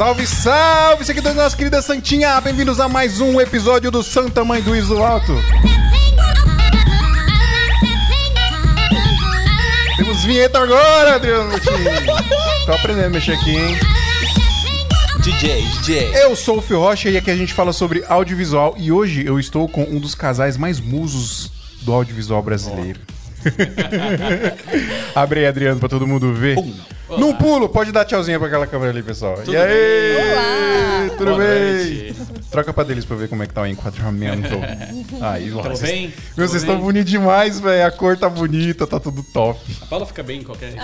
Salve, salve, seguidores da nossa querida Santinha! Bem-vindos a mais um episódio do Santa Mãe do Iso Alto. Temos vinheta agora, Adriano. Tô aprendendo a mexer aqui, hein? DJ, DJ. Eu sou o Fio Rocha e aqui a gente fala sobre audiovisual e hoje eu estou com um dos casais mais musos do audiovisual brasileiro. Abre aí, Adriano, pra todo mundo ver. Num pulo, pode dar tchauzinho pra aquela câmera ali, pessoal. e aí? Olá. Tudo Boa bem? noite. Troca pra deles pra ver como é que tá o enquadramento. Aí, ó. Tudo vocês- bem? Meu, Tudo vocês estão bem? bonitos demais, velho. A cor tá bonita, tá tudo top. A Paula fica bem em qualquer.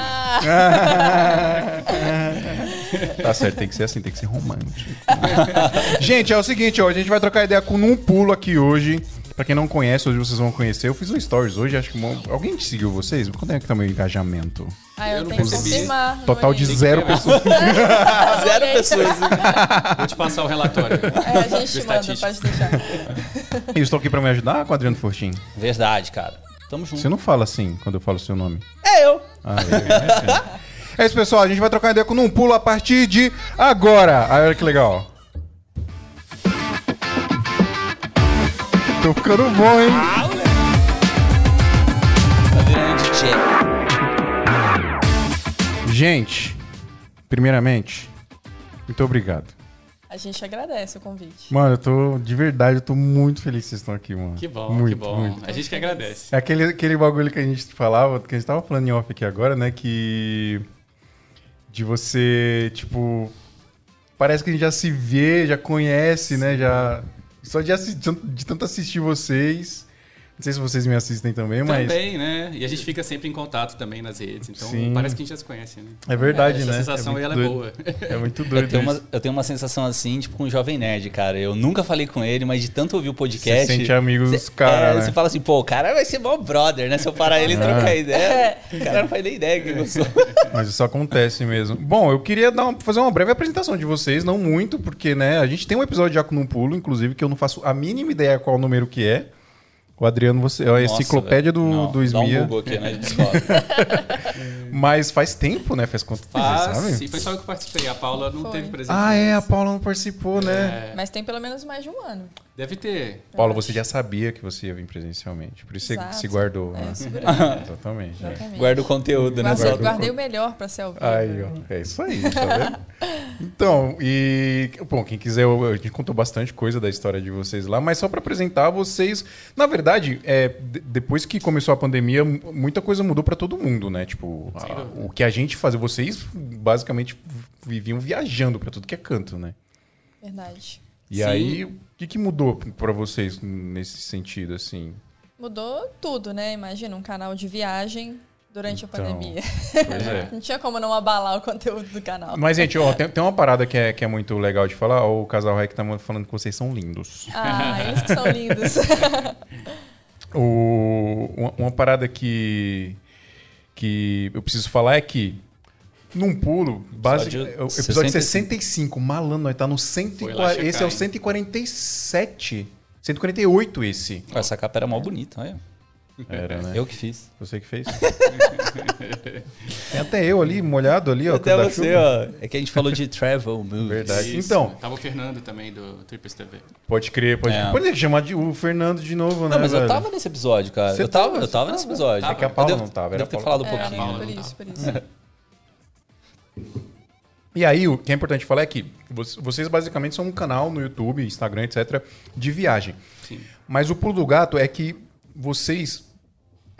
tá certo, tem que ser assim, tem que ser romântico. gente, é o seguinte, ó, a gente vai trocar ideia com um pulo aqui hoje. Pra quem não conhece, hoje vocês vão conhecer. Eu fiz um stories hoje, acho que uma- alguém te seguiu vocês? Quanto é que tá meu engajamento? Ah, eu, Eu tenho que confirmar. Total de zero pessoas. Zero pessoas. Vou te passar o relatório. É, a gente manda, pode deixar. Eu estou aqui pra me ajudar com o Adriano Fortin. Verdade, cara. Tamo junto. Você não fala assim quando eu falo o seu nome. É eu. Ah, é, é isso, pessoal. A gente vai trocar ideia com um pulo a partir de agora. Aí, olha que legal. Tô ficando bom, hein? Tá virando DJ. Gente, primeiramente, muito obrigado. A gente agradece o convite. Mano, eu tô, de verdade, eu tô muito feliz que vocês estão aqui, mano. Que bom, muito, que bom. muito. A gente que agradece. É aquele, aquele bagulho que a gente falava, que a gente tava falando em off aqui agora, né? Que. De você, tipo. Parece que a gente já se vê, já conhece, né? Já. Só de, de tanto assistir vocês. Não sei se vocês me assistem também, mas. Também, né? E a gente fica sempre em contato também nas redes. Então Sim. parece que a gente já se conhece, né? É verdade, Essa né? sensação é ela é boa. É muito doido. Eu tenho, uma, eu tenho uma sensação assim, tipo, com o Jovem Nerd, cara. Eu nunca falei com ele, mas de tanto ouvir o podcast. Você sente amigo dos cê- cara, é, né? Você fala assim, pô, o cara vai ser mó brother, né? Se eu parar ele e trocar ideia, o cara não faz nem ideia que eu sou. Mas isso acontece mesmo. Bom, eu queria dar uma- fazer uma breve apresentação de vocês, não muito, porque, né, a gente tem um episódio já com um pulo, inclusive, que eu não faço a mínima ideia qual número que é. O Adriano, você é a Nossa, enciclopédia do. Não, do Dá um Smia. Google aqui, né? mas faz tempo, né? Faz quanto tempo, sabe? foi só eu que participei. A Paula não Foi. teve presente. Ah, é, a. Paula não participou, né? É, Mas tem pelo menos mais de um ano. Deve ter. Paula, você já sabia que você ia vir presencialmente, por isso você Exato. se guardou. É, né? Exatamente. Exatamente. Guarda o conteúdo, né? Guardei, Só- guardei o melhor pra ser ao vivo. Aí, ó. É isso aí, tá vendo? Então, e. Bom, quem quiser, a gente contou bastante coisa da história de vocês lá, mas só pra apresentar vocês. Na verdade, é, de- depois que começou a pandemia, muita coisa mudou pra todo mundo, né? Tipo, a- o que a gente fazia, vocês basicamente viviam viajando pra tudo que é canto, né? Verdade. E Sim. aí, o que, que mudou pra vocês nesse sentido, assim? Mudou tudo, né? Imagina um canal de viagem durante Então. a pandemia. É. Não tinha como não abalar o conteúdo do canal. Mas, gente, ó, tem, tem uma parada que é, que é muito legal de falar. Ó, o casal Rec tá falando que vocês são lindos. Ah, eles que são lindos. O, uma, uma parada que, que eu preciso falar é que, num pulo, base, Episódio o episódio 65, 65 malandro, nós tá no Foi 140, lá checar, esse é o hein? 147, 148 esse. Essa capa era mó bonita, olha. Era, né? Eu que fiz. Você que fez. Tem até eu ali, molhado ali, ó. Até você, ó. É que a gente falou de travel movies. Verdade. Isso. Então. Tava o Fernando também do Trips TV. Pode crer, pode É. crer. Pode chamar de, o Fernando de novo, né, Não, mas eu velho? tava nesse episódio, cara. Você eu tava, tava, eu tava nesse tava. episódio. É que a Paula Eu devo- não tava, era Devo ter falado um Paula. É, pouquinho. Paula por não isso, por isso. E aí, o que é importante falar é que vo- vocês basicamente são um canal no YouTube, Instagram, etc., de viagem. Sim. Mas o pulo do gato é que vocês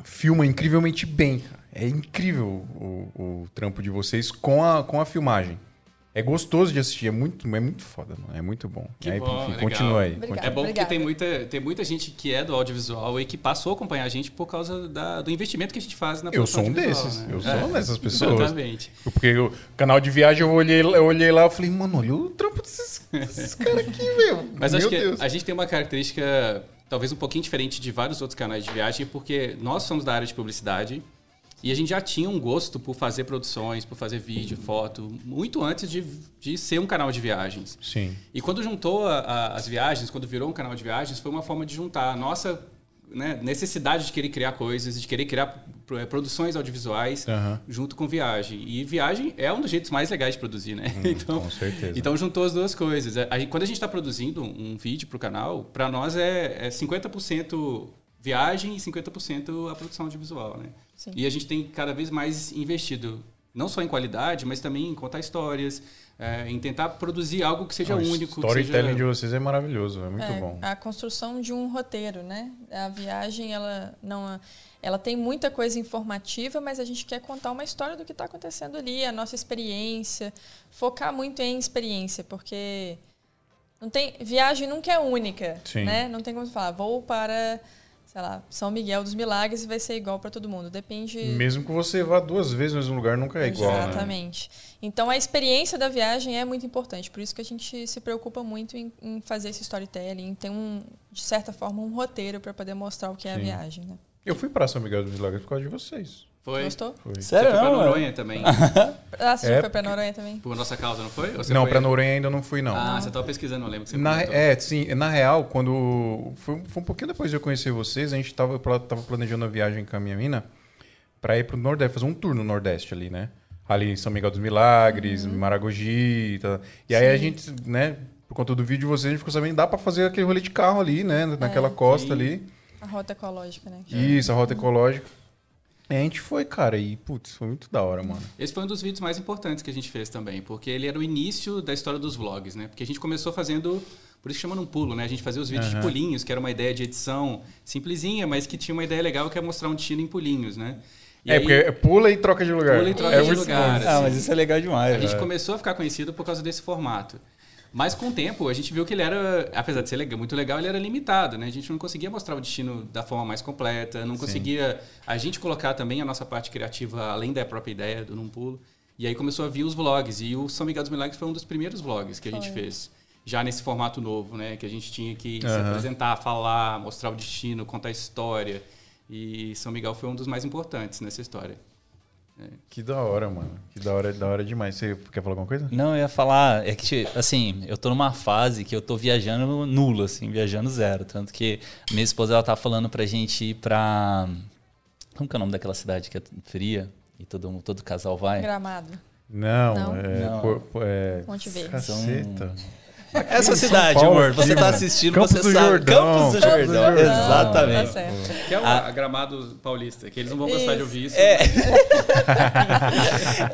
filmam incrivelmente bem. É incrível o, o trampo de vocês com a, com a filmagem. É gostoso de assistir, é muito, é muito foda, mano. É muito bom. Que aí, bom, enfim, legal. continua aí. Obrigada. É bom Obrigada. porque tem muita, tem muita gente que é do audiovisual e que passou a acompanhar a gente por causa da- do investimento que a gente faz na Eu produção sou um desses. né? Eu sou É, uma dessas pessoas. Exatamente. Porque o canal de viagem eu olhei, eu olhei lá e falei, mano, olha o trampo desses, desses caras aqui, meu. Mas Meu acho que Deus. a gente tem uma característica talvez um pouquinho diferente de vários outros canais de viagem, porque nós somos da área de publicidade e a gente já tinha um gosto por fazer produções, por fazer vídeo, foto, muito antes de, de ser um canal de viagens. Sim. E quando juntou a- a- as viagens, quando virou um canal de viagens, foi uma forma de juntar a nossa né, necessidade de querer criar coisas, de querer criar é, produções audiovisuais Aham. junto com viagem. E viagem é um dos jeitos mais legais de produzir, né? então, Hum, com certeza. então juntou as duas coisas. A gente- quando a gente está produzindo um, um vídeo para o canal, para nós é, é 50% viagem e 50% a produção audiovisual, né? Sim. E a gente tem cada vez mais investido não só em qualidade, mas também em contar histórias, é, em tentar produzir algo que seja O único. que storytelling seja... de vocês é maravilhoso, é muito É, bom. A construção de um roteiro, né? A viagem, ela não, ela tem muita coisa informativa, mas a gente quer contar uma história do que está acontecendo ali, a nossa experiência, focar muito em experiência, porque não tem viagem nunca é única, Sim. né? Não tem como falar, vou para, sei lá, São Miguel dos Milagres vai ser igual para todo mundo. Depende Mesmo que você vá duas vezes no mesmo lugar, nunca é igual, né? Exatamente. Então a experiência da viagem é muito importante. Por isso que a gente se preocupa muito em, em fazer esse storytelling, em ter um, de certa forma, um roteiro para poder mostrar o que é a Sim. viagem. Né? Eu fui pra São Miguel dos Milagres por causa de vocês. Foi. Gostou? Foi. Você Sério, foi para não? Noronha também. Ah, você É, já foi para Noronha também? Por nossa causa, não foi? Você não, foi... pra Noronha ainda não fui, não. Ah, você estava pesquisando, eu lembro que você Na, comentou. é, sim. Na real, quando. Foi, foi um pouquinho depois de eu conhecer vocês, a gente tava, tava planejando a viagem com a minha mina pra ir pro Nordeste, fazer um tour no Nordeste ali, né? Ali em São Miguel dos Milagres, Maragogi. Tá. E aí a gente, né, por conta do vídeo de vocês, a gente ficou sabendo que dá pra fazer aquele rolê de carro ali, né? Naquela costa Sim. ali. A rota ecológica, né? Isso, a rota ecológica. A gente foi, cara, e putz, foi muito da hora, mano. Esse foi um dos vídeos mais importantes que a gente fez também, porque ele era o início da história dos vlogs, né? Porque a gente começou fazendo, por isso que chama num pulo, né? A gente fazia os vídeos de Aham. pulinhos, que era uma ideia de edição simplesinha, mas que tinha uma ideia legal que é mostrar um destino em pulinhos, né? E é, aí, porque pula e troca de lugar. Pula e troca é de muito lugar, bom. Ah, assim. mas isso é legal demais. A gente começou a ficar conhecido por causa desse formato. Mas com o tempo, a gente viu que ele era, apesar de ser legal- muito legal, ele era limitado, né? A gente não conseguia mostrar o destino da forma mais completa, não conseguia a gente colocar também a nossa parte criativa além da própria ideia do Num Pulo. E aí começou a vir os vlogs. E o São Miguel dos Milagres foi um dos primeiros vlogs que a gente Foi. fez. Já nesse formato novo, né? Que a gente tinha que se Aham. apresentar, falar, mostrar o destino, contar a história. E São Miguel foi um dos mais importantes nessa história. Que da hora, mano. Que da hora, da hora demais. Você quer falar alguma coisa? Não, eu ia falar, é que, assim, eu tô numa fase que eu tô viajando nulo, assim, viajando zero. Tanto que minha esposa, ela tá falando pra gente ir pra. Como que é o nome daquela cidade que é fria e todo, todo casal vai? Gramado. Não, Não? é. Não. por- por- é Monte Verde. Caceta. Essa São cidade, Paulo amor, aqui, você tá mano. assistindo, Campos você do sabe. Jordão, Campos do Campos do Jordão, Jordão. Tá exatamente. certo. Que é o Ah. gramado paulista, que eles não vão gostar de Isso. ouvir isso. É.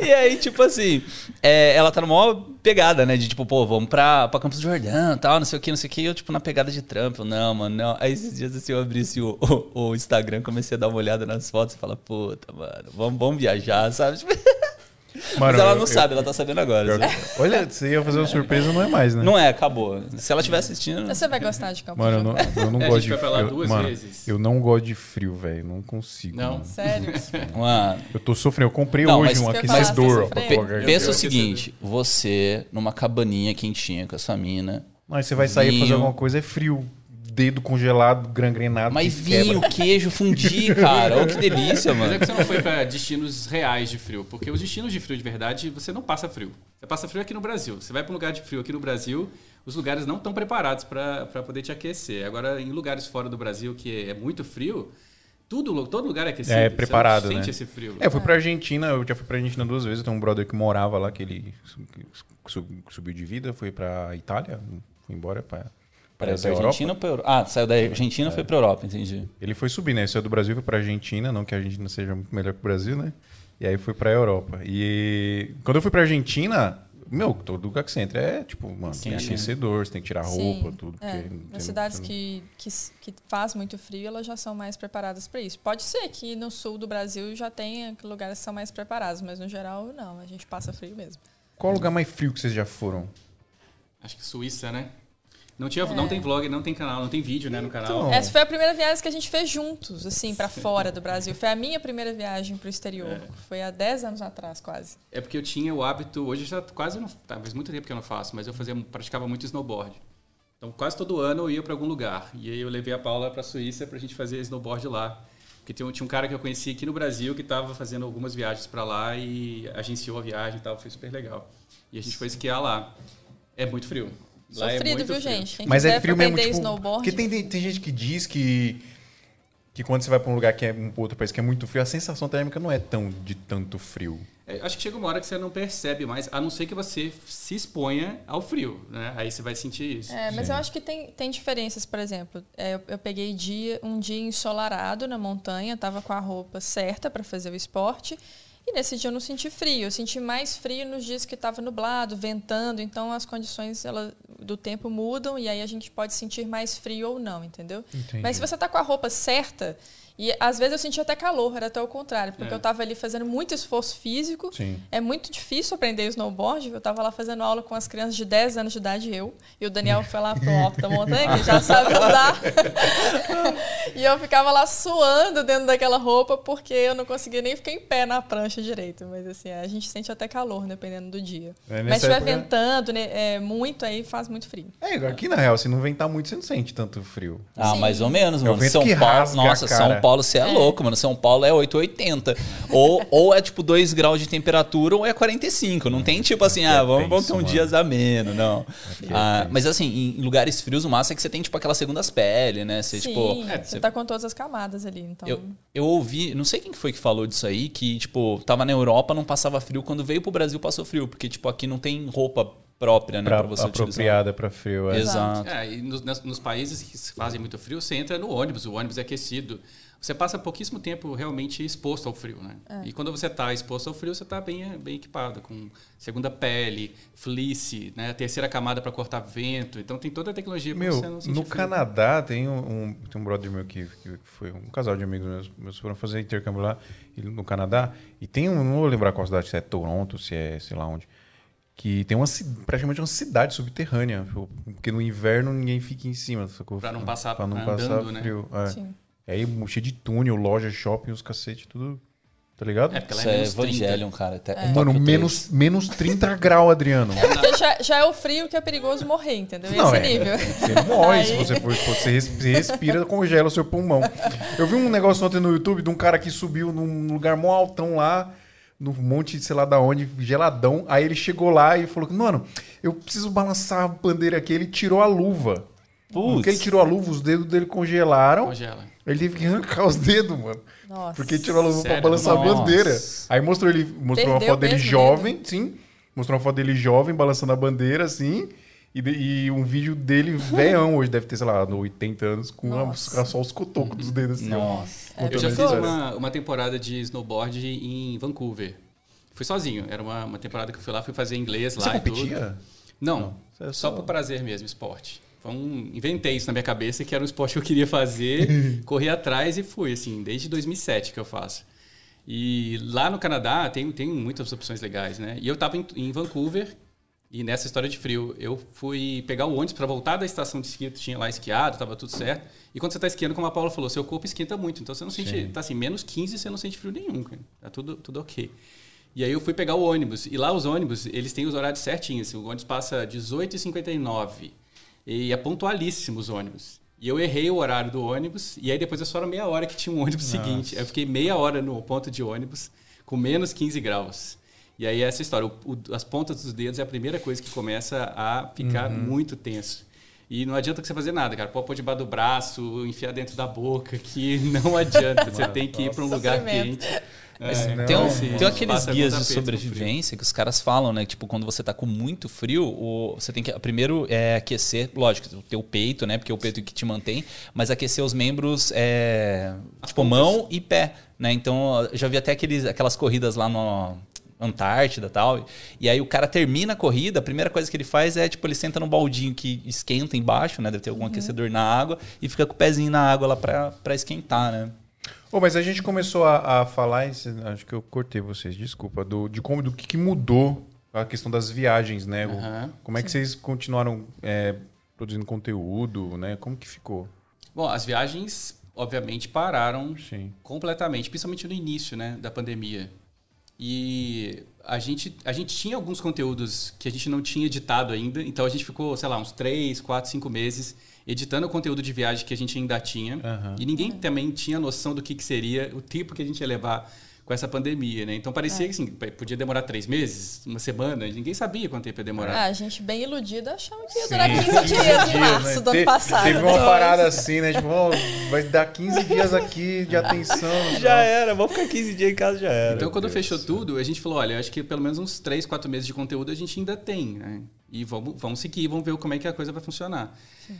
e aí, tipo assim, é, ela tá numa maior pegada, né? De tipo, pô, vamos pra, pra Campos do Jordão tal, não sei o que, não sei o que. E eu, tipo, na pegada de trampo, não, mano, não. Aí esses dias assim, eu abri assim, o, o, o Instagram, comecei a dar uma olhada nas fotos e falar, puta, mano, vamos, vamos viajar, sabe? Tipo, Mano, Mas ela eu- não eu- sabe, ela tá sabendo agora. Pior assim. Olha, você ia fazer uma surpresa, não é mais, né? Não é, acabou. Se ela estiver assistindo. Você vai gostar de Campo Mano, eu não, eu não É, a gosto gente de frio. duas mano, vezes. eu não gosto de frio, velho. Não consigo. Não. mano. Sério? Mano, Eu tô sofrendo. Eu comprei Não, hoje um eu aquecedor. ó, pra sofrendo. colocar aqui. pensa o eu- seguinte: você numa cabaninha quentinha com a sua mina. Mas você vai sair e fazer alguma coisa, é frio. Dedo congelado, gangrenado. Mas que quebra. vinho, queijo, fundir, cara. Olha que delícia, Mas é mano. que você não foi para destinos reais de frio, porque os destinos de frio de verdade, você não passa frio. Você passa frio aqui no Brasil. Você vai para um lugar de frio aqui no Brasil, os lugares não estão preparados para poder te aquecer. Agora, em lugares fora do Brasil que é muito frio, tudo, todo lugar é aquecido. É, Você preparado, não sente né? esse frio. É, eu fui pra Argentina, eu já fui pra Argentina duas vezes. Tem um brother que morava lá, que ele su- su- subiu de vida, foi pra Itália, foi embora pra, Para parece da. Argentina Europa? Ah, saiu da Argentina e foi pra Europa, entendi. Ele foi subir, né? Ele saiu do Brasil, foi pra Argentina, não que a Argentina seja muito melhor que o Brasil, né? E aí foi pra Europa. E quando eu fui pra Argentina, meu, todo lugar que você entra é tipo, mano, tem Quentinho. aquecedor, você tem que tirar roupa, Sim, tudo. é. Nas cidades não- que, que, que faz muito frio, elas já são mais preparadas para isso. Pode ser que no sul do Brasil já tenha lugares que são mais preparados, mas no geral não, a gente passa frio mesmo. Qual o lugar mais frio que vocês já foram? Acho que Suíça, né? Não, tinha, É. não tem vlog, não tem canal, não tem vídeo né, no canal. Então. Essa foi a primeira viagem que a gente fez juntos, assim, para fora do Brasil. Foi a minha primeira viagem para o exterior. É. Foi há 10 anos atrás, quase. É porque eu tinha o hábito, hoje já quase não, tá, faz muito tempo que eu não faço, mas eu fazia, praticava muito snowboard. Então quase todo ano eu ia para algum lugar. E aí eu levei a Paula para a Suíça para a gente fazer snowboard lá. Porque tinha, um- tinha um cara que eu conheci aqui no Brasil que estava fazendo algumas viagens para lá e agenciou a viagem e tal, foi super legal. E a gente foi esquiar lá. É muito frio. Lá é Sofrido, muito viu, frio. gente? Quem Mas é frio mesmo, tipo, snowboard, porque tem, tem, tem gente que diz que que quando você vai para um lugar que é um outro país que é muito frio, a sensação térmica não é tão de tanto frio. É, acho que chega uma hora que você não percebe mais, a não ser que você se exponha ao frio, né? Aí você vai sentir isso. É, mas eu acho que tem, tem diferenças, por exemplo. é, eu, eu peguei dia, um dia ensolarado na montanha, tava com a roupa certa para fazer o esporte. E nesse dia eu não senti frio. Eu senti mais frio nos dias que estava nublado, ventando. Então as condições ela, do tempo mudam e aí a gente pode sentir mais frio ou não, entendeu? Entendi. Mas se você tá com a roupa certa, e às vezes eu senti até calor, era até o contrário, porque É. eu estava ali fazendo muito esforço físico. Sim. É muito difícil aprender snowboard. Eu estava lá fazendo aula com as crianças de 10 anos de idade, eu. E o Daniel foi lá pro alto da montanha, que já sabe andar. e eu ficava lá suando dentro daquela roupa, porque eu não conseguia nem ficar em pé na prancha direito. Mas assim, a gente sente até calor, dependendo do dia. É, Mas se estiver época- ventando né, é, muito, aí faz muito frio. É, aqui na real, se não ventar muito, você não sente tanto frio. Ah, Sim. mais ou menos, É o mano. vento São que Paulo, rasga a nossa, cara. São Paulo, você é, louco, mano. São Paulo é 880. ou, ou é tipo 2 graus de temperatura ou é 45. Não tem tipo assim, ah, vamos, vamos ter um dias a menos, não. É Ah, mas assim, em, lugares frios, o massa é que você tem tipo aquelas segundas peles, né? Você, Sim, tipo. é, você tá com todas as camadas ali. Então, Eu, eu ouvi, não sei quem que foi que falou disso aí, que, tipo, tava na Europa, não passava frio, quando veio pro Brasil passou frio, porque, tipo, aqui não tem roupa própria, né, Pra, pra, você apropriada para frio. É. Exato. É, e nos, nos países que fazem muito frio, você entra no ônibus, o ônibus é aquecido. Você passa pouquíssimo tempo realmente exposto ao frio, né? E quando você está exposto ao frio, você está bem, bem equipado, com segunda pele, fleece, né? terceira camada para cortar vento. Então tem toda a tecnologia para Meu, você não sentir no frio. Canadá tem um, tem um brother meu que, que foi um casal de amigos meus, meus foram fazer intercâmbio lá no Canadá e tem um, não vou lembrar qual cidade, se é Toronto, se é sei lá onde, que tem uma praticamente uma cidade subterrânea, porque no inverno ninguém fica em cima, sacou? Pra não passar- Pra não andando, passar né? frio. É. sim. Aí cheio de túnel, loja, shopping, os cacete, tudo, tá ligado? É, porque ela Isso é é menos 30. Evangelion, cara. Até- Mano, Tóquio menos, menos 30 graus, Adriano. Porque já, já é o frio que é perigoso morrer, entendeu? Não, Esse é. nível. Você morre se você for você respira, congela o seu pulmão. Eu vi um negócio ontem no YouTube de um cara que subiu num lugar mó altão lá, no monte, sei lá da onde, geladão. Aí ele chegou lá e falou: Mano, eu preciso balançar a bandeira aqui. Ele tirou a luva. Putz. Porque ele tirou a luva, os dedos dele congelaram. Congela. Ele teve que arrancar os dedos, mano. Nossa. Porque ele tirou a luva pra Sério? balançar Nossa. a bandeira. Aí mostrou ele mostrou uma Perdeu foto dele jovem, sim. Mostrou uma foto dele jovem balançando a bandeira, assim. E, e um vídeo dele velhão hoje, deve ter, sei lá, no 80 anos, com a- só os cotocos dos dedos assim. Nossa. É, Eu já fiz uma, uma temporada de snowboard em Vancouver. Fui sozinho. Era uma, uma temporada que eu fui lá, fui fazer inglês Você lá e competia? tudo. Não, Você é só só- por prazer mesmo, esporte. Foi um- inventei isso na minha cabeça, que era um esporte que eu queria fazer, corri atrás e fui, assim, desde 2007 que eu faço. E lá no Canadá tem, tem muitas opções legais, né? E eu estava em, em Vancouver, e nessa história de frio, eu fui pegar o ônibus para voltar da estação de esqui, tinha lá esquiado, estava tudo certo. E quando você está esquiando, como a Paula falou, seu corpo esquenta muito, então você não sente, Sim. tá assim, menos 15 você não sente frio nenhum, cara. Tá tudo, tudo ok. E aí eu fui pegar o ônibus. E lá os ônibus, eles têm os horários certinhos. Assim, o ônibus passa 18h59. E é pontualíssimo os ônibus. E eu errei o horário do ônibus. E aí depois é só era meia hora que tinha um ônibus seguinte. Eu fiquei meia hora no ponto de ônibus com menos 15 graus. E aí essa história. o- o- as pontas dos dedos é a primeira coisa que começa a ficar muito tenso. E não adianta que você fazer nada, cara. Pode pôr debaixo do braço, enfiar dentro da boca, que não adianta. Você tem que ir para um lugar quente. Mas É, tem, um- sim, tem aqueles passa guias de sobrevivência que os caras falam, né? Tipo, quando você tá com muito frio, o- você tem que primeiro é, aquecer, lógico, o teu peito, né? Porque é o peito que te mantém, mas aquecer os membros, é, tipo, mão e pé, né? Então, eu já vi até aqueles, aquelas corridas lá no Antártida e tal. E aí o cara termina a corrida, a primeira coisa que ele faz é, tipo, ele senta num baldinho que esquenta embaixo, né? Deve ter algum aquecedor na água e fica com o pezinho na água lá pra, pra esquentar, né? Ô, mas a gente começou a, a falar, acho que eu cortei vocês, desculpa, do, de como, do que, que mudou a questão das viagens, né? Aham. Como é que vocês continuaram é, produzindo conteúdo, né? Como que ficou? Bom, as viagens, obviamente, pararam Sim. completamente, principalmente no início né, da pandemia. E a gente, a gente tinha alguns conteúdos que a gente não tinha editado ainda, então a gente ficou, sei lá, uns 3, 4, 5 meses editando o conteúdo de viagem que a gente ainda tinha. Aham. E ninguém também tinha noção do que, que seria, o tempo que a gente ia levar com essa pandemia, né? Então parecia É. que assim, podia demorar três meses, uma semana, ninguém sabia quanto tempo ia demorar. Ah, a gente bem iludida achava que ia Sim, durar 15 dias em março do ano Te- passado. Teve uma parada assim, né? Tipo, ó, vai dar 15 dias aqui de atenção. Já era, vamos ficar 15 dias em casa, já era. Então, quando Deus fechou céu. tudo, a gente falou: olha, acho que pelo menos uns 3, 4 meses de conteúdo a gente ainda tem, né? E vamos, vamos seguir, vamos ver como é que a coisa vai funcionar.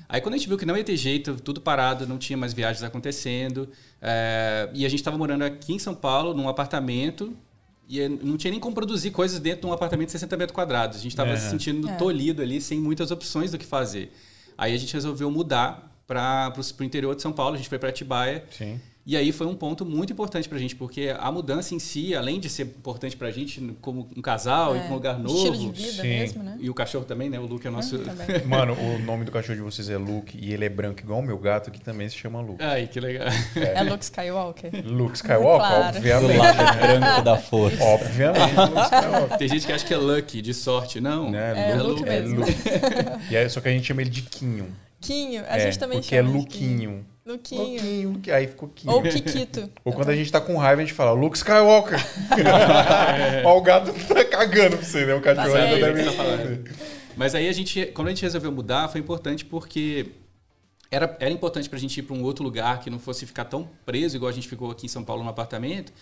Aí, quando a gente viu que não ia ter jeito, tudo parado, não tinha mais viagens acontecendo, é, e a gente estava morando aqui em São Paulo, num apartamento, e não tinha nem como produzir coisas dentro de um apartamento de 60 metros quadrados. A gente estava É. se sentindo É. tolhido ali, sem muitas opções do que fazer. Aí a gente resolveu mudar para o interior de São Paulo, a gente foi para Atibaia. Sim. E aí foi um ponto muito importante pra gente, porque a mudança em si, além de ser importante pra gente como um casal e É, com um lugar novo. Estilo de vida Sim. mesmo, né? E o cachorro também, né? O Luke é o nosso. Também. Mano, o nome do cachorro de vocês é Luke e ele é branco igual o meu gato, que também se chama Luke. Ai, que legal. É Luke Skywalker. Luke Skywalker, Claro. Obviamente. lado branco da força. Obviamente, Luke Skywalker. Tem gente que acha que é Lucky, de sorte. Não. Né, É, Luke, Luke é mesmo. Luke. E aí, só que a gente chama ele de Quinho. Quinho, a é, gente também porque é chama de Luquinho. Luquinho. Luquinho, Luque- aí ficou Quinho. Ou Kikito. Ou quando a gente tá com raiva, a gente fala Luke Skywalker. Ó, o gato tá cagando pra você, né? O cachorro Tá ainda certo, deve tá falando. Mas aí a gente, quando a gente resolveu mudar, foi importante porque era, era importante pra gente ir para um outro lugar que não fosse ficar tão preso igual a gente ficou aqui em São Paulo no apartamento.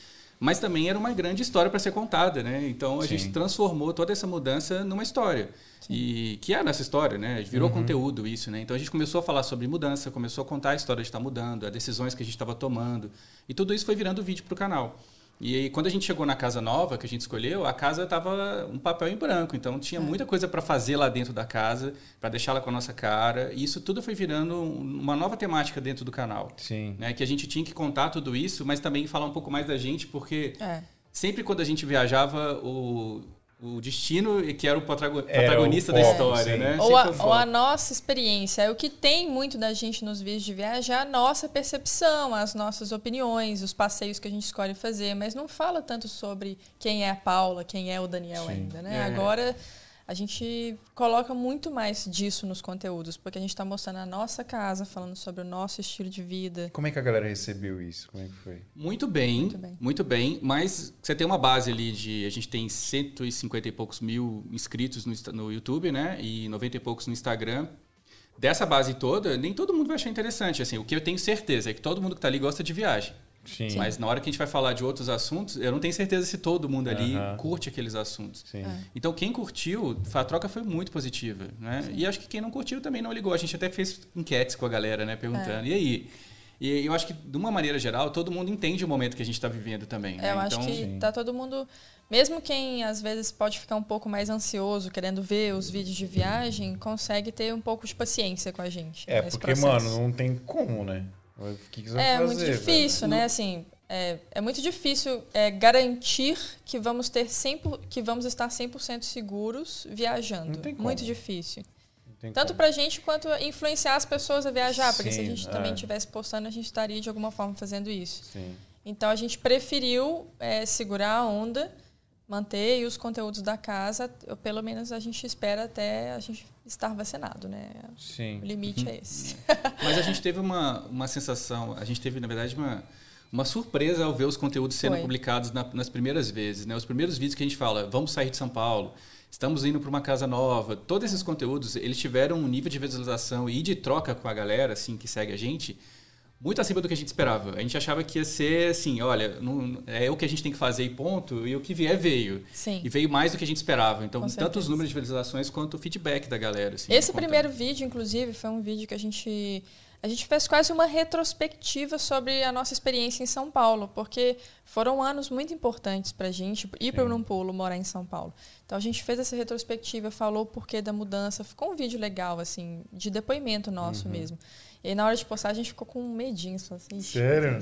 Mas também era uma grande história para ser contada, né? Então a Sim. gente transformou toda essa mudança numa história. E que é a nossa história, né? Virou Uhum. conteúdo isso, né? Então a gente começou a falar sobre mudança, começou a contar a história de estar mudando, as decisões que a gente estava tomando. E tudo isso foi virando vídeo para o canal. E aí, quando a gente chegou na casa nova que a gente escolheu, a casa estava um papel em branco. Então tinha muita coisa para fazer lá dentro da casa, para deixá-la com a nossa cara. E isso tudo foi virando um- uma nova temática dentro do canal. Sim. Né? Que a gente tinha que contar tudo isso, mas também falar um pouco mais da gente, porque É. sempre quando a gente viajava, o, o destino que era o protagonista o da história, sim. né? Ou a, ou a nossa experiência. É O que tem muito da gente nos vídeos de viagem é a nossa percepção, as nossas opiniões, os passeios que a gente escolhe fazer, mas não fala tanto sobre quem é a Paula, quem é o Daniel Sim. ainda, né? É. Agora a gente coloca muito mais disso nos conteúdos, porque a gente está mostrando a nossa casa, falando sobre o nosso estilo de vida. Como é que a galera recebeu isso? Como é que foi? Muito bem, Muito bem. muito bem, mas você tem uma base ali de. A gente tem 150 e poucos mil inscritos no, no YouTube, né? E 90 e poucos no Instagram. Dessa base toda, nem todo mundo vai achar interessante. Assim, o que eu tenho certeza é que todo mundo que está ali gosta de viagem. Sim. Mas na hora que a gente vai falar de outros assuntos, eu não tenho certeza se todo mundo ali Aham. curte aqueles assuntos. Sim. Então, quem curtiu, a troca foi muito positiva, né? E acho que quem não curtiu também não ligou. A gente até fez enquetes com a galera, né? Perguntando, e aí? E eu acho que, de uma maneira geral, todo mundo entende o momento que a gente está vivendo também. né? É, eu acho então, que Sim. tá todo mundo. Mesmo quem às vezes pode ficar um pouco mais ansioso, querendo ver os vídeos de viagem, consegue ter um pouco de paciência com a gente. É, nesse porque, processo. mano, não tem como, né? O que, que É fazer, muito difícil, velho? né? Assim, é, é muito difícil é, garantir que vamos ter 100%, que vamos estar 100% seguros viajando. Não tem como. Muito difícil. Tanto como. pra gente quanto influenciar as pessoas a viajar, porque se a Sim, gente é. também estivesse postando, a gente estaria de alguma forma fazendo isso. Sim. Então a gente preferiu é, segurar a onda, manter os conteúdos da casa, pelo menos a gente espera até a gente estar vacinado, né? Sim. O limite é esse. Mas a gente teve uma, uma sensação, a gente teve, na verdade, uma, uma surpresa ao ver os conteúdos sendo Foi. publicados na- nas primeiras vezes. Né? Os primeiros vídeos que a gente fala, vamos sair de São Paulo, estamos indo para uma casa nova, todos esses conteúdos, eles tiveram um nível de visualização e de troca com a galera, assim, que segue a gente, muito acima do que a gente esperava. A gente achava que ia ser assim, olha, não- é o que a gente tem que fazer e ponto, e o que vier veio. Sim. E veio mais do que a gente esperava. Então, Com tanto os certeza. números de visualizações quanto o feedback da galera. Assim, Esse conta- primeiro vídeo, inclusive, foi um vídeo que a gente a gente fez quase uma retrospectiva sobre a nossa experiência em São Paulo, porque foram anos muito importantes pra gente ir para um pulo morar em São Paulo. Então a gente fez essa retrospectiva, falou o porquê da mudança, ficou um vídeo legal assim, de depoimento nosso Uhum. mesmo. E aí, na hora de postar, a gente ficou com um medinho. Falou assim, "Ixi, Sério?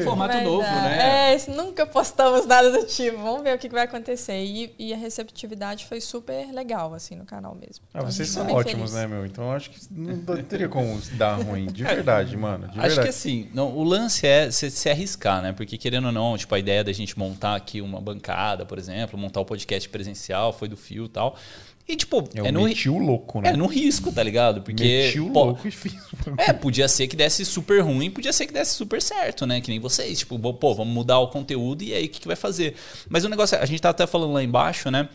Um formato vai novo, dar. né? É, nunca postamos nada do tipo. Vamos ver o que que vai acontecer. E, e a receptividade foi super legal, assim, no canal mesmo. Ah, Então, vocês são ótimos, feliz. né, meu? Então eu acho que não teria como dar ruim. De verdade, mano. De Acho que verdade. assim, não, o lance é se, se arriscar, né? Porque querendo ou não, tipo, a ideia da gente montar aqui uma bancada, por exemplo, montar o podcast presencial, foi do fio e tal. E, tipo, Eu é no, meti o louco, né? é no risco, tá ligado? Porque. Meti o pô, louco e fiz. é, podia ser que desse super ruim, podia ser que desse super certo, né? Que nem vocês. Tipo, pô, vamos mudar o conteúdo e aí o que, que vai fazer? Mas o negócio, é, a gente tá até falando lá embaixo, né?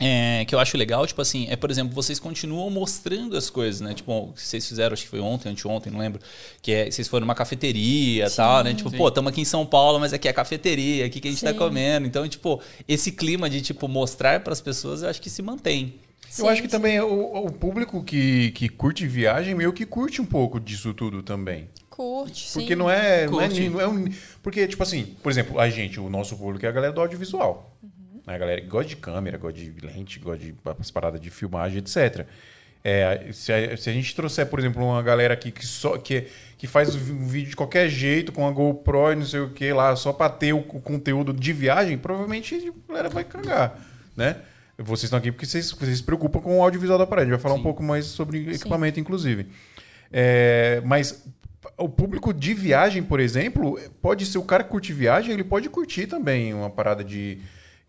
É, que eu acho legal, tipo assim, é, por exemplo, vocês continuam mostrando as coisas, né? Tipo, vocês fizeram, acho que foi ontem, anteontem, não lembro. Que é, vocês foram numa cafeteria e tal, né? Tipo, Sim. pô, estamos aqui em São Paulo, mas aqui é a cafeteria, aqui que a gente tá Sim. comendo. Então, tipo, esse clima de, tipo, mostrar para as pessoas, eu acho que se mantém. Eu acho que também o, o público que, que curte viagem meio que curte um pouco disso tudo também. Curte, sim. Porque não é, não é, Curte. não é um, Porque, tipo assim, por exemplo, a gente, o nosso público é a galera do audiovisual. A galera que gosta de câmera, gosta de lente, gosta de as paradas de filmagem, etc. É, se, a, se a gente trouxer, por exemplo, uma galera aqui que, só, que, que faz um vídeo de qualquer jeito, com a GoPro e não sei o que lá, só pra ter o, o conteúdo de viagem, provavelmente a galera vai cagar, né? Vocês estão aqui porque vocês, vocês se preocupam com o audiovisual da parede. A gente vai falar um pouco mais sobre equipamento, inclusive. É, mas o público de viagem, por exemplo, pode ser o cara que curte viagem, ele pode curtir também uma parada de,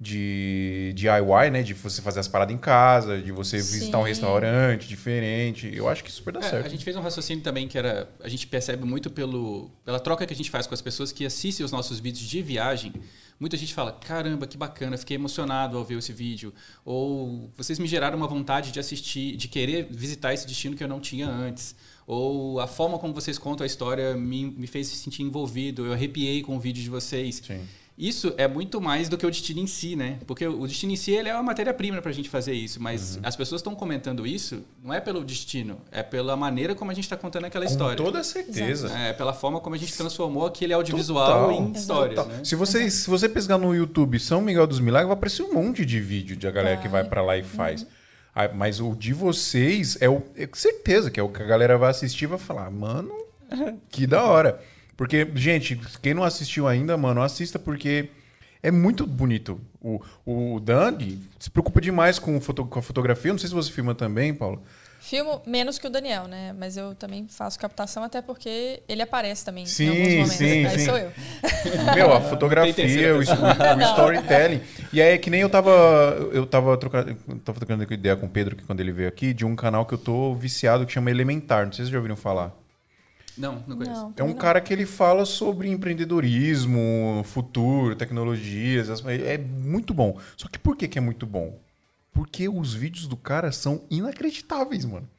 de DIY, né? De você fazer as paradas em casa, de você visitar um Sim. restaurante diferente. Eu acho que super dá É, certo. a gente fez um raciocínio também que era. A gente percebe muito pelo, pela troca que a gente faz com as pessoas que assistem os nossos vídeos de viagem. Muita gente fala: caramba, que bacana, fiquei emocionado ao ver esse vídeo. Ou vocês me geraram uma vontade de assistir, de querer visitar esse destino que eu não tinha antes. Ou a forma como vocês contam a história me, me fez se sentir envolvido, eu arrepiei com o vídeo de vocês. Sim. Isso é muito mais do que o destino em si, né? Porque o destino em si ele é uma matéria-prima para a gente fazer isso, mas as pessoas estão comentando isso não é pelo destino, é pela maneira como a gente está contando aquela Com história. toda certeza. É pela forma como a gente transformou aquele audiovisual Total. em histórias, Total. né? Se, você, se você pesquisar no YouTube São Miguel dos Milagres, vai aparecer um monte de vídeo de a galera que vai pra lá e faz. Ah, Mas o de vocês é o é certeza que é o que a galera vai assistir e vai falar, mano, que da hora. Porque, gente, quem não assistiu ainda, mano, assista porque é muito bonito. O, o Dandy se preocupa demais com, foto- com a fotografia. Eu Não sei se você filma também, Paulo. Filmo menos que o Daniel, né? Mas eu também faço captação até porque ele aparece também Sim, em alguns momentos. sim, Aí sim. sou eu. Meu, a fotografia, o, o storytelling. E aí é que nem eu tava. Eu tava trocando, eu tava trocando ideia com o Pedro que quando ele veio aqui, de um canal que eu tô viciado que chama Elementar. Não sei se vocês já ouviram falar. Não, não conheço. Não, É um não. cara que ele fala sobre empreendedorismo, futuro, tecnologias. as- É muito bom. Só que por que, que é muito bom? Porque os vídeos do cara são inacreditáveis, mano.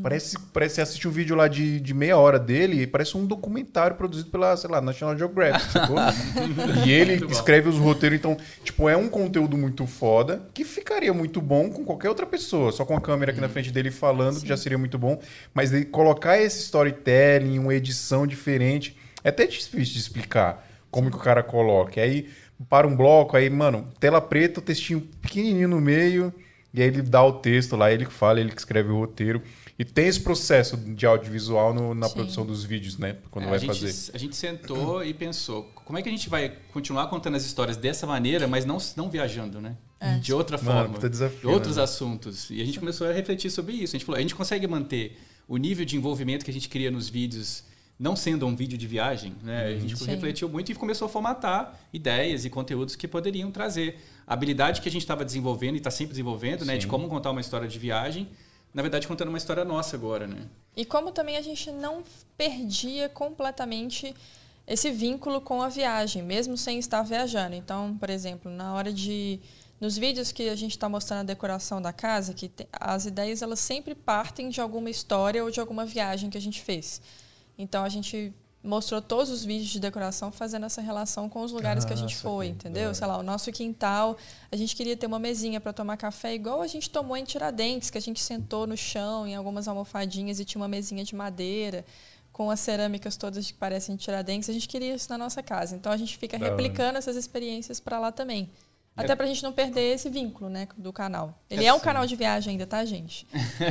Parece, parece você assistir um vídeo lá de, de meia hora dele e parece um documentário produzido pela, sei lá, National Geographic, sacou? e ele escreve os roteiros, então, tipo, é um conteúdo muito foda que ficaria muito bom com qualquer outra pessoa. Só com a câmera aqui na frente dele falando, que já seria muito bom. Mas ele colocar esse storytelling, uma edição diferente, é até difícil de explicar como que o cara coloca. E aí, para um bloco, aí, mano, tela preta, o textinho pequenininho no meio, e aí ele dá o texto lá, ele que fala, ele que escreve o roteiro. E tem esse processo de audiovisual no- na Sim. produção dos vídeos, né? Quando É, vai a, gente, fazer. a gente sentou e pensou, como é que a gente vai continuar contando as histórias dessa maneira, mas não, não viajando, né? De outra Mano, forma. puta desafio, de outros né? assuntos. E a gente começou a refletir sobre isso. A gente falou, a gente consegue manter o nível de envolvimento que a gente cria nos vídeos, não sendo um vídeo de viagem, né? A gente Sim. refletiu muito e começou a formatar ideias e conteúdos que poderiam trazer a habilidade que a gente estava desenvolvendo e está sempre desenvolvendo, né? De como contar uma história de viagem. Na verdade, contando uma história nossa agora, né? E como também a gente não perdia completamente esse vínculo com a viagem, mesmo sem estar viajando. Então, por exemplo, na hora de nos vídeos que a gente está mostrando a decoração da casa, que as ideias elas sempre partem de alguma história ou de alguma viagem que a gente fez. Então a gente mostrou todos os vídeos de decoração fazendo essa relação com os lugares que a gente Ah, foi, saquei. Da entendeu? hora. Sei lá, o nosso quintal, a gente queria ter uma mesinha para tomar café igual a gente tomou em Tiradentes, que a gente sentou no chão em algumas almofadinhas e tinha uma mesinha de madeira com as cerâmicas todas que parecem Tiradentes. A gente queria isso na nossa casa. Então a gente fica replicando essas experiências para lá também. É. Até pra gente não perder esse vínculo, né, do canal. Ele é um canal de viagem ainda, tá, gente?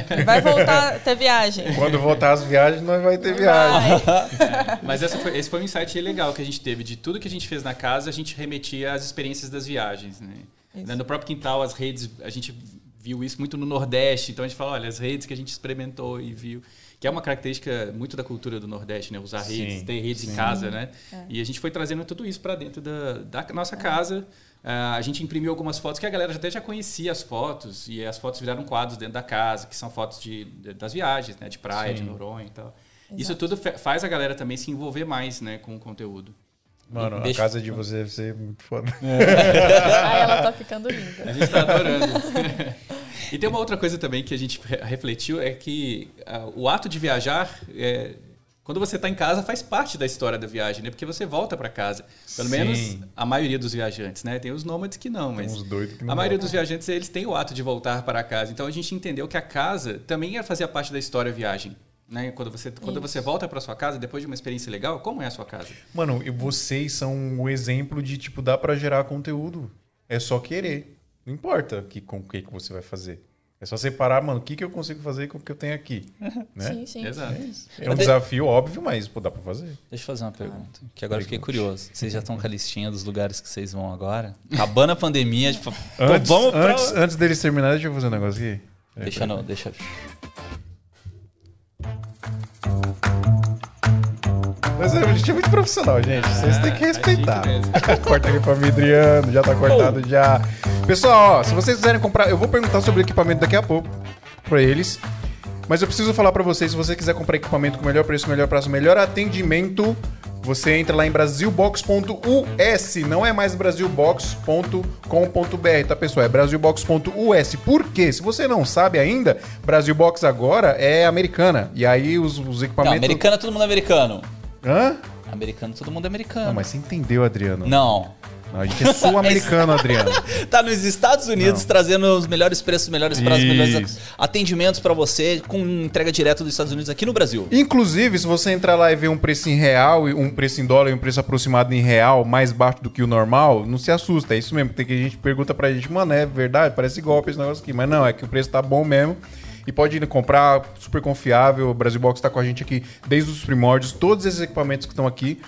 Ele vai voltar a ter viagem. Quando voltar as viagens, nós vai ter viagem. Vai. Mas essa foi- esse foi um insight legal que a gente teve. De tudo que a gente fez na casa, a gente remetia às experiências das viagens. Né? Isso. No próprio quintal, as redes, a gente viu isso muito no Nordeste. Então a gente fala, olha, as redes que a gente experimentou e viu. Que é uma característica muito da cultura do Nordeste, né? Usar Sim, redes, ter redes sim. em casa, né? É. E a gente foi trazendo tudo isso para dentro da, da nossa casa. Uh, a gente imprimiu algumas fotos que a galera até já conhecia as fotos, e as fotos viraram quadros dentro da casa, que são fotos de, de das viagens, né? De praia, Sim. de Noronha e tal. Exato. Isso tudo faz a galera também se envolver mais né, com o conteúdo. Mano, Deixa... a casa de você deve ser muito foda. É. ah, ela tá ficando linda. A gente tá adorando. e tem uma outra coisa também que a gente refletiu, é que uh, o ato de viajar... É, quando você está em casa, faz parte da história da viagem, né? Porque você volta para casa. Pelo Sim. menos a maioria dos viajantes, né? Tem os nômades que não, mas que não a maioria dos viajantes eles têm o ato de voltar para casa. Então a gente entendeu que a casa também ia fazer parte da história viagem. Né? Quando você, quando você volta para sua casa depois de uma experiência legal, como é a sua casa? Mano, e vocês são o exemplo de tipo dá para gerar conteúdo. É só querer. Não importa que, com o que, que você vai fazer. É só separar, mano, o que, que eu consigo fazer com o que eu tenho aqui. né? Sim, sim. Exato. É, é um desafio óbvio, mas pô, dá para fazer. Deixa eu fazer uma pergunta, que agora fiquei curioso. Vocês já estão com a listinha dos lugares que vocês vão agora? Acabando a pandemia, tipo, antes, vamos pra... antes, antes deles terminarem, deixa eu fazer um negócio aqui. É, deixa não, deixa. Mas é, a gente é muito profissional, gente. Vocês têm que respeitar. Corta aqui pra Adriano. Já tá cortado já. Pessoal, ó, se vocês quiserem comprar, eu vou perguntar sobre o equipamento daqui a pouco pra eles. Mas eu preciso falar para vocês, se você quiser comprar equipamento com melhor preço, melhor prazo, melhor atendimento, você entra lá em brasilbox.us, não é mais brasilbox.com.br, tá pessoal? É brasilbox.us. Por quê? Se você não sabe ainda, Brasilbox agora é americana. E aí os, os equipamentos. Não, americana todo mundo é americano. Hã? Americano, todo mundo é americano. Não, mas você entendeu, Adriano? Não. Não, a gente é sul-americano, Adriano. tá nos Estados Unidos Não. trazendo os melhores preços, melhores prazos, melhores atendimentos para você com entrega direta dos Estados Unidos aqui no Brasil. Inclusive, se você entrar lá e ver um preço em real, um preço em dólar e um preço aproximado em real mais baixo do que o normal, não se assusta. É isso mesmo. Tem que a gente pergunta pra gente, mano, é verdade? Parece golpe esse negócio aqui. Mas não, é que o preço tá bom mesmo e pode ir comprar, super confiável. O Brasil Box está com a gente aqui desde os primórdios. Todos esses equipamentos que estão aqui,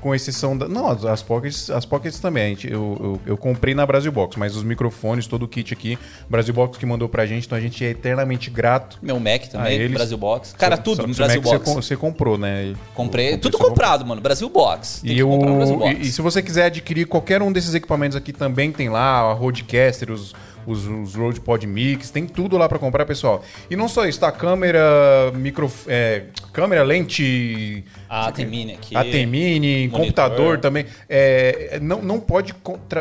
com exceção da. Não, as pockets, as pockets também. Gente, eu, eu, eu, comprei na Brasil Box, mas os microfones, todo o kit aqui, Brasil Box que mandou pra gente, então a gente é eternamente grato. Meu Mac também, eles. Brasil Box. Cara, tudo no Brasil Mac Box. Você, você comprou, né? Comprei, tudo comprado, mano. Brasil Box. e, eu, Box. E, e, se você quiser adquirir qualquer um desses equipamentos aqui, também tem lá a Rodecaster, os os, os Rode Pod Mix, tem tudo lá para comprar, pessoal. E não só isso, tá? Câmera, micro, é, câmera, lente. Ah, tem mini aqui. Ah, mini, monitor. computador também. É, não, não pode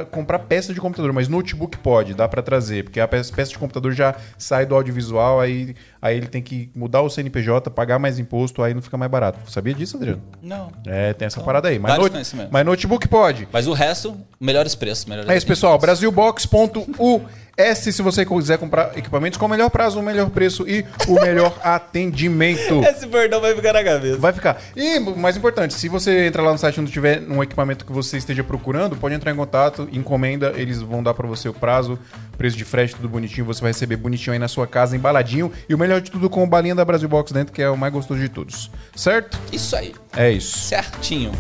comprar peça de computador, mas notebook pode, dá para trazer, porque a peça, peça de computador já sai do audiovisual, aí, aí ele tem que mudar o CNPJ, pagar mais imposto, aí não fica mais barato. Sabia disso, Adriano? Não. É, tem essa então, parada aí. Mas, mas notebook pode. Mas o resto, melhores preços. Melhores é isso, pessoal. Brasilbox.u S se você quiser comprar equipamentos com o melhor prazo, o melhor preço e o melhor atendimento. Esse bordão vai ficar na cabeça. Vai ficar. E, mais importante, se você entrar lá no site onde tiver um equipamento que você esteja procurando, pode entrar em contato, encomenda, eles vão dar para você o prazo, preço de frete, tudo bonitinho, você vai receber bonitinho aí na sua casa, embaladinho, e o melhor de tudo com o balinha da Brasil Box dentro, que é o mais gostoso de todos. Certo? Isso aí. É isso. Certinho.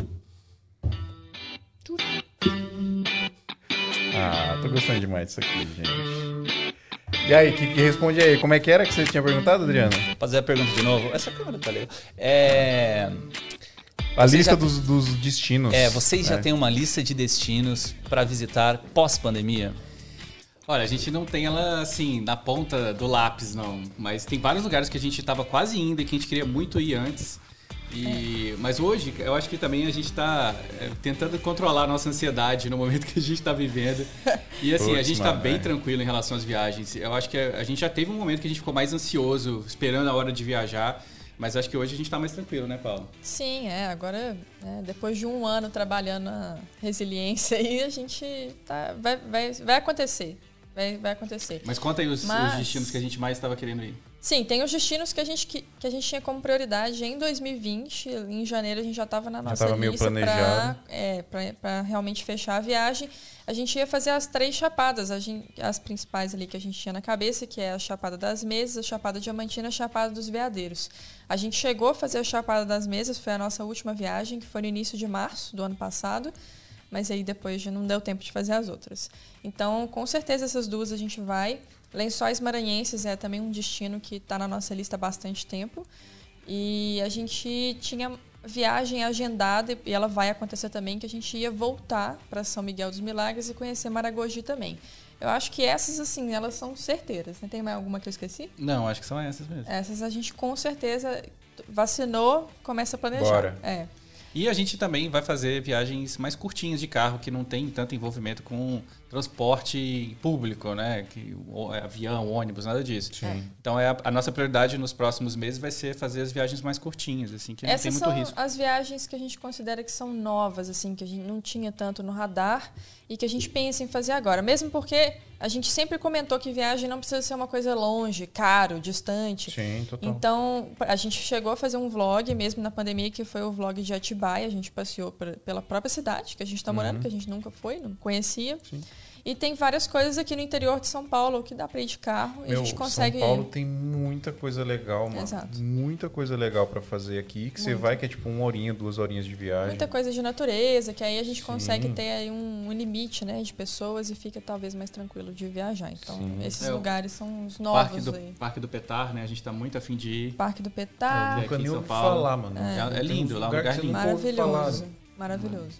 Ah, tô gostando demais disso aqui, gente. E aí, que, que, responde aí? Como é que era que você tinha perguntado, Adriano? Fazer a pergunta de novo. Essa câmera tá legal. É. A vocês lista já... dos, dos, destinos. É, vocês já é. têm uma lista de destinos para visitar pós-pandemia? Olha, a gente não tem ela assim na ponta do lápis, não. Mas tem vários lugares que a gente estava quase indo e que a gente queria muito ir antes. E, é. Mas hoje, eu acho que também a gente está é, tentando controlar a nossa ansiedade no momento que a gente está vivendo. E assim, Puts, a gente está bem é. tranquilo em relação às viagens. Eu acho que a, gente já teve um momento que a gente ficou mais ansioso, esperando a hora de viajar. Mas acho que hoje a gente está mais tranquilo, né, Paulo? Sim, é. Agora, né, depois de um ano trabalhando na resiliência aí, a gente tá, vai, vai, vai acontecer. Vai, vai acontecer. Mas conta aí os, Mas... os destinos que a gente mais estava querendo ir. Sim, tem os destinos que a gente, que, que a gente tinha como prioridade em 2020. Em janeiro a gente já estava na nossa lista para é, realmente fechar a viagem. A gente ia fazer as três chapadas, gente, as principais ali que a gente tinha na cabeça, que é a Chapada das Mesas, a Chapada Diamantina e a Chapada dos Veadeiros. A gente chegou a fazer a Chapada das Mesas, foi a nossa última viagem, que foi no início de março do ano passado mas aí depois já não deu tempo de fazer as outras. Então, com certeza essas duas a gente vai. Lençóis Maranhenses é também um destino que está na nossa lista há bastante tempo. E a gente tinha viagem agendada e ela vai acontecer também que a gente ia voltar para São Miguel dos Milagres e conhecer Maragogi também. Eu acho que essas assim, elas são certeiras. Né? Tem mais alguma que eu esqueci? Não, acho que são essas mesmo. Essas a gente com certeza vacinou, começa a planejar. Bora. É. E a gente também vai fazer viagens mais curtinhas de carro, que não tem tanto envolvimento com transporte público, né? Que, o- avião, ônibus, nada disso. Sim. Então é a, a nossa prioridade nos próximos meses vai ser fazer as viagens mais curtinhas, assim, que não tem Essas muito são risco. as viagens que a gente considera que são novas, assim, que a gente não tinha tanto no radar e que a gente pensa em fazer agora. Mesmo porque a gente sempre comentou que viagem não precisa ser uma coisa longe, caro, distante. Sim, total. Então, a gente chegou a fazer um vlog, mesmo na pandemia, que foi o vlog de Atibaia. A gente passeou por- pela própria cidade que a gente está morando, que a gente nunca foi, não conhecia. Uhum. Sim. E tem várias coisas aqui no interior de São Paulo que dá para ir de carro e Meu, a gente consegue. São Paulo tem muita coisa legal, mano. Exato. Muita coisa legal pra fazer aqui. Que você Muito. vai, que é tipo uma horinha, duas horinhas de viagem. Muita coisa de natureza, que aí a gente Sim. consegue ter aí um, um limite né, de pessoas e fica talvez mais tranquilo de viajar. Então, Sim. esses É, lugares são os Parque novos do, aí. Parque do Petar, né? A gente está muito afim de ir. Parque do É, Petar, aqui Nunca em nem São ouvi Paulo. falar, mano. É. É lindo, lá é um lugar você lindo. maravilhoso. Maravilhoso.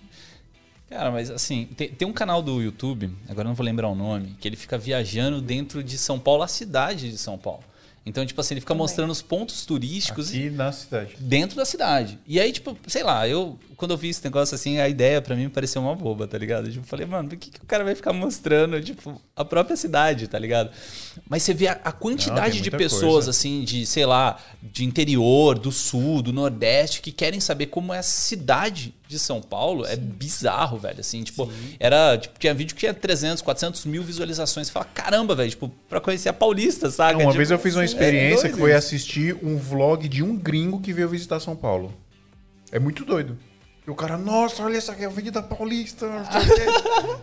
Cara, mas assim, tem, tem um canal do YouTube, agora eu não vou lembrar o nome, que ele fica viajando dentro de São Paulo, a cidade de São Paulo. Então, tipo assim, ele fica Também. mostrando os pontos turísticos Aqui na cidade. dentro da cidade. E aí, tipo, sei lá, eu, quando eu vi esse negócio assim, a ideia pra mim pareceu uma boba, tá ligado? Tipo, eu falei, mano, por que, que o cara vai ficar mostrando, tipo, a própria cidade, tá ligado? Mas você vê a, a quantidade tem de pessoas, coisa. assim, de, sei lá, de interior, do sul, do nordeste, que querem saber como é a cidade de São Paulo. É bizarro, velho, assim, tipo, era, tipo, tinha vídeo que tinha 300, 400 mil visualizações. Você fala, caramba, velho, tipo, pra conhecer a Paulista, saca? Uma Tipo, vez eu fiz uma sim, experiência é que foi assistir um vlog de um gringo que veio visitar São Paulo. É muito doido. E o cara, nossa, olha essa aqui é a Avenida Paulista.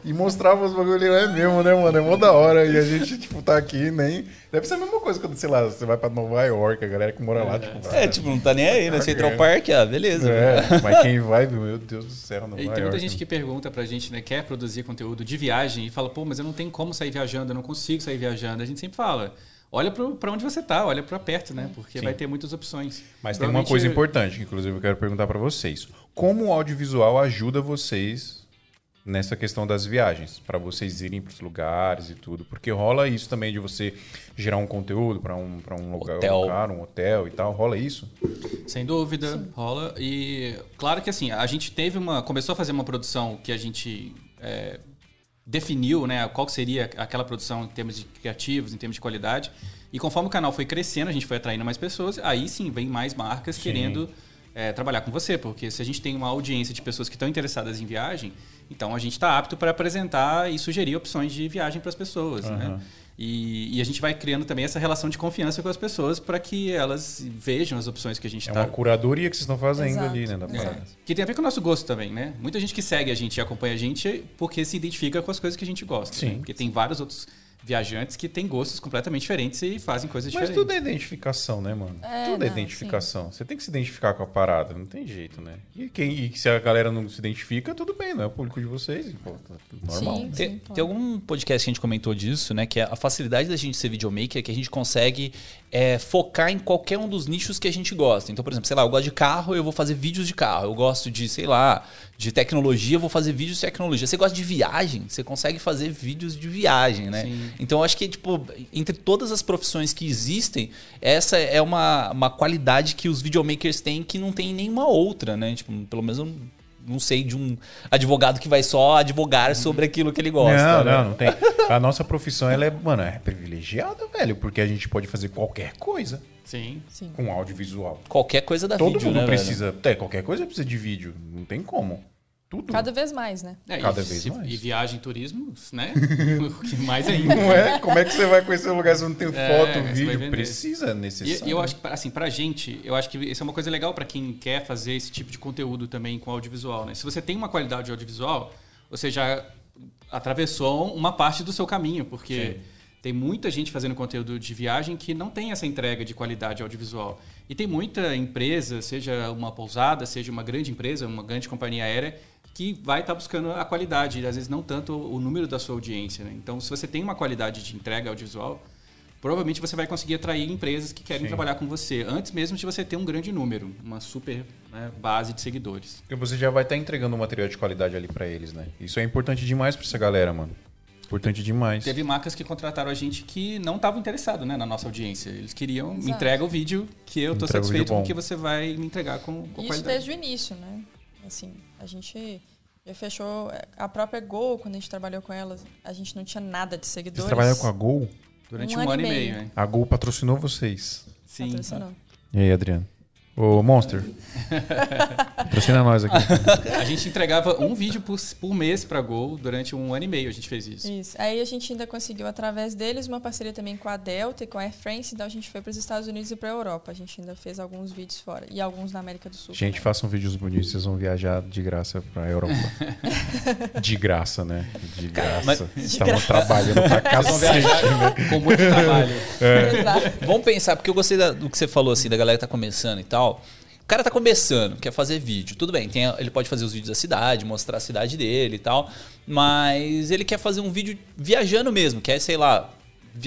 e mostrava os bagulho. É mesmo, né, mano? É mó da hora. E a gente, tipo, tá aqui, nem. Deve ser a mesma coisa quando, sei lá, você vai pra Nova York, a galera que mora lá, tipo. É, tipo, não tá nem aí, né? Central Park, ah, beleza. É, mas quem vai, meu Deus do céu, Nova E York. tem muita gente que pergunta pra gente, né, quer produzir conteúdo de viagem e fala, pô, mas eu não tenho como sair viajando, eu não consigo sair viajando. A gente sempre fala, olha pra onde você tá, olha pra perto, né? Porque Sim. vai ter muitas opções. Mas tem uma coisa importante, que inclusive eu quero perguntar pra vocês. Como o audiovisual ajuda vocês nessa questão das viagens, Pra vocês irem pros lugares e tudo? Porque rola isso também de você gerar um conteúdo pra um, pra um lugar, Hotel. um lugar, um hotel e tal. Rola isso? Sem dúvida, rola. E claro que assim, a gente teve uma. Começou a fazer uma produção que a gente é, definiu, né? Qual seria aquela produção em termos de criativos, em termos de qualidade. E conforme o canal foi crescendo, a gente foi atraindo mais pessoas, aí sim vem mais marcas Sim. querendo é, trabalhar com você, porque se a gente tem uma audiência de pessoas que estão interessadas em viagem, então a gente está apto para apresentar e sugerir opções de viagem para as pessoas, né? Aham. E, e a gente vai criando também essa relação de confiança com as pessoas para que elas vejam as opções que a gente É está uma curadoria que vocês estão fazendo Exato, ali, né? Da parada. que tem a ver com o nosso gosto também, né? Muita gente que segue a gente e acompanha a gente porque se identifica com as coisas que a gente gosta. Sim. né? Porque tem vários outros viajantes que têm gostos completamente diferentes e fazem coisas Mas diferentes. tudo é identificação, né, mano? É, tudo é não, identificação. Você tem que se identificar com a parada, não tem jeito, né? E, quem, e se a galera não se identifica, tudo bem, não é o público de vocês, pô, tá normal. Sim. Tem, claro. tem algum podcast que a gente comentou disso, né? Que é a facilidade da gente ser videomaker é que a gente consegue é, focar em qualquer um dos nichos que a gente gosta. Então, por exemplo, sei lá, eu gosto de carro, eu vou fazer vídeos de carro. Eu gosto de, sei lá, de tecnologia, eu vou fazer vídeos de tecnologia. Você gosta de viagem, você consegue fazer vídeos de viagem, né? Sim. Então, eu acho que, tipo, entre todas as profissões que existem, essa é uma, uma qualidade que os videomakers têm que não tem nenhuma outra, né? Tipo, pelo menos eu não, sei de um advogado que vai só advogar sobre aquilo que ele gosta. não, né? não, não tem. A nossa profissão, ela é, mano, é privilegiada, velho, porque a gente pode fazer qualquer coisa Sim. Sim. com audiovisual. Qualquer coisa da Todo vídeo, mundo né, velho? precisa, é, qualquer coisa precisa de vídeo, não tem como. Tudo. Cada vez mais, né? É, Cada e, vez se- mais. E viagem e turismo, né? O que mais ainda. Não é? Como é que você vai conhecer um lugar se não tem É, foto, vai vídeo? Precisa, é necessário. E eu acho que, assim, pra gente, eu acho que isso é uma coisa legal pra quem quer fazer esse tipo de conteúdo também com audiovisual, né? Se você tem uma qualidade audiovisual, você já atravessou uma parte do seu caminho, porque Sim. tem muita gente fazendo conteúdo de viagem que não tem essa entrega de qualidade audiovisual. E tem muita empresa, seja uma pousada, seja uma grande empresa, uma grande companhia aérea, que vai estar buscando a qualidade, e às vezes não tanto o número da sua audiência. Né? Então, se você tem uma qualidade de entrega audiovisual, provavelmente você vai conseguir atrair empresas que querem Sim. trabalhar com você, antes mesmo de você ter um grande número, uma super né, base de seguidores. Porque você já vai estar entregando um material de qualidade ali pra eles, né? Isso é importante demais pra essa galera, mano. Importante demais. Teve marcas que contrataram a gente que não estavam interessados né, na nossa audiência. Eles queriam, me Exato. entrega o vídeo que eu vídeo satisfeito com o que você vai me entregar com, com Isso qualidade. desde o início, né? Assim, a gente já fechou a própria Gol, quando a gente trabalhou com elas, a gente não tinha nada de seguidores. Vocês trabalham com a Gol? Durante Um um, ano ano e meio. meio. né? A Gol patrocinou vocês. Sim. Patrocinou. E aí, Adriano? Ô, Monster. Patrocina nós aqui. A gente entregava um vídeo por, por mês pra Gol durante um ano e meio. A gente fez isso. Isso. Aí a gente ainda conseguiu, através deles, uma parceria também com a Delta e com a Air France. Então a gente foi para os Estados Unidos e para a Europa. A gente ainda fez alguns vídeos fora. E alguns na América do Sul. Gente, também. façam vídeos bonitos, vocês vão viajar de graça pra Europa. de graça, né? De graça. mas- Estavam trabalhando pra Vocês vão viajar com muito trabalho. Exato. Vamos pensar, porque eu gostei da- do que você falou, assim, da galera que tá começando e tal. O cara tá começando, quer fazer vídeo. Tudo bem, tem- ele pode fazer os vídeos da cidade, mostrar a cidade dele e tal. Mas ele quer fazer um vídeo viajando mesmo, quer, sei lá,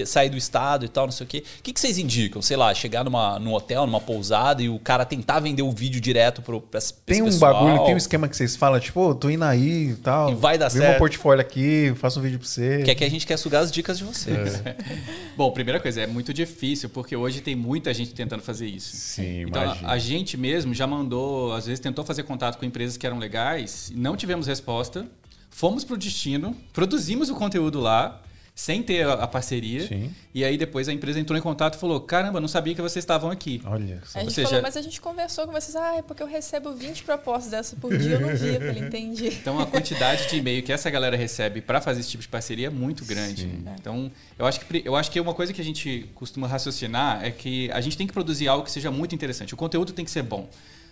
sair do estado e tal, não sei o quê. O que, que vocês indicam? Sei lá, chegar numa, num hotel, numa pousada e o cara tentar vender o vídeo direto pro, pra, esse- pra Tem um pessoal. bagulho, tem um esquema que vocês falam, tipo, ô, tô indo aí e tal. E vai dar Vê meu certo. portfólio aqui, faço um vídeo pra você. Que é que a gente quer sugar as dicas de vocês. Bom, primeira coisa, é muito difícil, porque hoje tem muita gente tentando fazer isso. Sim, Então, imagina. a, a gente mesmo já mandou, às vezes tentou fazer contato com empresas que eram legais, não tivemos resposta. Fomos pro destino, produzimos o conteúdo lá, sem ter a, a parceria. Sim. E aí depois a empresa entrou em contato e falou: Caramba, não sabia que vocês estavam aqui. Olha só. A gente seja- falou, mas a gente conversou com vocês. Ah, é porque eu recebo 20 propostas dessa por dia. Eu não vi. Eu falei, entendi. Então a quantidade de e-mail que essa galera recebe para fazer esse tipo de parceria é muito grande. Então eu acho, que, eu acho que uma coisa que a gente costuma raciocinar é que a gente tem que produzir algo que seja muito interessante. O conteúdo tem que ser bom.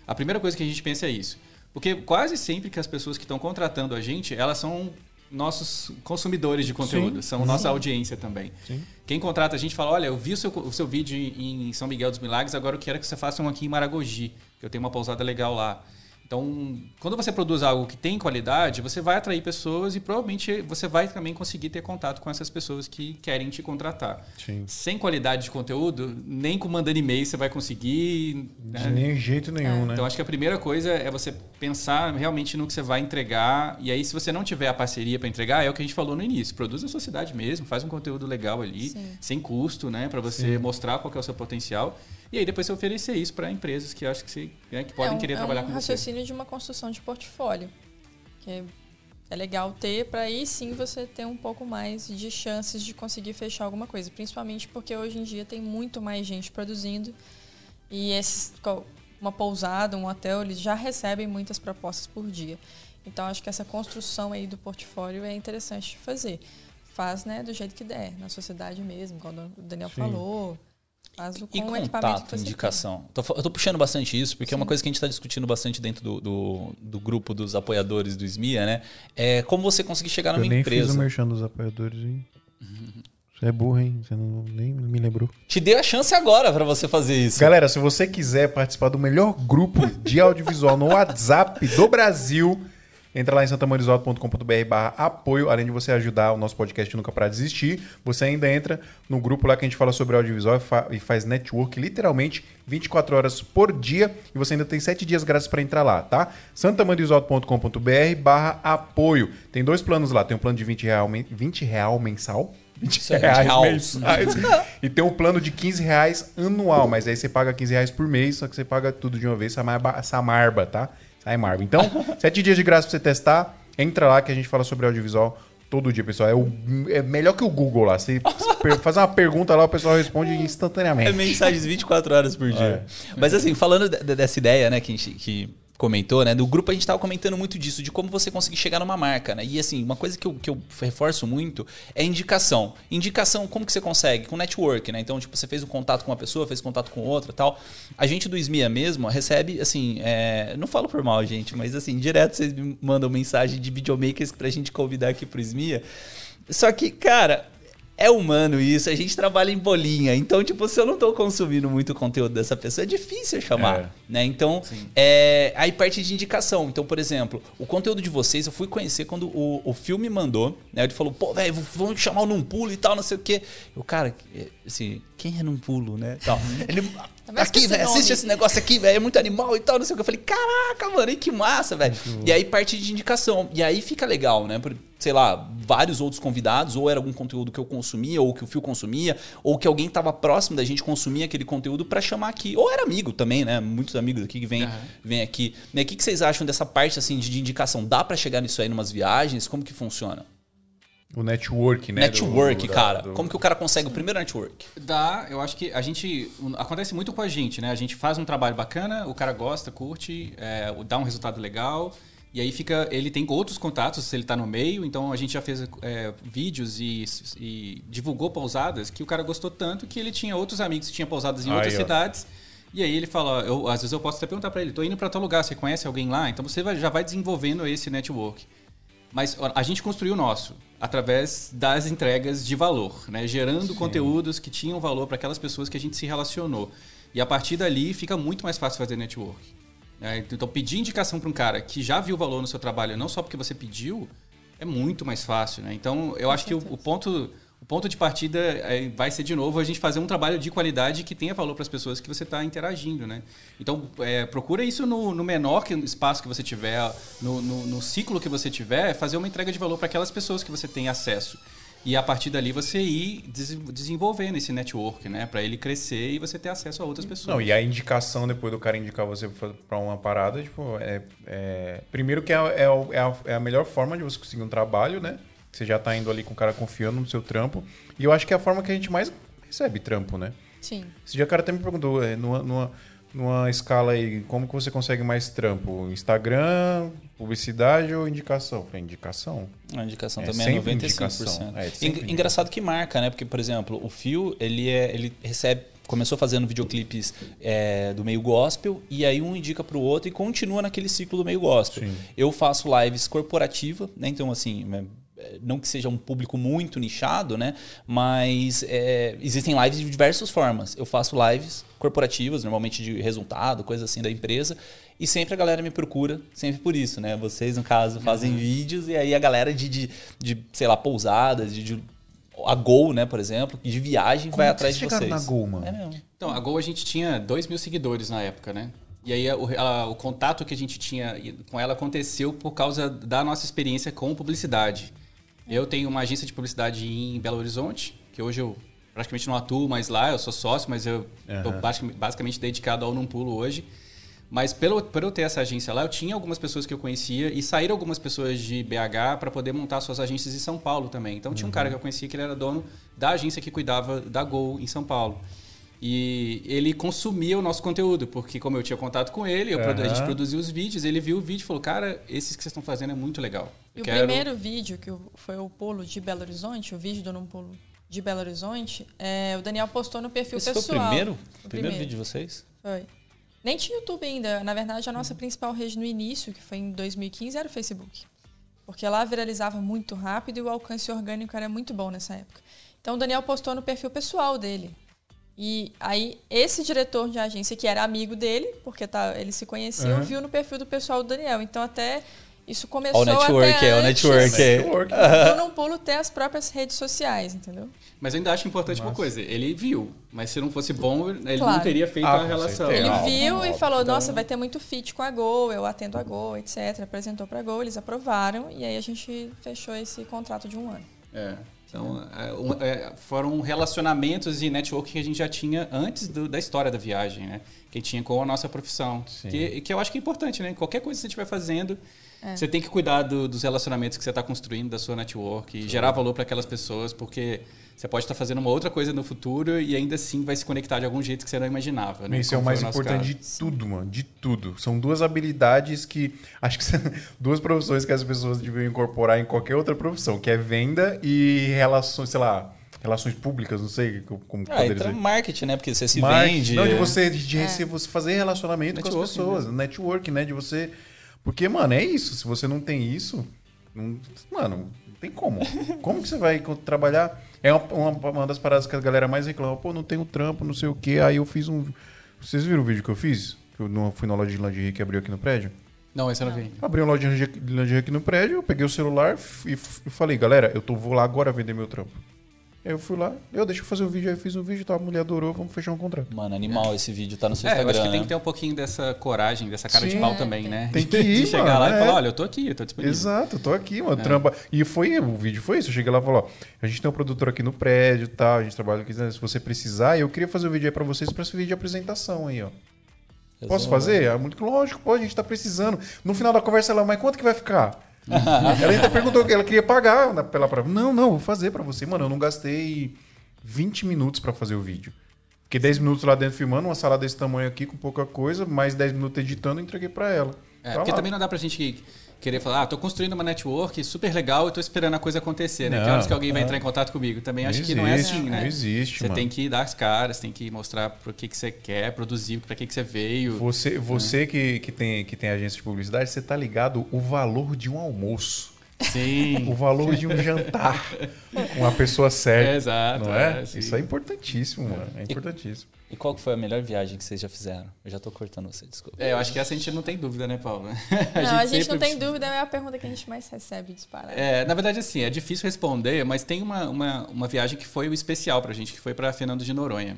A primeira coisa que a gente pensa é isso. Porque quase sempre que as pessoas que estão contratando a gente, elas são nossos consumidores de conteúdo, Sim. são nossa audiência também. Sim. Quem contrata a gente fala, olha, eu vi o seu, o seu vídeo em São Miguel dos Milagres, agora eu quero que você faça um aqui em Maragogi, que eu tenho uma pousada legal lá. Então, quando você produz algo que tem qualidade, você vai atrair pessoas e provavelmente você vai também conseguir ter contato com essas pessoas que querem te contratar. Sim. Sem qualidade de conteúdo, nem com mandando e-mail você vai conseguir. né? De nem jeito nenhum, né? Então, acho que a primeira coisa é você pensar realmente no que você vai entregar. E aí, se você não tiver a parceria para entregar, é o que a gente falou no início. Produz a sua cidade mesmo, faz um conteúdo legal ali, Sim. sem custo, né? Para você mostrar qual é o seu potencial. E aí, depois você oferecer isso para empresas que acho que, você, né, que podem é um, querer é trabalhar um com você. raciocínio de uma construção de portfólio. Que é- é legal ter para aí sim você ter um pouco mais de chances de conseguir fechar alguma coisa. Principalmente porque hoje em dia tem muito mais gente produzindo. E esses, uma pousada, um hotel, eles já recebem muitas propostas por dia. Então acho que essa construção aí do portfólio é interessante de fazer. Faz né, do jeito que der, na sociedade mesmo, igual o Daniel Sim. falou. O, E o equipamento que contato, indicação. Tô eu tô puxando bastante isso, porque é uma Sim. coisa que a gente está discutindo bastante dentro do, do, do grupo dos apoiadores do SMIA, né? É como você conseguir chegar Eu numa nem fiz empresa. o merchan dos apoiadores, hein? Você é burro, hein? Você não, nem me lembrou. Te dei a chance agora para você fazer isso. Galera, se você quiser participar do melhor grupo de audiovisual no WhatsApp do Brasil, entra lá em santamarisoto.com.br barra apoio. Além de você ajudar o nosso podcast Nunca Para Desistir, você ainda entra no grupo lá que a gente fala sobre audiovisual e, fa- e faz network literalmente 24 horas por dia. E você ainda tem 7 dias grátis para entrar lá, tá? santamarisoto.com.br barra apoio. Tem dois planos lá. Tem um plano de 20 real, men- 20 real mensal. 20 Isso é reais mensais. e tem um plano de 15 reais anual, mas aí você paga 15 reais por mês, só que você paga tudo de uma vez, Samarba, Samarba tá? Samarba. Então, sete dias de graça pra você testar. Entra lá que a gente fala sobre audiovisual todo dia, pessoal. É, o, é melhor que o Google lá. Você faz uma pergunta lá, o pessoal responde É instantaneamente. mensagens 24 horas por dia. Mas assim, falando de- de- dessa ideia, né, que a gente que comentou, né, do grupo a gente tava comentando muito disso, de como você conseguir chegar numa marca, né? E assim, uma coisa que eu, que eu reforço muito é indicação. Indicação, como que você consegue? Com network, né? Então, tipo, você fez um contato com uma pessoa, fez contato com outra tal. A gente do SMIA mesmo recebe, assim, é, não falo por mal, gente, mas assim, direto vocês me mandam mensagem de videomakers pra gente convidar aqui pro SMIA. Só que, cara, é humano isso, a gente trabalha em bolinha. Então, tipo, se eu não tô consumindo muito conteúdo dessa pessoa, é difícil chamar, É. né? Então, é, aí parte de indicação. Então, por exemplo, o conteúdo de vocês eu fui conhecer quando o, o filme mandou, né? Ele falou, pô, velho, vamos chamar o Num Pulo e tal, não sei o quê. Eu, cara, assim, quem é Num Pulo, né? Tal. Ele, aqui, esse velho, assiste esse negócio aqui, velho, é muito animal e tal, não sei o que. Eu falei, caraca, mano, e que massa, velho. E aí parte de indicação. E aí fica legal, né? Por, sei lá, vários outros convidados, ou era algum conteúdo que eu consumia, ou que o Fio consumia, ou que alguém tava próximo da gente consumir aquele conteúdo pra chamar aqui. Ou era amigo também, né? Muitos amigos aqui que vêm Aham. vem aqui. Né? O que, que vocês acham dessa parte assim de, de indicação? Dá pra chegar nisso aí numas viagens? Como que funciona? O network, né? network, do- da- cara. do- Como que o cara consegue o primeiro network? Dá, eu acho que a gente. Acontece muito com a gente, né? A gente faz um trabalho bacana, o cara gosta, curte, é, dá um resultado legal. E aí fica. Ele tem outros contatos se ele tá no meio, então a gente já fez é, vídeos e, e divulgou pousadas que o cara gostou tanto que ele tinha outros amigos que tinham pousadas em Aí, outras ó. cidades. E aí ele fala, eu, às vezes eu posso até perguntar pra ele, tô indo pra tal lugar, você conhece alguém lá? Então você vai- já vai desenvolvendo esse network. Mas a gente construiu o nosso através das entregas de valor, né? gerando conteúdos que tinham valor para aquelas pessoas que a gente se relacionou. E a partir dali fica muito mais fácil fazer network. né? Então, pedir indicação para um cara que já viu valor no seu trabalho, não só porque você pediu, é muito mais fácil. Né? Então, eu acho que o, o ponto. O ponto de partida é, vai ser, de novo, a gente fazer um trabalho de qualidade que tenha valor para as pessoas que você está interagindo, né? Então, é, procura isso no, no menor espaço que você tiver, no, no- no ciclo que você tiver, fazer uma entrega de valor para aquelas pessoas que você tem acesso. E a partir dali você ir des- desenvolvendo esse network, né? Para ele crescer e você ter acesso a outras pessoas. Não, e a indicação depois do cara indicar você pra uma parada, tipo, é. é- primeiro que é, é é a, é a melhor forma de você conseguir um trabalho, né? Você já tá indo ali com o cara confiando no seu trampo. E eu acho que é a forma que a gente mais recebe trampo, né? Sim. Esse dia o cara até me perguntou, é, numa, numa, numa escala aí, como que você consegue mais trampo? Instagram, publicidade ou indicação? Falei, indicação? A indicação É também é sempre 95%. indicação. É, Eng-. Engraçado que marca, né? Porque, por exemplo, o Fio, ele, é, ele recebe. Começou fazendo videoclipes é, do meio gospel, e aí um indica pro outro e continua naquele ciclo do meio gospel. Sim. Eu faço lives corporativa, né? Então, assim, é, não que seja um público muito nichado, né? Mas é, existem lives de diversas formas. Eu faço lives corporativas, normalmente de resultado, coisa assim da empresa. E sempre a galera me procura, sempre por isso, né? Vocês, no caso, fazem vídeos e aí a galera de, de, de, sei lá, pousadas, de, de a Gol, né, por exemplo, de viagem vai que atrás de vocês na Gol, mano? É mesmo. Então, a Gol a gente tinha 2 mil seguidores na época, né? E aí o, ela- o contato que a gente tinha com ela aconteceu por causa da nossa experiência com publicidade. Eu tenho uma agência de publicidade em Belo Horizonte, que hoje eu praticamente não atuo mais lá, eu sou sócio, mas eu estou Aham. basicamente dedicado ao Num Pulo hoje. Mas pelo, por eu ter essa agência lá, eu tinha algumas pessoas que eu conhecia e saíram algumas pessoas de BH para poder montar suas agências em São Paulo também. Então tinha um cara que eu conhecia que ele era dono da agência que cuidava da Gol em São Paulo. E ele consumia o nosso conteúdo, porque como eu tinha contato com ele, eu produ- a gente produzia os vídeos, ele viu o vídeo e falou, cara, esses que vocês estão fazendo é muito legal. E Eu o quero- primeiro vídeo, que foi o pulo de Belo Horizonte, o vídeo do Num Pulo de Belo Horizonte, é, o Daniel postou no perfil Esse pessoal. foi o primeiro? O primeiro vídeo de vocês? Foi. Nem tinha YouTube ainda. Na verdade, a nossa principal rede no início, que foi em 2015, era o Facebook. Porque lá viralizava muito rápido e o alcance orgânico era muito bom nessa época. Então o Daniel postou no perfil pessoal dele. E aí, esse diretor de agência, que era amigo dele, porque tá, eles se conheciam, Uhum. viu no perfil do pessoal do Daniel. Então até isso começou o network, até é o network. é. Network. do Num Pulo ter as próprias redes sociais, entendeu? Mas eu ainda acho importante uma coisa, ele viu, mas se não fosse bom, ele não Claro. teria feito Ah, a relação. certeza. Ele viu e falou, Então- nossa, vai ter muito fit com a Gol, eu atendo a Gol, etc. Apresentou pra Gol, eles aprovaram e aí a gente fechou esse contrato de um ano. É. Então, é, um- é, foram relacionamentos e network que a gente já tinha antes do- da história da viagem, né? Que tinha com a nossa profissão. Sim. Que, que eu acho que é importante, né? Qualquer coisa que você estiver fazendo, É. você tem que cuidar do- dos relacionamentos que você está construindo, da sua network, e gerar valor para aquelas pessoas, porque você pode estar fazendo uma outra coisa no futuro e ainda assim vai se conectar de algum jeito que você não imaginava. Né? Isso é o Como mais nosso importante caso. de tudo, mano. De tudo. São duas habilidades que. Acho que são duas profissões que as pessoas deviam incorporar em qualquer outra profissão, que é venda e relações, sei lá, relações públicas, não sei como como Ah, poderia dizer. marketing, né? Porque você se Marketing. vende. Não, de você, de rece- você fazer relacionamento com as pessoas. Network, né? De você. Porque, mano, é isso. Se você não tem isso, Não- mano, tem como. Como que você vai trabalhar? É uma, uma- das paradas que a galera mais reclama. Pô, não tenho trampo, não sei o quê. Aí eu fiz um. Vocês viram o vídeo que eu fiz? Que eu não- fui na loja de lingerie que abriu aqui no prédio? Não, esse eu não vi. Abri uma loja de lingerie- aqui no prédio, eu peguei o celular e e falei, galera, eu tô, vou lá agora vender meu trampo. Aí eu fui lá, eu deixa eu fazer o vídeo, aí eu fiz um vídeo, tá, a mulher adorou, vamos fechar um contrato. Mano, animal, esse vídeo tá no seu É, eu Instagram. acho que tem né? que ter um pouquinho dessa coragem, dessa cara de Sim. pau É, também, tem. né? Tem que ir, De chegar mano, lá é. e falar, olha, eu tô aqui, eu tô disponível. Exato, eu tô aqui, mano, trampa. E foi, o vídeo foi isso, eu cheguei lá e falei, ó, a gente tem um produtor aqui no prédio e tal, a gente trabalha aqui, né, se você precisar, eu queria fazer o vídeo aí pra vocês, pra esse vídeo de apresentação aí, ó. Posso fazer? Ah, muito lógico, pode, a gente tá precisando. No final da conversa ela, mas quanto que vai ficar? ela ainda perguntou que ela queria pagar na- pela prova. Não, não, vou fazer pra você. Mano, eu não gastei 20 minutos pra fazer o vídeo. Fiquei 10 minutos lá dentro filmando, uma sala desse tamanho aqui com pouca coisa, mais 10 minutos editando e entreguei pra ela. É, Tá porque lá. também não dá pra gente querer falar, ah, tô construindo uma network super legal e tô esperando a coisa acontecer, né? Não, que horas que alguém vai entrar em contato comigo? Também acho que não é existe, assim, né? Não existe, Você mano. tem que dar as caras, tem que mostrar pro que, que você quer produzir, pra que, que você veio. Você, você que, que, tem, que tem agência de publicidade, você tá ligado o valor de um almoço. Sim. O valor de um jantar com a pessoa certa. É, exato, Não é? é. Isso é importantíssimo, mano. É importantíssimo. E qual que foi a melhor viagem que vocês já fizeram? Eu já tô cortando você, desculpa. É, eu acho que essa a gente não tem dúvida, né, Paulo? Não, a gente não sempre- tem dúvida, é a pergunta que a gente mais recebe disparada. É, na verdade, assim, é difícil responder, mas tem uma, uma, uma viagem que foi o especial pra gente, que foi pra Fernando de Noronha.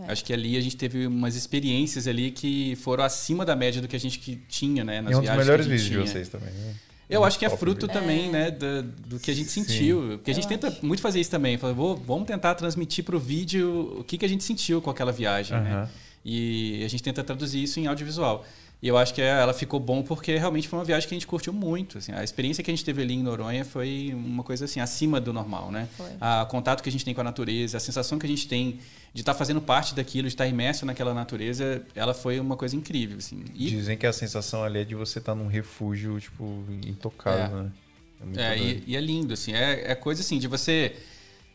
É. Acho que ali a gente teve umas experiências ali que foram acima da média do que a gente que tinha, né? Nas E é um dos viagens melhores que a gente vídeos de tinha. vocês também. né? Eu acho que é fruto vídeo. também, né, do, do que a gente Sim. sentiu. Porque a Eu gente tenta acho. muito fazer isso também. Fala, vou, vamos tentar transmitir pro vídeo o que, que a gente sentiu com aquela viagem, né? E a gente tenta traduzir isso em audiovisual. E eu acho que ela ficou bom porque realmente foi uma viagem que a gente curtiu muito. assim. a experiência que a gente teve ali em Noronha foi uma coisa assim, acima do normal, né? Foi. A- O contato que a gente tem com a natureza, a sensação que a gente tem de estar fazendo parte daquilo, de estar imerso naquela natureza, ela foi uma coisa incrível. Assim. E Dizem que a sensação ali é de você estar num refúgio, tipo, intocável, É. né? É É, e, e é lindo, assim. É, é coisa assim de você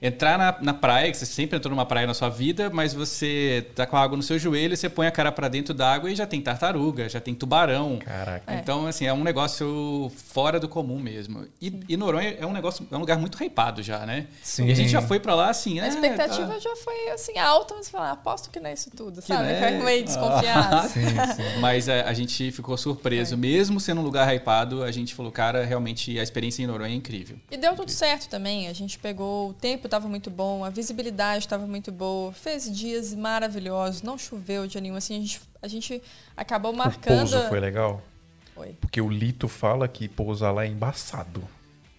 entrar na, na praia, que você sempre entrou numa praia na sua vida, mas você tá com a água no seu joelho, você põe a cara pra dentro da água e já tem tartaruga, já tem tubarão. Caraca. Então, assim, é um negócio fora do comum mesmo. E, e Noronha é um negócio, é um lugar muito hypado já, né? Sim. E a gente já foi pra lá assim, A é, expectativa tá. já foi assim alta, mas falar, aposto que não é isso tudo, Que sabe? é. Fica meio desconfiado. Sim, sim. Mas é, a gente ficou surpreso. Mesmo sendo um lugar hypado, a gente falou, cara, realmente a experiência em Noronha é incrível. E deu tudo certo também. A gente pegou, o tempo estava muito bom, a visibilidade estava muito boa, fez dias maravilhosos, não choveu dia nenhum. Assim, a gente, a gente acabou O marcando. pouso foi legal? Foi. Porque o Lito fala que pousar lá é embaçado.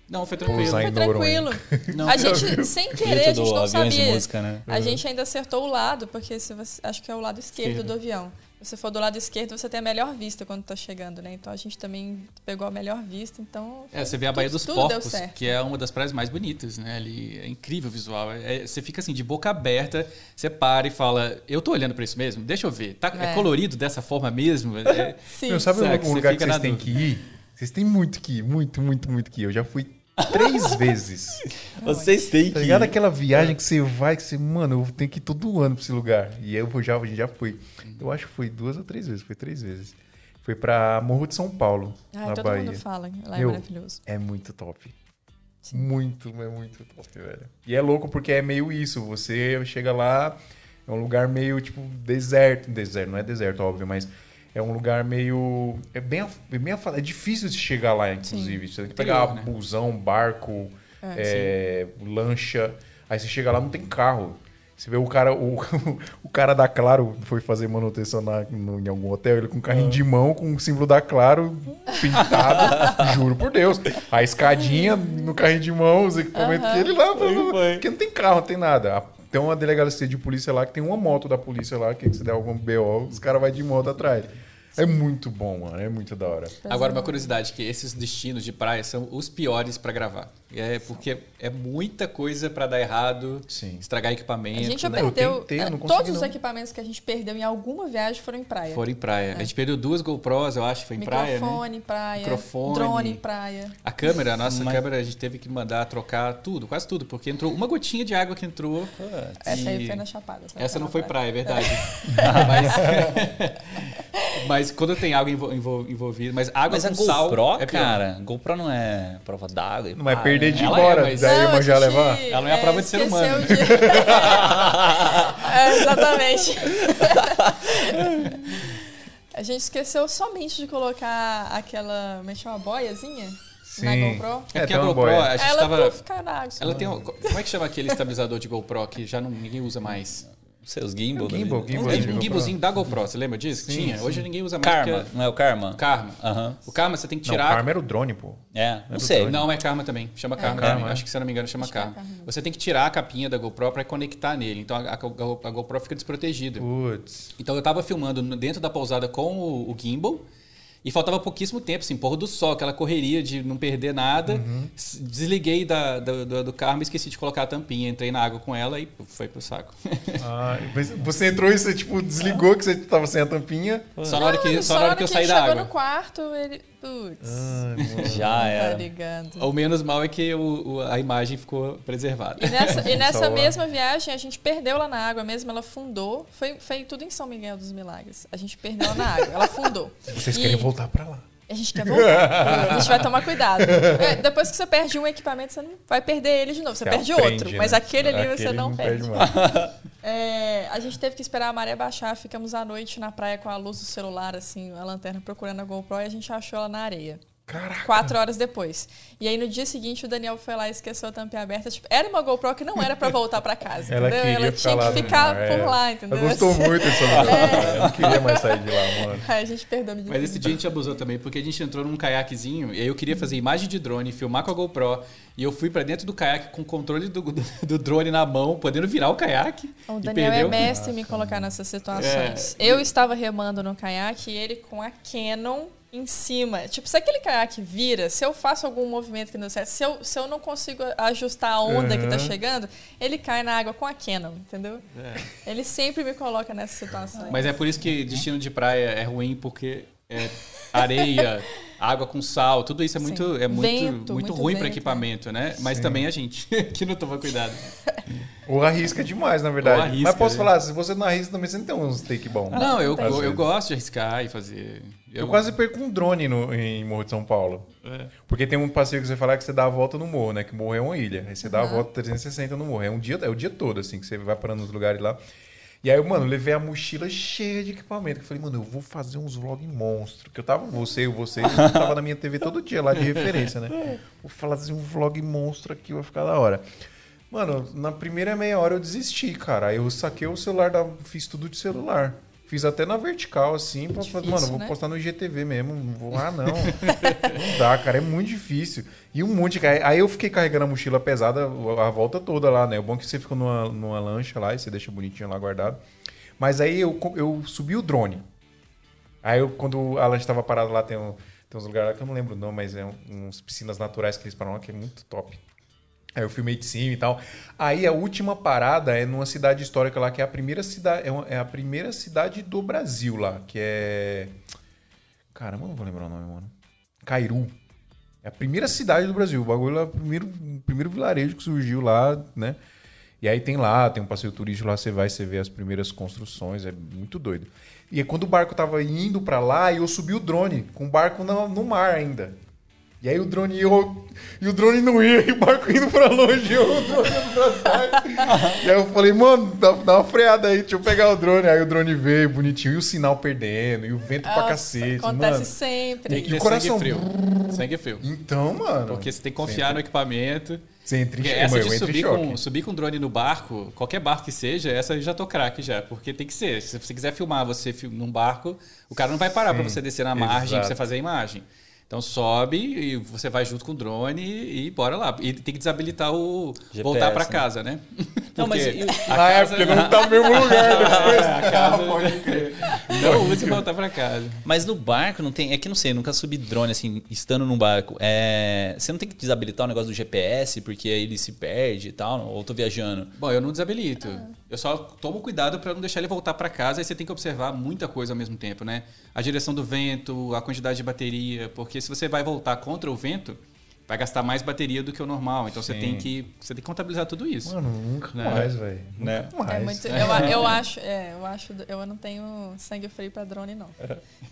Não, foi tranquilo. Pousar Foi tranquilo. Não, a gente, sem querer, a gente não de sabia. Música, né? A gente ainda acertou o lado, porque se você, acho que é o lado esquerdo, Esquerdo. do avião. Se você for do lado esquerdo, você tem a melhor vista quando tá chegando, né? Então a gente também pegou a melhor vista, então... É, você vê a Baía dos tudo Porcos, que é uma das praias mais bonitas, né? Ali é incrível o visual. É- você fica assim, de boca aberta, você para e fala, eu tô olhando pra isso mesmo? Deixa eu ver. Tá, é. É. colorido dessa forma mesmo? É- Sim. Meu, sabe Será um, lugar que vocês têm que ir? Vocês têm muito que ir, muito, muito, muito que ir. Eu já fui três vezes. Vocês têm Tá que. ligado aquela viagem que você vai, que você, mano, eu tenho que ir todo ano pra esse lugar. E eu vou já, a gente já fui. Eu acho que foi duas ou três vezes, foi três vezes. Foi pra Morro de São Paulo, Ai, na todo Bahia. mundo fala, lá é Meu, maravilhoso. É muito top. Muito, é muito top, velho. E é louco porque é meio isso. Você chega lá, é um lugar meio tipo deserto. Deserto, não é deserto, óbvio, mas é um lugar meio. É bem, é bem. É difícil de chegar lá, inclusive. Você tem que pegar Interior, né? busão, barco, é, lancha. Aí você chega lá, não tem carro. Você vê o cara, o, o cara da Claro foi fazer manutenção na, no- em algum hotel, ele com um carrinho de mão, com o símbolo da Claro pintado, juro por Deus. A escadinha no carrinho de mão, os equipamentos dele lá, porque não tem carro, não tem nada. Tem uma delegacia de polícia lá que tem uma moto da polícia lá, que se der algum BO, os caras vão de moto atrás. É muito bom, mano, é muito da hora. Agora, uma curiosidade, que esses destinos de praia são os piores pra gravar. É porque é muita coisa pra dar errado, Sim. estragar A equipamento. gente já né? Eu perdeu. tentei, eh, todos os não. equipamentos que a gente perdeu em alguma viagem foram em praia. Foram em praia. A gente perdeu duas GoPros, eu acho, foi em praia, né? Microfone em praia. Microfone. Drone em praia. A câmera, a nossa Mas- câmera, a gente teve que mandar trocar tudo, quase tudo, porque entrou uma gotinha de água que entrou. Essa aí e- foi na Chapada. Essa não foi praia. praia, é verdade. Mas Mas quando tem água envol- envol- envolvida, mas água Mas a com sal GoPro, é cara, GoPro não é prova d'água. e Não vai pá, perder né? de ir é, embora, mas- daí Não, a já levar. Ela não é a prova de ser humano. de- É, exatamente. a gente esqueceu somente de colocar aquela. Como é chama? Boiazinha? Na Sim. GoPro. É É, porque a uma GoPro, boia. a gente Ela tava. pra ficar na água. Ela tem um, como é que chama aquele estabilizador de GoPro que já não, ninguém usa mais? Seus gimbal. da Gimbal, vida. gimbal. É de um gimbalzinho da GoPro, você lembra disso? Sim, Tinha. sim. Hoje ninguém usa mais. Karma, porque- não é o Karma? Karma. Aham. O Karma você tem que Não, tirar. Karma era o drone, pô. É, não do sei. drone. Não, é Karma também. Chama Karma. Karma, né? é? Acho que se eu não me engano chama é Karma. Karma. Você tem que tirar a capinha da GoPro para conectar nele. Então a, a a GoPro fica desprotegida. Putz. Então eu tava filmando dentro da pousada com o, o gimbal e faltava pouquíssimo tempo, assim, pôr do sol, aquela correria de não perder nada. Uhum. Desliguei da, do, do, do e esqueci de colocar a tampinha. Entrei na água com ela e foi pro saco. Ah, mas você entrou e você, tipo, desligou que você tava sem a tampinha. só na hora que, Não, só na hora que eu saí da chegou água. no quarto, ele. Putz. Já Tá era. ligando. O menos mal é que o- o- a imagem ficou preservada. E nessa, e nessa mesma viagem, a gente perdeu lá na água mesmo, ela fundou. Foi, foi tudo em São Miguel dos Milagres. A gente perdeu ela na água, ela fundou. Vocês E querem voltar pra lá. A gente quer voltar. A gente vai tomar cuidado. É, depois que você perde um equipamento, você não vai perder ele de novo. Você, perde aprende, outro, né? mas aquele ali você Aquele não perde. mais. É, a gente teve que esperar a maré baixar, ficamos à noite na praia com a luz do celular, assim, a lanterna procurando a GoPro e a gente achou ela na areia. Caraca. Quatro horas depois. E aí no dia seguinte o Daniel foi lá e esqueceu a tampinha aberta. Tipo, era uma GoPro que não era pra voltar pra casa. Ela entendeu? queria ela tinha lá que ficar mar, por é. lá, entendeu? Ela gostou muito desse lugar. É. Eu não queria mais sair de lá, mano. Aí a gente perdeu dia Mas esse dia a gente abusou também, porque a gente entrou num caiaquezinho e aí eu queria fazer imagem de drone, filmar com a GoPro. E eu fui pra dentro do caiaque com o controle do, do, drone na mão, podendo virar o caiaque. O Daniel é mestre em me colocar nessas situações. É. Eu estava remando no caiaque e ele com a Canon em cima. Tipo, se aquele caiaque vira, se eu faço algum movimento que não deu certo, se eu, se eu não consigo ajustar a onda que tá Uhum. chegando, ele cai na água com a Canon, entendeu? É. Ele sempre me coloca nessas situações. Mas é por isso que destino de praia é ruim, porque é areia, água com sal, tudo isso é muito, Sim. é muito, Vento, muito, muito ruim para vento, equipamento, né? Mas Sim. também a gente que não toma cuidado. Ou arrisca demais, na verdade. Arrisca, Mas posso né? falar, se você não arrisca também, você não tem uns take bom. Não, eu, eu, eu gosto de arriscar e fazer. Eu quase perco um drone no, em Morro de São Paulo. É. Porque tem um passeio que você fala que você dá a volta no morro, né? Que morro é uma ilha. Aí você dá a volta 360 no morro. É um dia, é o dia todo, assim, que você vai parando nos lugares lá. E aí, mano, eu levei a mochila cheia de equipamento. Eu falei, mano, eu vou fazer uns vlogs monstro. Que eu tava, você, eu, você, eu tava na minha TV todo dia lá de referência, né? Vou fazer um vlog monstro aqui, vai ficar da hora. Mano, na primeira meia hora eu desisti, cara. Aí eu saquei o celular, da, fiz tudo de celular. Fiz até na vertical, assim, pra fazer. Difícil, Mano, eu vou né? postar no IGTV mesmo. Não vou. Ah, não. não dá, cara. É muito difícil. E um monte. cara, Aí eu fiquei carregando a mochila pesada a volta toda lá, né? O bom é que você fica numa, numa lancha lá e você deixa bonitinho lá guardado. Mas aí eu, eu subi o drone. Aí eu, quando a lancha tava parada lá, tem, um, tem uns lugares lá que eu não lembro o nome, mas é um, uns piscinas naturais que eles param lá, que é muito top. Aí eu filmei de cima e tal. Aí a última parada é numa cidade histórica lá, que é a primeira cidade, é, é a primeira cidade do Brasil lá, que é. Caramba, não vou lembrar o nome, mano. Cairu. É a primeira cidade do Brasil. O bagulho lá, o primeiro, primeiro vilarejo que surgiu lá, né? E aí tem lá, tem um passeio turístico lá, você vai, você vê as primeiras construções, é muito doido. E aí quando o barco tava indo pra lá, eu subi o drone, com o barco no, no mar ainda. E aí o drone ia, e o drone não ia, e o barco indo pra longe, e eu o drone indo pra trás. e aí eu falei, mano, dá, dá uma freada aí, deixa eu pegar o drone. Aí o drone veio bonitinho, e o sinal perdendo, e o vento pra Nossa, cacete, Acontece mano. sempre. Tem que E o ter coração- sangue frio. Sangue frio. Então, mano. Porque você tem que confiar no equipamento. Você entra em choque. essa de subir choque. com, subir com drone no barco, qualquer barco que seja, essa eu já tô craque já. Porque tem que ser. Se você quiser filmar você num barco, o cara não vai parar pra Sim, você descer na margem pra você fazer a imagem. Então sobe e você vai junto com o drone e, e bora lá. E tem que desabilitar o. GPS, voltar pra né? casa, né? Não, mas e- a Ah, é, casa- porque não tá no mesmo lugar depois. a casa- Ah, pode crer. Não use e voltar pra casa. Mas no barco não tem. É que não sei, nunca subi drone assim, estando num barco. É, você não tem que desabilitar o negócio do GPS, porque aí ele se perde e tal, ou tô viajando. Bom, eu não desabilito. Eu só tomo cuidado para não deixar ele voltar para casa. Aí você tem que observar muita coisa ao mesmo tempo, né? A direção do vento, a quantidade de bateria, porque se você vai voltar contra o vento, vai gastar mais bateria do que o normal. Então você Sim. tem que você tem que contabilizar tudo isso. Mano, nunca Né? mais, velho. Né? Nunca mais. É muito, eu, a- eu acho, é, eu acho, eu não tenho sangue frio pra drone não.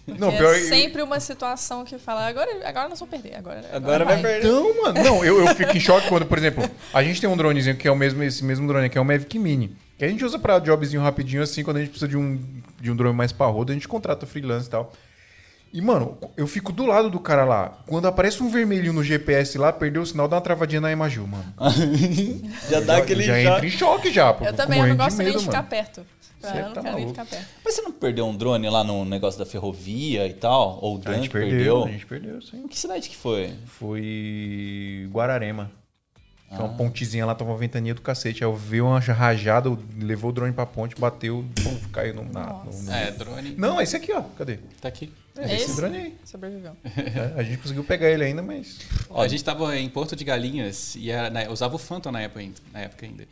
Não, é pior- sempre uma situação que fala, agora, agora nós vamos perder, agora, Agora vai perder. Então, mano, não, eu, eu fico em choque quando, por exemplo, a gente tem um dronezinho que é o mesmo, esse mesmo drone que é o Mavic Mini. Que a gente usa pra jobzinho rapidinho assim, quando a gente precisa de um, de um drone mais parrudo, a gente contrata freelance e tal. E, mano, eu fico do lado do cara lá. Quando aparece um vermelhinho no GPS lá, perdeu o sinal, dá uma travadinha na Imagil, mano. já dá aquele já já. entra em choque já. pô, Eu também eu não gosto nem medo, de ficar mano. perto. Você eu não tá quero nem maluco. ficar perto. Mas você não perdeu um drone lá no negócio da ferrovia e tal? Ou o A drone gente que perdeu, perdeu? a gente perdeu, sim. Que cidade que foi? Foi Guararema. Que é Ah. uma pontezinha lá, tava uma ventania do cacete. Aí eu vi uma rajada, levou o drone pra ponte, bateu, pum, caiu no, na, no- no- É, drone. Não, esse aqui, ó. Cadê? Tá aqui. É, esse, Esse? drone aí. Sobreviveu. É, a gente conseguiu pegar ele ainda, mas. Ó, a gente tava em Porto de Galinhas e era, né, usava o Phantom na época, ainda- na época ainda.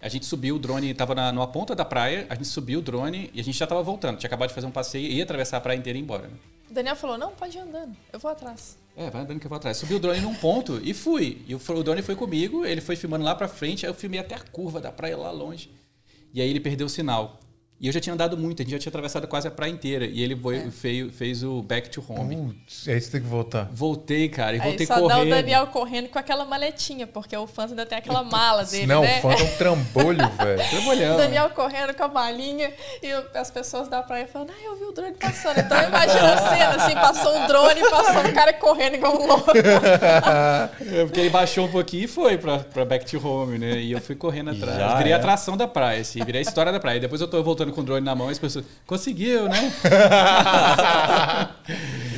A gente subiu o drone, tava na, numa ponta da praia, a gente subiu o drone e a gente já tava voltando. Tinha acabado de fazer um passeio e ia atravessar a praia inteira e ir embora. né? O Daniel falou, não, pode ir andando, eu vou atrás. É, vai andando que eu vou atrás. Subi o drone num ponto e fui. E o, o drone foi comigo, ele foi filmando lá pra frente, aí eu filmei até a curva da praia lá longe. E aí ele perdeu o sinal. E eu já tinha andado muito, a gente já tinha atravessado quase a praia inteira. E ele foi- feio- fez o back to home. Putz, aí você tem que voltar. Voltei, cara, e Aí voltei só dá o correndo. Daniel correndo com aquela maletinha, porque o fã ainda tem aquela mala dele, Não, né? o Phantom é um trambolho, velho. O Trabalhando. Daniel correndo com a malinha e as pessoas da praia falando, ah, eu vi o drone passando. Então imagina a cena, assim, passou um drone, passou um cara correndo igual um louco. É, porque ele baixou um pouquinho e foi pra, pra back to home, né? E eu fui correndo atrás. Já virei a é. atração da praia, assim, virei a história da praia. Depois eu tô voltando com o drone na mão e as pessoas, conseguiu, né?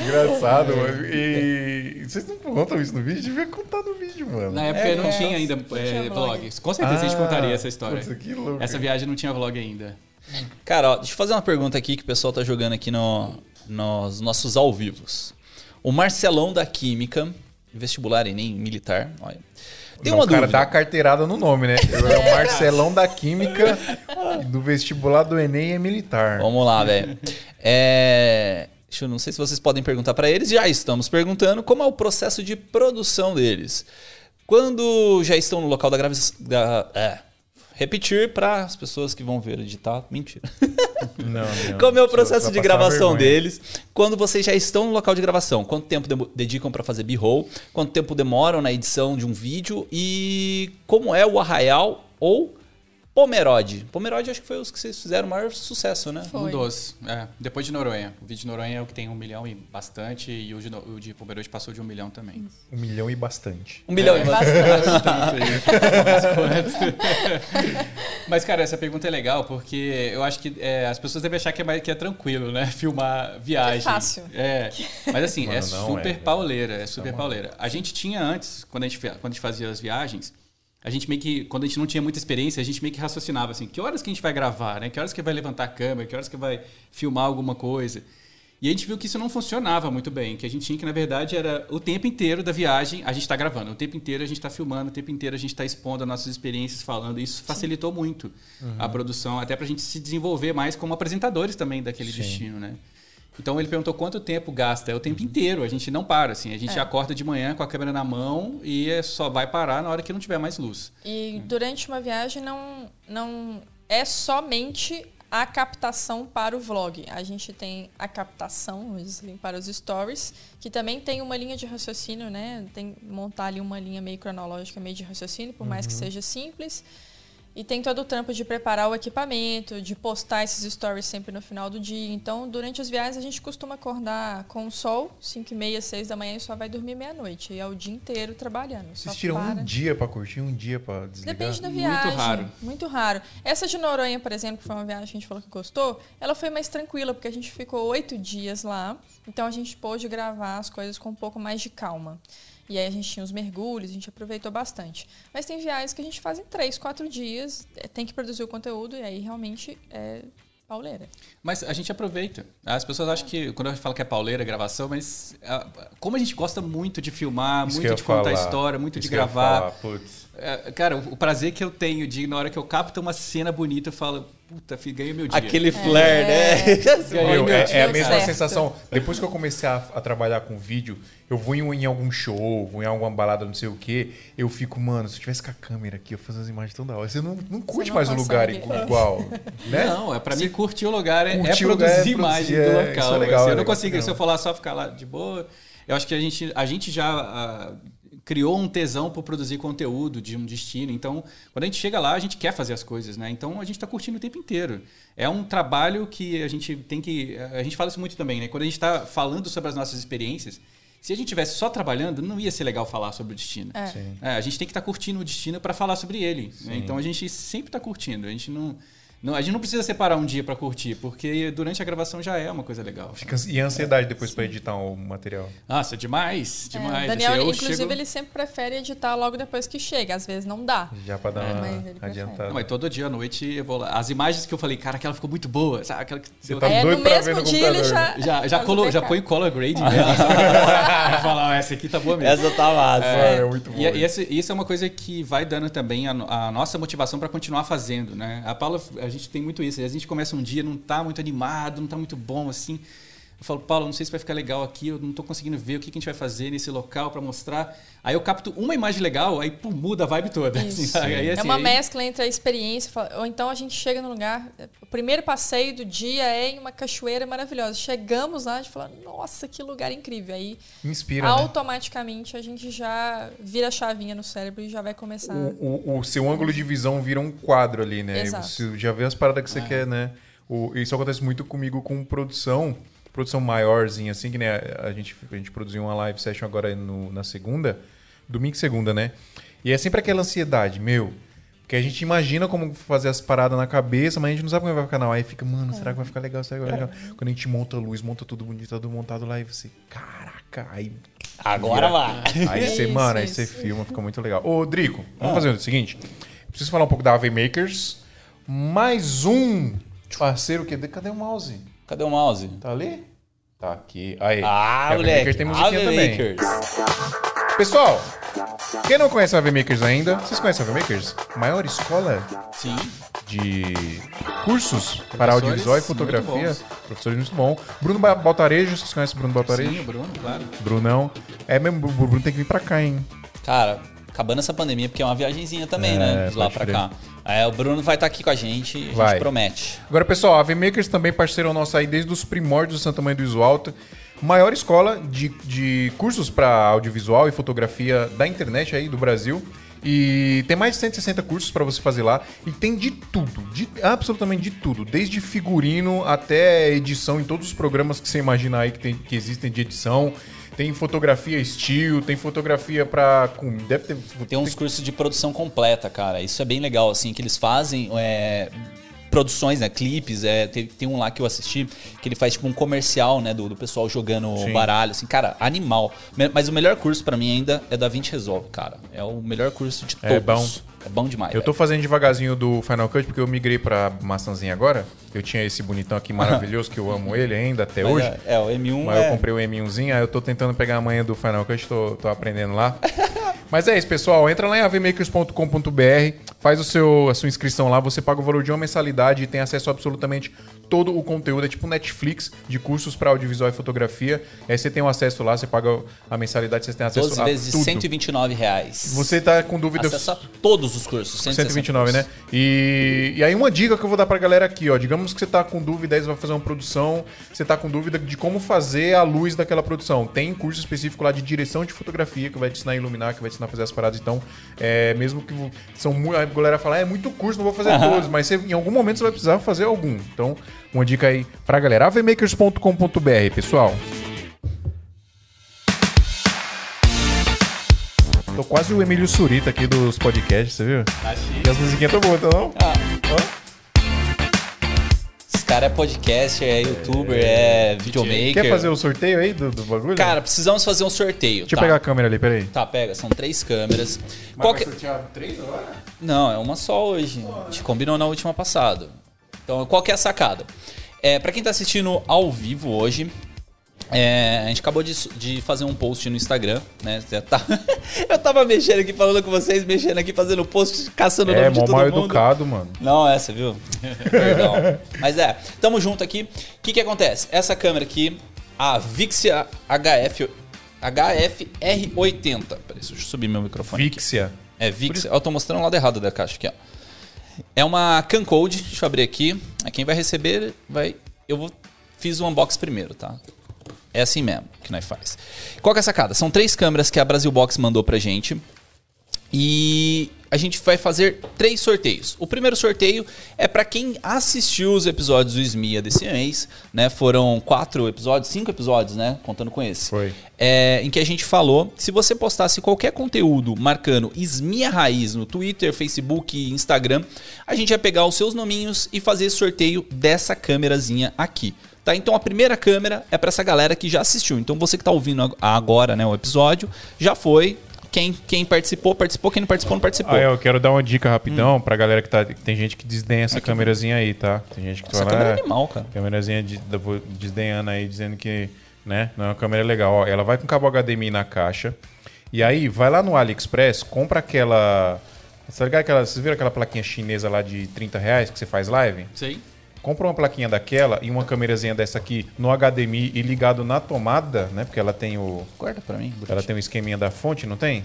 Engraçado, mano. E vocês não contam isso no vídeo? Devia contar no vídeo, mano. Na época É, não é. tinha ainda tinha é, vlog. vlog. Com certeza a gente contaria essa história. Putz, que louco. Essa viagem não tinha vlog ainda. Cara, ó, deixa eu fazer uma pergunta aqui que o pessoal tá jogando aqui no, nos nossos ao vivos. O Marcelão da Química, vestibular Enem militar, olha. Tem uma o cara dá a carteirada no nome, né? É o Marcelão da Química do vestibular do Enem é militar. Vamos lá, velho. É... Deixa eu não sei se vocês podem perguntar para eles. Já estamos perguntando como é o processo de produção deles. Quando já estão no local da gravação. Da... É. Repetir para as pessoas que vão ver editar. Mentira. Não, não. Como é o processo de gravação deles? Quando vocês já estão no local de gravação? Quanto tempo dedicam para fazer b-roll? Quanto tempo demoram na edição de um vídeo? E como é o Arraial ou Pomerode? Pomerode acho que foi os que vocês fizeram o maior sucesso, né? Foi. Um dos. É, depois de Noronha. O vídeo de Noronha é o que tem um milhão e bastante. E o de, No- o de Pomerode passou de um milhão também. Um milhão e bastante. Um milhão e Bastante. Mas, cara, essa pergunta é legal porque eu acho que é, as pessoas devem achar que é, mais, que é tranquilo, né? Filmar viagem. Que fácil. É. Mas assim, é Mano, não super é, pauleira. É super pauleira. A gente tinha antes, quando a gente, quando a gente fazia as viagens, a gente meio que, quando a gente não tinha muita experiência, a gente meio que raciocinava assim, que horas que a gente vai gravar, né? Que horas que vai levantar a câmera, que horas que vai filmar alguma coisa. E a gente viu que isso não funcionava muito bem, que a gente tinha que, na verdade, era o tempo inteiro da viagem a gente está gravando, o tempo inteiro a gente está filmando, o tempo inteiro a gente está expondo as nossas experiências, falando. Isso facilitou muito a produção, até para a gente se desenvolver mais como apresentadores também daquele destino, né? Então ele perguntou quanto tempo gasta. É o tempo inteiro, a gente não para, assim. A gente É. acorda de manhã com a câmera na mão e é só vai parar na hora que não tiver mais luz. E durante uma viagem não, não é somente a captação para o vlog. A gente tem a captação assim, para os stories, que também tem uma linha de raciocínio, né? Tem que montar ali uma linha meio cronológica, meio de raciocínio, por mais que seja simples. E tem todo o trampo de preparar o equipamento, de postar esses stories sempre no final do dia. Então, durante as viagens, a gente costuma acordar com o sol, 5 e meia, 6 da manhã, e só vai dormir meia-noite. E é o dia inteiro trabalhando. só Vocês tiram para. um dia pra curtir, um dia pra desligar? Depende da Muito viagem. raro. Muito raro. Essa de Noronha, por exemplo, que foi uma viagem que a gente falou que gostou, ela foi mais tranquila, porque a gente ficou oito dias lá. Então a gente pôde gravar as coisas com um pouco mais de calma. E aí a gente tinha os mergulhos, a gente aproveitou bastante. Mas tem viagens que a gente faz em três, quatro dias, eh, tem que produzir o conteúdo, e aí realmente é pauleira. Mas a gente aproveita. As pessoas acham que, quando eu falo que é pauleira a gravação, mas ah, como a gente gosta muito de filmar, Isso muito de contar falar. história, muito Isso de gravar. É, Cara, o prazer que eu tenho de, na hora que eu capto uma cena bonita, eu falo, puta, ganhei meu dia. Aquele flare, né? Meu, meu é, é a mesma certo. sensação. Depois que eu comecei a, a trabalhar com vídeo, eu vou em, em algum show, vou em alguma balada, não sei o quê, eu fico, mano, se eu tivesse com a câmera aqui, eu fazia as imagens tão da hora. Você não, não curte não mais o lugar igual, é. né? Não, é pra mim curtir o lugar, é, é Curtir lugar, produzir é imagem do é, local. isso é legal, assim. é eu não consigo, se eu for lá só ficar lá de boa, eu acho que a gente, a gente já ah, criou um tesão por produzir conteúdo de um destino. Então, quando a gente chega lá, a gente quer fazer as coisas, né? Então, a gente está curtindo o tempo inteiro. É um trabalho que a gente tem que... A gente fala isso muito também, né? Quando a gente está falando sobre as nossas experiências, se a gente tivesse só trabalhando, não ia ser legal falar sobre o destino. É. É, a gente tem que estar curtindo o destino para falar sobre ele. né? Então a gente sempre está curtindo. A gente não, não- a gente não precisa separar um dia para curtir, porque durante a gravação já é uma coisa legal. Fica, e a ansiedade depois pra editar o material. Nossa, demais, É, demais. o Daniel, Assim, eu inclusive, chego- ele sempre prefere editar logo depois que chega. Às vezes não dá. Já pra dar É, uma mas ele prefere. adiantada. Não, mas todo dia à noite eu vou lá. As imagens que eu falei, cara, aquela ficou muito boa. Sabe? Aquela que Você eu- tá é, doido no mesmo ver no dia ele computador, já. já, já, colo, já põe color grade mesmo. Pra falar, essa aqui tá boa mesmo. Essa tá massa. É, é muito bom. E, e esse- isso é uma coisa que vai dando também a, a nossa motivação para continuar fazendo, né? A Paula, a gente tem muito isso. A gente começa um dia, não tá muito animado, não tá muito bom assim. Eu falo, Paulo, não sei se vai ficar legal aqui, eu não tô conseguindo ver o que, que a gente vai fazer nesse local para mostrar. Aí eu capto uma imagem legal, aí pum, muda a vibe toda. Assim, aí, É assim, uma aí- mescla entre a experiência, ou então a gente chega no lugar. O primeiro passeio do dia é em uma cachoeira maravilhosa. Chegamos lá, a gente fala, nossa, que lugar incrível. Aí Inspira, né? automaticamente a gente já vira a chavinha no cérebro e já vai começar. O, o- o seu ângulo de visão vira um quadro ali, né? Exato. Você já vê as paradas que você quer, né? O- isso acontece muito comigo com produção, produção maiorzinha, assim, que né, a gente, a gente produziu uma live session agora no- na segunda, domingo e segunda, né? E é sempre aquela ansiedade, meu. Porque a gente imagina como fazer as paradas na cabeça, mas a gente não sabe como vai ficar na. Aí fica, mano, será que vai ficar legal? Será que vai ficar legal? Quando a gente monta a luz, monta tudo bonito, tudo montado lá, e você, caraca, aí Agora vai. Aí você, Isso, mano, aí isso. você filma, fica muito legal. Ô, Drico, vamos fazer o seguinte. Preciso falar um pouco da AV Makers. Mais um parceiro que. Cadê o mouse? Cadê o mouse? Tá ali? Tá aqui. Aí. Ah, A AV moleque. Makers tem musiquinha Ave também. Makers. Pessoal, quem não conhece a AV Makers ainda, vocês conhecem a AV Makers? Maior escola Sim. de cursos para audiovisual e fotografia. Professores muito bom. Bruno Ba- Baltarejo, vocês conhecem o Bruno Baltarejo? Sim, o Bruno, claro. Brunão. É mesmo, o Bruno tem que vir pra cá, hein? Cara, acabando essa pandemia, porque é uma viagenzinha também, É, né? De lá pra crer. cá. É, o Bruno vai estar aqui com a gente, a gente Vai. promete. Agora, pessoal, a VMakers também parceiro nosso aí desde os primórdios do Santa Mãe do Iso Alto. Maior escola de, de cursos para audiovisual e fotografia da internet aí do Brasil. E tem mais de 160 cursos para você fazer lá. E tem de tudo, de, absolutamente de tudo. Desde figurino até edição em todos os programas que você imaginar aí que, tem, que existem de edição. Tem fotografia estilo, tem fotografia para... Deve ter... Tem uns cursos de produção completa, cara. Isso é bem legal, assim, que eles fazem é, produções, né? Clipes. É, tem, tem um lá que eu assisti que ele faz tipo um comercial, né? Do, do pessoal jogando Sim. baralho, assim, cara, animal. Mas o melhor curso pra mim ainda é da 20 Resolve, cara. É o melhor curso de todos. É bom. É bom demais. Eu tô velho. fazendo devagarzinho do Final Cut porque eu migrei pra maçãzinha agora. Eu tinha esse bonitão aqui maravilhoso que eu amo ele ainda até Mas hoje. É, é, o M1 Mas é... eu comprei o M1zinho, aí eu tô tentando pegar a manha do Final Cut, tô, tô aprendendo lá. Mas é isso, pessoal. Entra lá em avmakers.com.br, faz o seu, a sua inscrição lá, você paga o valor de uma mensalidade e tem acesso a absolutamente todo o conteúdo. É tipo Netflix de cursos para audiovisual e fotografia. Aí você tem um acesso lá, você paga a mensalidade, você tem acesso 12 a vezes tudo. 129 reais. Você tá com dúvida... Acessa todos os cursos. 160 129, né? E, e aí uma dica que eu vou dar pra galera aqui, ó. Digamos que você tá com dúvida, aí você vai fazer uma produção, você tá com dúvida de como fazer a luz daquela produção. Tem curso específico lá de direção de fotografia que vai te ensinar a iluminar, que vai te ensinar a fazer as paradas. Então, é, mesmo que são a galera fala, "Ah, é muito curso, não vou fazer todos, mas você- em algum momento você vai precisar fazer algum. Então, uma dica aí pra galera. avmakers.com.br, pessoal. Tô quase o Emílio Surita aqui dos podcasts, você viu? E as musiquinhas tão boas, tá não? Esse cara é podcaster, é youtuber, é videomaker. Quer fazer o sorteio aí do, do bagulho? Cara, precisamos fazer um sorteio. Deixa tá? eu pegar a câmera ali, peraí. Tá, pega. São três câmeras. Qual que- sortear três agora? Não, é uma só hoje. A gente combinou na última passada. Então, qual que é a sacada? É, para quem tá assistindo ao vivo hoje, É, a gente acabou de, de fazer um post no Instagram, né? Tá- Eu tava mexendo aqui, falando com vocês, mexendo aqui, fazendo post, caçando o É, nome de todo mal mundo. educado, mano. Não, essa, viu? Perdão. Mas é, tamo junto aqui. O que que acontece? Essa câmera aqui, a Vixia HF, HFR80. Peraí, deixa eu subir meu microfone. aqui. Vixia. É Vixia. Eu tô mostrando o lado errado da caixa aqui, ó. É uma Cancode, deixa eu abrir aqui. Quem vai receber vai. Eu vou. Fiz o unbox primeiro, tá? É assim mesmo que nós faz. Qual que é a sacada? São três câmeras que a Brasil Box mandou pra gente. E a gente vai fazer três sorteios. O primeiro sorteio é para quem assistiu os episódios do SMIA desse mês, né? Foram quatro episódios, cinco episódios, né? Contando com esse. Foi. É, em que a gente falou, se você postasse qualquer conteúdo marcando Esmia Raiz no Twitter, Facebook e Instagram, a gente ia pegar os seus nominhos e fazer esse sorteio dessa câmerazinha aqui. Tá? Então a primeira câmera é para essa galera que já assistiu. Então você que está ouvindo ag- agora né, o episódio, já foi. Quem, quem participou, participou. Quem não participou, não participou. Ah, eu quero dar uma dica rapidão pra galera que tá. Tem gente que desdenha essa câmerazinha aí, tá? Tem gente que Essa fala, câmera é "Ah, animal, cara. Câmerazinha de, desdenhando aí, dizendo que né, não é uma câmera legal. Ó, ela vai com cabo HDMI na caixa. E aí, vai lá no AliExpress, compra aquela. Tá ligado aquela, vocês viram aquela plaquinha chinesa lá de 30 reais que você faz live? Sei. Compra uma plaquinha daquela e uma câmerazinha dessa aqui no HDMI e ligado na tomada, né? Porque ela tem o. Guarda pra mim. Ela tem o esqueminha da fonte, não tem?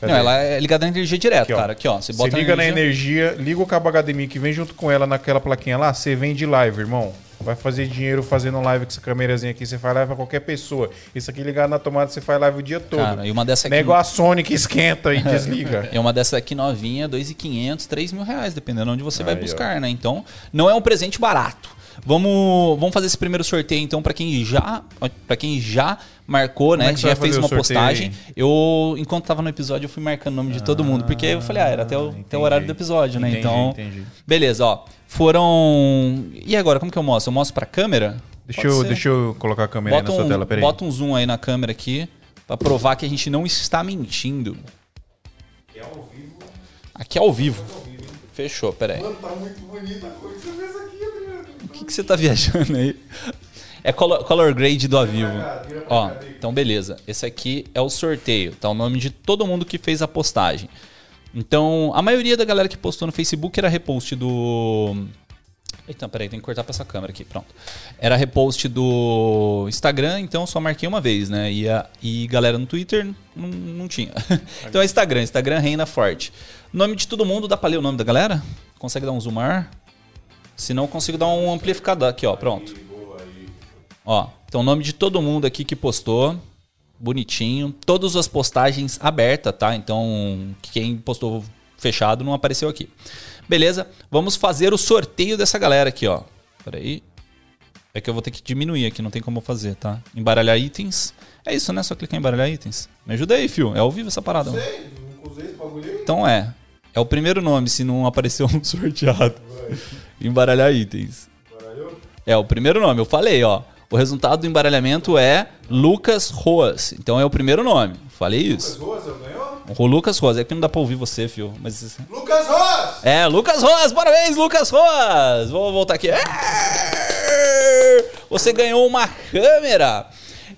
Cadê? Não, ela é ligada na energia direto, Aqui, cara. Aqui, ó. Você liga na energia- energia, liga o cabo HDMI que vem junto com ela naquela plaquinha lá, você vende live, irmão. Vai fazer dinheiro fazendo live com essa câmerazinha aqui, você faz live pra qualquer pessoa. Isso aqui ligado na tomada, você faz live o dia todo. Cara, e uma dessa aqui. igual a Sony que esquenta e desliga. E uma dessa aqui novinha, 2.500, 3 mil reais, dependendo onde você vai Aí, ó. buscar, né? Então, não é um presente barato. Vamos, vamos fazer esse primeiro sorteio então para quem já para quem já marcou, né? é que você já vai fez uma postagem. aí? Eu enquanto tava no episódio eu fui marcando o nome de todo mundo, porque eu falei, ah, era até o, até o entendi. horário do episódio, né? Entendi, então, entendi. beleza, ó. Foram E agora como que eu mostro? Eu mostro para câmera? Deixa Pode eu, ser? deixa eu colocar a câmera aí Bota na sua um, tela, peraí. bota um zoom aí na câmera aqui para provar que a gente não está mentindo. Aqui é ao vivo. Fechou, pera aí. tá muito bonita a coisa dessa aqui, Adriano. O que, que você tá viajando aí? É color, color grade do ao vivo. Ó, então beleza. Esse aqui é o sorteio, tá? O nome de todo mundo que fez a postagem. Então, a maioria da galera que postou no Facebook era repost do. Eita, peraí, tem que cortar pra essa câmera aqui, pronto. Era repost do Instagram, então só marquei uma vez, né? E, a, e galera no Twitter não, não tinha. então é Instagram, Instagram reina forte. Nome de todo mundo, dá pra ler o nome da galera? Consegue dar um zoomar? Se não, consigo dar um amplificador aqui, ó, pronto. Ó, então o nome de todo mundo aqui que postou, bonitinho. Todas as postagens abertas, tá? Então, quem postou fechado não apareceu aqui. Beleza? Vamos fazer o sorteio dessa galera aqui, ó. Peraí. É que eu vou ter que diminuir aqui, não tem como fazer, tá? Embaralhar itens. É isso, né? Só clicar em embaralhar itens. Me ajuda aí, fio. É ao vivo essa parada. mano. Então é. É o primeiro nome, se não apareceu um sorteado. Embaralhar itens. É o primeiro nome, eu falei, ó. O resultado do embaralhamento é Lucas Roas. Então é o primeiro nome. Falei isso. Rosa ganhou? O Lucas Roas. É que não dá pra ouvir você, fio. Mas. Lucas Rosa! É, Lucas Roas, parabéns, Lucas Roas! Vou voltar aqui. Você ganhou uma câmera!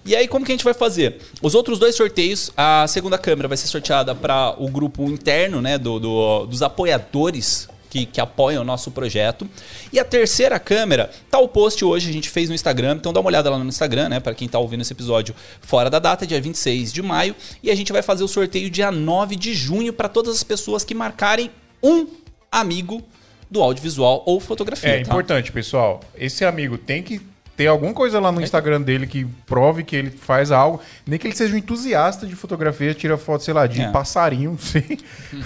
E aí, como que a gente vai fazer? Os outros dois sorteios, a segunda câmera vai ser sorteada para o grupo interno, né, do, do- dos apoiadores que, que apoiam o nosso projeto. E a terceira câmera, tá o post hoje, a gente fez no Instagram, então dá uma olhada lá no Instagram, né, para quem tá ouvindo esse episódio fora da data, dia 26 de maio. E a gente vai fazer o sorteio dia 9 de junho para todas as pessoas que marcarem um amigo do audiovisual ou fotografia. É tá? importante, pessoal. Esse amigo tem que ter alguma coisa lá no Instagram dele que prove que ele faz algo. Nem que ele seja um entusiasta de fotografia, tira foto, sei lá, de É. passarinho, não sei.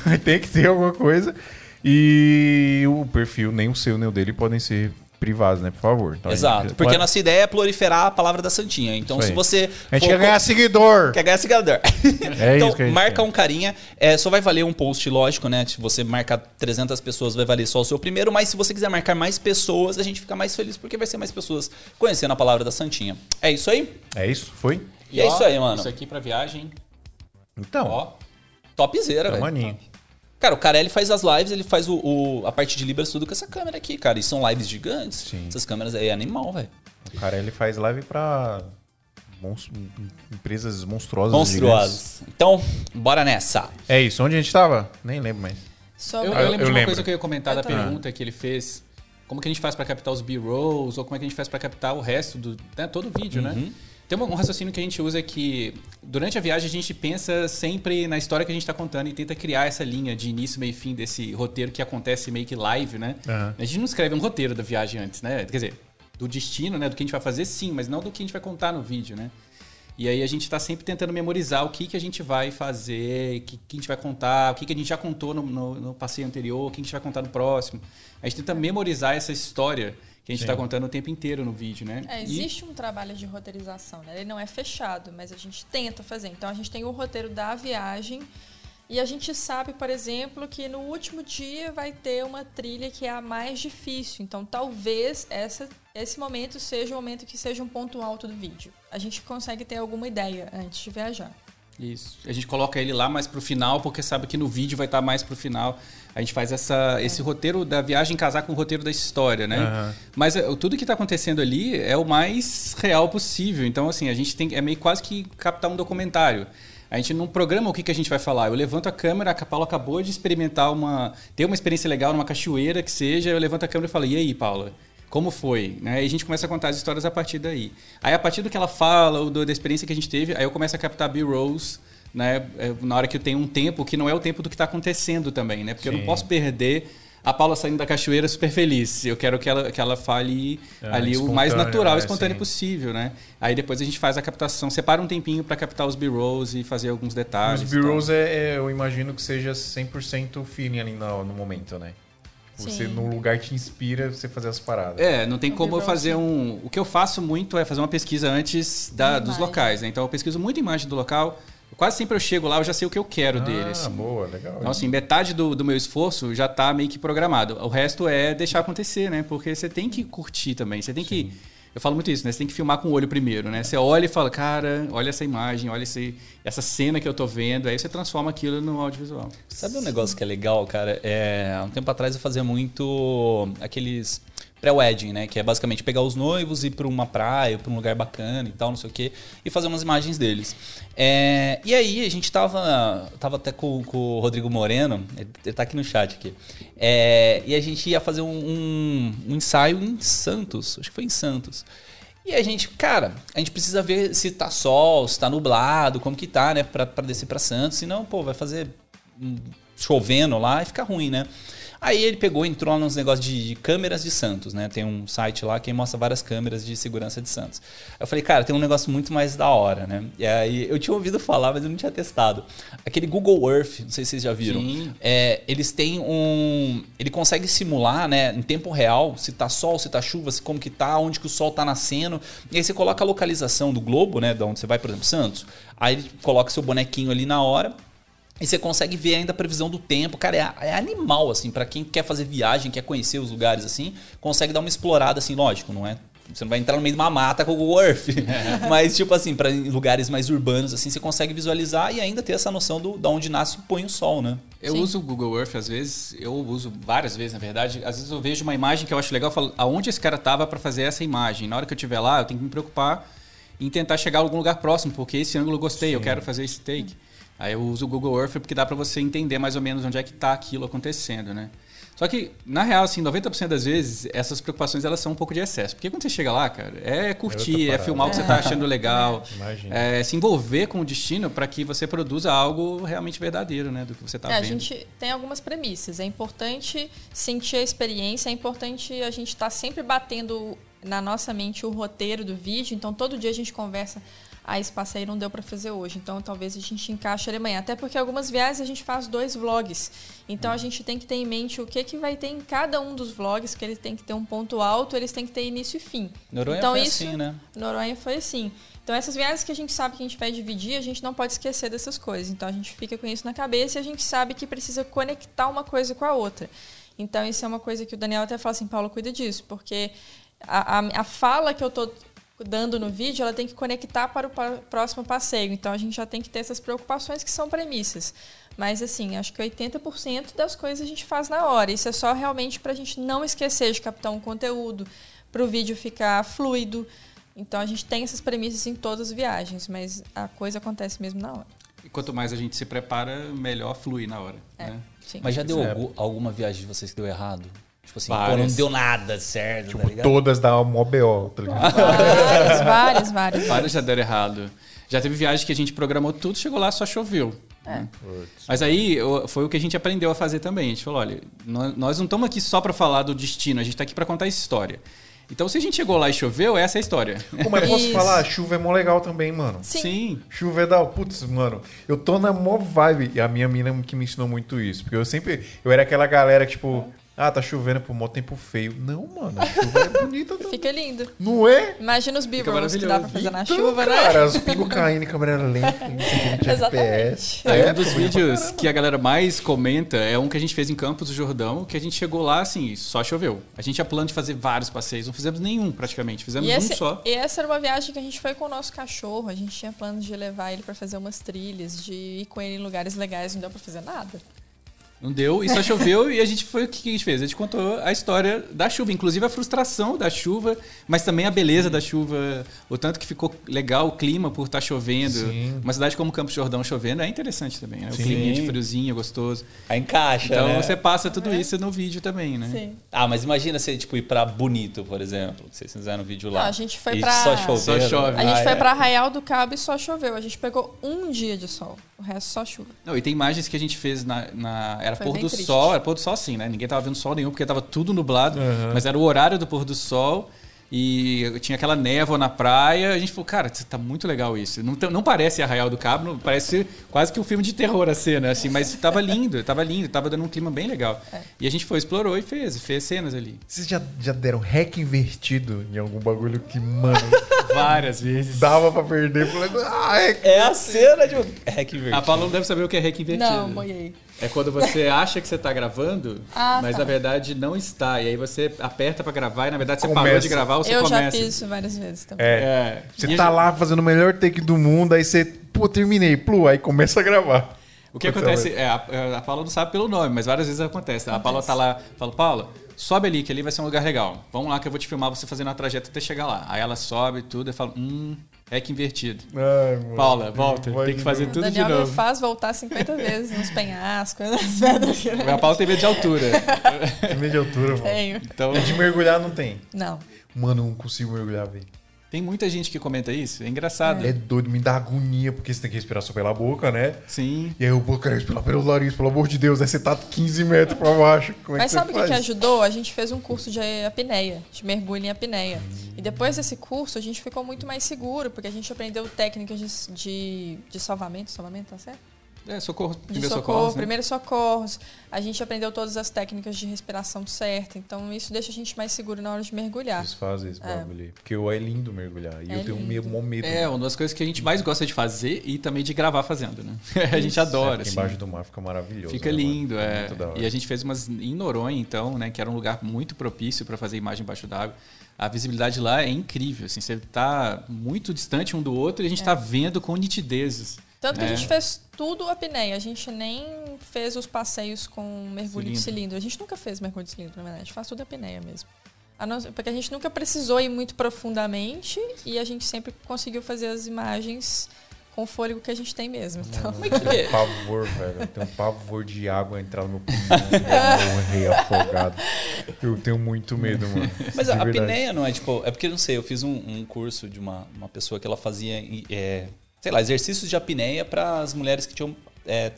Mas tem que ter alguma coisa. E o perfil, nem o seu nem o dele, podem ser privados, né? Por favor. Então, a Exato, gente- porque Pode- nossa ideia é proliferar a palavra da Santinha. Então, se você. A gente for quer ganhar seguidor. Quer ganhar seguidor. É então, isso que a gente marca quer. um carinha. É, só vai valer um post, lógico, né? Se você marcar 300 pessoas, vai valer só o seu primeiro. Mas se você quiser marcar mais pessoas, a gente fica mais feliz porque vai ser mais pessoas conhecendo a palavra da Santinha. É isso aí? É isso? Foi? E é isso aí, mano. Isso aqui pra viagem. Então, Ó, Topzera, é velho. maninho. Cara, o Carelli faz as lives, ele faz o, o- a parte de Libras tudo com essa câmera aqui, cara. E são lives gigantes. Sim. Essas câmeras aí é animal, velho. O cara, ele faz live pra monstro- empresas monstruosas. Monstruosos. Então, bora nessa. É isso. Onde a gente tava? Nem lembro mais. Sobre... Eu, Ah, eu eu lembro de uma lembro. coisa que eu ia comentar Eu da também. pergunta que ele fez. Como que a gente faz para captar os B-rolls, ou como é que a gente faz para captar o resto do né, todo o vídeo, né? Tem um um raciocínio que a gente usa que durante a viagem a gente pensa sempre na história que a gente está contando e tenta criar essa linha de início, meio e fim desse roteiro que acontece meio que live, né? Aham. A gente não escreve um roteiro da viagem antes, né? Quer dizer, do destino, né? Do que a gente vai fazer, sim, mas não do que a gente vai contar no vídeo, né? E aí a gente está sempre tentando memorizar o que, que a gente vai fazer, o que, que a gente vai contar, o que, que a gente já contou no, no- no passeio anterior, o que a gente vai contar no próximo. A gente tenta memorizar essa história que a gente está contando o tempo inteiro no vídeo, né? É, E- existe um trabalho de roteirização, né? Ele não é fechado, mas a gente tenta fazer. Então a gente tem o roteiro da viagem e a gente sabe, por exemplo, que no último dia vai ter uma trilha que é a mais difícil. Então talvez essa, esse momento seja o momento que seja um ponto alto do vídeo. A gente consegue ter alguma ideia antes de viajar. Isso. A gente coloca ele lá mais pro final, porque sabe que no vídeo vai estar mais pro final. A gente faz essa, esse roteiro da viagem casar com o roteiro da história, né? Aham. Mas é, tudo que está acontecendo ali é o mais real possível. Então, assim, a gente tem é meio quase que captar um documentário. A gente não programa o que, que a gente vai falar. Eu levanto a câmera, a Paula acabou de experimentar uma. ter uma experiência legal numa cachoeira que seja, eu levanto a câmera e falo, e aí, Paula? Como foi? Né? E a gente começa a contar as histórias a partir daí. Aí, a partir do que ela fala, ou do- da experiência que a gente teve, aí eu começo a captar B-rolls, né? é, Na hora que eu tenho um tempo, que não é o tempo do que está acontecendo também, né? Porque eu não Sim. posso perder a Paula saindo da cachoeira super feliz. Eu quero que ela, que ela fale É, ali o mais natural e é, espontâneo sim. possível, né? Aí depois a gente faz a captação, separa um tempinho para captar os B-rolls e fazer alguns detalhes. Os. B-rolls, é, é, eu imagino que seja 100% feeling ali no, no momento, né? Tipo, Você, Sim. num lugar te inspira você fazer as paradas. É, não tem Um como eu fazer sim. um. O que eu faço muito é fazer uma pesquisa antes da- dos Imagem. locais, né? Então eu pesquiso muito imagem do local. Quase sempre eu chego lá, eu já sei o que eu quero ah, dele. assim. boa, legal. Então, assim, metade do, do meu esforço já tá meio que programado. O resto é deixar acontecer, né? Porque você tem que curtir também. Você tem que. Eu falo muito isso, né? Você tem que filmar com o olho primeiro, né? Você olha e fala, cara, olha essa imagem, olha esse, essa cena que eu tô vendo. Aí você transforma aquilo no audiovisual. Sabe um negócio que é legal, cara? É, há um tempo atrás eu fazia muito aqueles pré-wedding, né? Que é basicamente pegar os noivos e ir pra uma praia, pra um lugar bacana e tal, não sei o quê, e fazer umas imagens deles. É, e aí a gente tava, tava até com, com o Rodrigo Moreno, ele, tá aqui no chat aqui. É, e a gente ia fazer um, um- um ensaio em Santos, acho que foi em Santos. E a gente, cara, a gente precisa ver se tá sol, se tá nublado, como que tá, né, pra, pra descer pra Santos. Senão, pô, vai fazer hum, chovendo lá e fica ruim, né? Aí ele pegou e entrou lá nos negócios de, de câmeras de Santos, né? Tem um site lá que mostra várias câmeras de segurança de Santos. Eu falei, cara, tem um negócio muito mais da hora, né? E aí eu tinha ouvido falar, mas eu não tinha testado. Aquele Google Earth, não sei se vocês já viram. Sim. É, eles têm um. Ele consegue simular, né, em tempo real, se tá sol, se tá chuva, se como que tá, onde que o sol tá nascendo. E aí você coloca a localização do globo, né? De onde você vai, por exemplo, Santos. Aí ele coloca seu bonequinho ali na hora. E você consegue ver ainda a previsão do tempo. Cara, é, é animal, assim, para quem quer fazer viagem, quer conhecer os lugares, assim, consegue dar uma explorada, assim, lógico, não é? Você não vai entrar no meio de uma mata com o Google Earth. Mas, tipo assim, para lugares mais urbanos, assim, você consegue visualizar e ainda ter essa noção do, de onde nasce e põe o sol, né? Eu Sim. uso o Google Earth às vezes, eu uso várias vezes, na verdade. Às vezes eu vejo uma imagem que eu acho legal, eu falo, aonde esse cara tava para fazer essa imagem? Na hora que eu estiver lá, eu tenho que me preocupar em tentar chegar a algum lugar próximo, porque esse ângulo eu gostei, eu quero fazer esse take. Aí eu uso o Google Earth porque dá para você entender mais ou menos onde é que tá aquilo acontecendo, né? Só que, na real, assim, 90% das vezes, essas preocupações elas são um pouco de excesso. Porque quando você chega lá, cara, é curtir, outra é filmar o que você tá achando legal, Imagina. é se envolver com o destino para que você produza algo realmente verdadeiro, né? Do que você tá É, a vendo. gente tem algumas premissas. É importante sentir a experiência, é importante a gente estar sempre batendo na nossa mente o roteiro do vídeo. Então, todo dia a gente conversa. Ah, esse passeio não deu para fazer hoje, então talvez a gente encaixe ele amanhã. Até porque algumas viagens a gente faz dois vlogs. Então a gente tem que ter em mente o que, que vai ter em cada um dos vlogs, que eles têm que ter um ponto alto, eles têm que ter início e fim. Noronha então foi isso, assim, né? Noronha foi assim. Então essas viagens que a gente sabe que a gente vai dividir, a gente não pode esquecer dessas coisas. Então a gente fica com isso na cabeça e a gente sabe que precisa conectar uma coisa com a outra. Então isso é uma coisa que o Daniel até fala assim, Paulo, cuida disso, porque a, a, a fala que eu tô dando no vídeo, ela tem que conectar para o próximo passeio. Então a gente já tem que ter essas preocupações que são premissas. Mas assim, acho que 80% das coisas a gente faz na hora. Isso é só realmente para a gente não esquecer de captar um conteúdo, para o vídeo ficar fluido, Então a gente tem essas premissas em todas as viagens, mas a coisa acontece mesmo na hora. E quanto mais a gente se prepara, melhor flui na hora. É, Né? sim. Mas já deu É. algum- alguma viagem de vocês que deu errado? Tipo assim, pô, Várias. não deu nada certo, tá Tipo, ligado? todas dá mó BO, tá ligado? Várias, várias, várias. Vários já deram errado. Já teve viagem que a gente programou tudo, chegou lá, só choveu. né? Mas aí foi o que a gente aprendeu a fazer também. A gente falou, olha, nó- nós não estamos aqui só para falar do destino, a gente está aqui para contar a história. Então, se a gente chegou lá e choveu, essa é a história. Pô, mas posso Isso. falar, chuva é mó legal também, mano. Sim. Chuva é da. Putz, mano, eu tô na mó vibe. E a minha mina que me ensinou muito isso. Porque eu sempre. Eu era aquela galera que, tipo, ah, tá chovendo por mó tempo feio. Não, mano, a chuva é bonita também. Fica lindo. Não é? Imagina os b-rolls que dá pra fazer na Então, chuva, né? cara, os pingos caindo em câmera lenta, em 120 FPS. Exatamente. Aí É, um dos vídeos que a galera mais comenta é um que a gente fez em Campos do Jordão, que a gente chegou lá assim, só choveu. A gente tinha plano de fazer vários passeios, não fizemos nenhum praticamente, fizemos E, um esse- só. e essa era uma viagem que a gente foi com o nosso cachorro. A gente tinha planos de levar ele pra fazer umas trilhas, de ir com ele em lugares legais, não deu pra fazer nada. Não deu, e só choveu, e a gente foi o que a gente fez? A gente contou a história da chuva, inclusive a frustração da chuva, mas também a beleza da chuva, o tanto que ficou legal o clima por estar chovendo. Sim. Uma cidade como Campos Jordão chovendo é interessante também, né? O clima de friozinho, gostoso. Aí encaixa, Então né? você passa tudo isso no vídeo também, né? Sim. Ah, mas imagina você, tipo, ir pra Bonito, por exemplo. que Vocês fizeram um vídeo lá. Não, a gente foi pra- Só chovendo. Só chove. A gente Ah, foi é. pra Arraial do Cabo e só choveu. A gente pegou um dia de sol. O resto só chuva. Não, e tem imagens que a gente fez na. na- era Foi pôr do triste. sol, era pôr do sol sim, né? Ninguém tava vendo sol nenhum, porque tava tudo nublado, Uhum. mas era o horário do pôr do sol. E tinha aquela névoa na praia. A gente falou, cara, tá muito legal isso. Não, tá- não parece Arraial do Cabo, não- parece quase que um filme de terror a cena, assim, mas tava lindo, tava lindo, tava dando um clima bem legal. É. E a gente foi, explorou e fez, fez cenas ali. Vocês já, já deram hack invertido em algum bagulho que, mano, Várias vezes. dava pra perder? Falei, ah, hack. É a cena de um hack invertido. A não deve saber o que é rec invertido. Não, boiei. É quando você acha que você tá gravando, Ah, mas tá. na verdade não está. E aí você aperta pra gravar e na verdade você parou Começa. de gravar, você Eu começa. já fiz isso várias vezes também. É. É. Você E tá gente- lá fazendo o melhor take do mundo, aí você, pô, terminei, plu, aí começa a gravar. O que acontece, é, a, a Paula não sabe pelo nome, mas várias vezes acontece. A Paula tá lá, fala, Paula, sobe ali, que ali vai ser um lugar legal. Vamos lá que eu vou te filmar você fazendo a trajeto até chegar lá. Aí ela sobe tudo e fala, hum, é que invertido. Ai, mano. Paula, volta, Vai tem que de fazer tudo de Daniel me novo. faz voltar 50 vezes nos penhascos, nas pedras. A Paula tem medo de altura. Tem medo de altura, mano. Tenho. Então, E de mergulhar não tem. Não. Mano, eu não consigo mergulhar, velho. Tem muita gente que comenta isso. É engraçado. É doido, me dá agonia, porque você tem que respirar só pela boca, né? Sim. E aí eu vou querer respirar pelo nariz, pelo amor de Deus. Aí você tá 15 metros pra baixo. Como é Mas que sabe o que, que ajudou? A gente fez um curso de apneia, de mergulho em apneia. E depois desse curso, a gente ficou muito mais seguro, porque a gente aprendeu técnicas de, de, de salvamento. Salvamento, tá certo? É, socorro. Primeiro socorro, socorro. né? primeiros socorros. A gente aprendeu todas as técnicas de respiração certa. Então, isso deixa a gente mais seguro na hora de mergulhar. Eles fazem esse É. bagulho aí. Porque eu é lindo mergulhar. E É eu tenho lindo. mó medo. É, uma das coisas que a gente mais gosta de fazer e também de gravar fazendo, né? a gente adora, Aqui assim. embaixo do mar fica maravilhoso. Fica né, mano? lindo, é. Da hora. E a gente fez umas em Noronha, então, né? Que era um lugar muito propício para fazer imagem embaixo d'água. A visibilidade lá é incrível, assim. Você tá muito distante um do outro e a gente tá vendo com nitidezes. Tanto que a É. gente fez tudo apneia. A gente nem fez os passeios com mergulho de Cilindro. cilindro. A gente nunca fez mergulho de cilindro, na verdade. A gente faz tudo apneia mesmo. A não- porque a gente nunca precisou ir muito profundamente e a gente sempre conseguiu fazer as imagens com o fôlego que a gente tem mesmo. Então, Eu tenho um pavor, velho. Eu tenho um pavor de água entrar no meu pulmão e eu morrer afogado. Eu tenho muito medo, mano. Mas a, a apneia não é tipo. É porque não sei, eu fiz um, um curso de uma, uma pessoa que ela fazia, é, sei lá, exercícios de apneia para as mulheres que tinham é,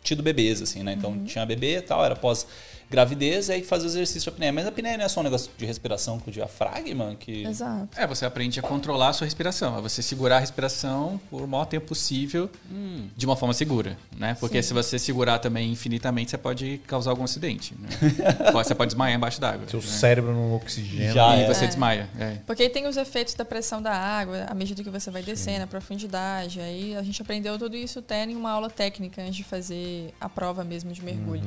tido bebês, assim, né? Então tinha bebê e tal, era pós gravidez, aí fazia o exercício de apneia. Mas a apneia não é só um negócio de respiração com o diafragma que. exato. É, você aprende a controlar a sua respiração. É você segurar a respiração por o maior tempo possível de uma forma segura, né? Porque Sim. se você segurar também infinitamente, você pode causar algum acidente. Né? Pode- você pode desmaiar embaixo d'água. Seu né? cérebro não oxigena. Já E é. você É. desmaia. É. Porque aí tem os efeitos da pressão da água, à medida que você vai descendo, a profundidade. Aí a gente aprendeu tudo isso até em uma aula técnica antes de fazer a prova mesmo de mergulho.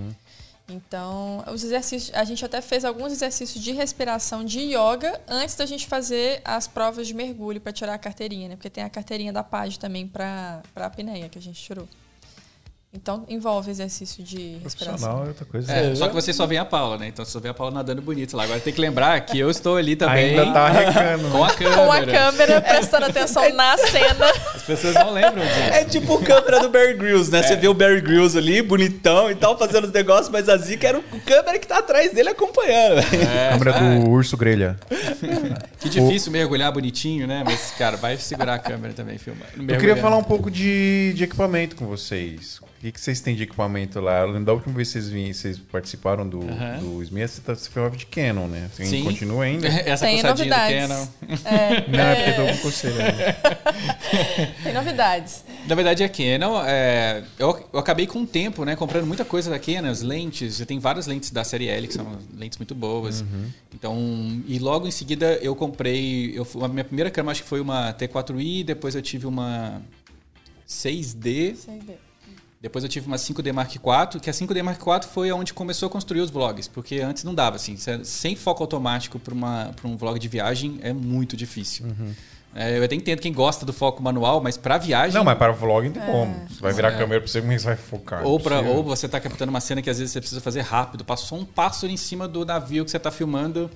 Então, os exercícios, a gente até fez alguns exercícios de respiração de yoga antes da gente fazer as provas de mergulho para tirar a carteirinha, né? Porque tem a carteirinha da PAD também para a apneia que a gente tirou. Então envolve exercício de respiração. É outra coisa. É, só que você só vê a Paula, né? Então você só vê a Paula nadando bonito lá. Agora tem que lembrar que eu estou ali também Ainda tá arrecando. com a câmera. Com a câmera prestando atenção na cena. As pessoas não lembram disso. É tipo câmera do Barry Grylls, né? Você vê o Barry Grylls ali, bonitão e tal, fazendo os negócios, mas a Zica era o câmera que tá atrás dele acompanhando. É, Câmera do urso grelha. Que difícil mergulhar bonitinho, né? Mas, cara, vai segurar a câmera também, filmar. Eu queria falar um pouco de, de equipamento com vocês. O que, que vocês têm de equipamento lá? Eu lembro da última vez que vocês, vim, vocês participaram do, Aham. do SMIA, você, tá, você falava de Canon, né? Você Sim. continua ainda? Essa Tem coçadinha do novidades. Canon. É, Não, é porque eu tô com coceira. né? tem novidades. Na verdade, a Canon, é, eu, eu acabei com o tempo, né? Comprando muita coisa da Canon, as lentes. Já tem várias lentes da série L, que são lentes muito boas. Uhum. Então, e logo em seguida eu comprei... Eu, a minha primeira câmera acho que foi uma T4i, depois eu tive uma 6D, Sei ver. Depois eu tive uma 5D Mark IV, que a 5D Mark IV foi onde começou a construir os vlogs, porque antes não dava, assim, sem foco automático para um vlog de viagem é muito difícil. Uhum. É, eu até entendo quem gosta do foco manual, mas para viagem... Não, mas para o vlog não tem como. Você vai virar É. a câmera pra você, como é vai focar? Ou, pra, ou você tá captando uma cena que às vezes você precisa fazer rápido. Passou um pássaro em cima do navio que você tá filmando,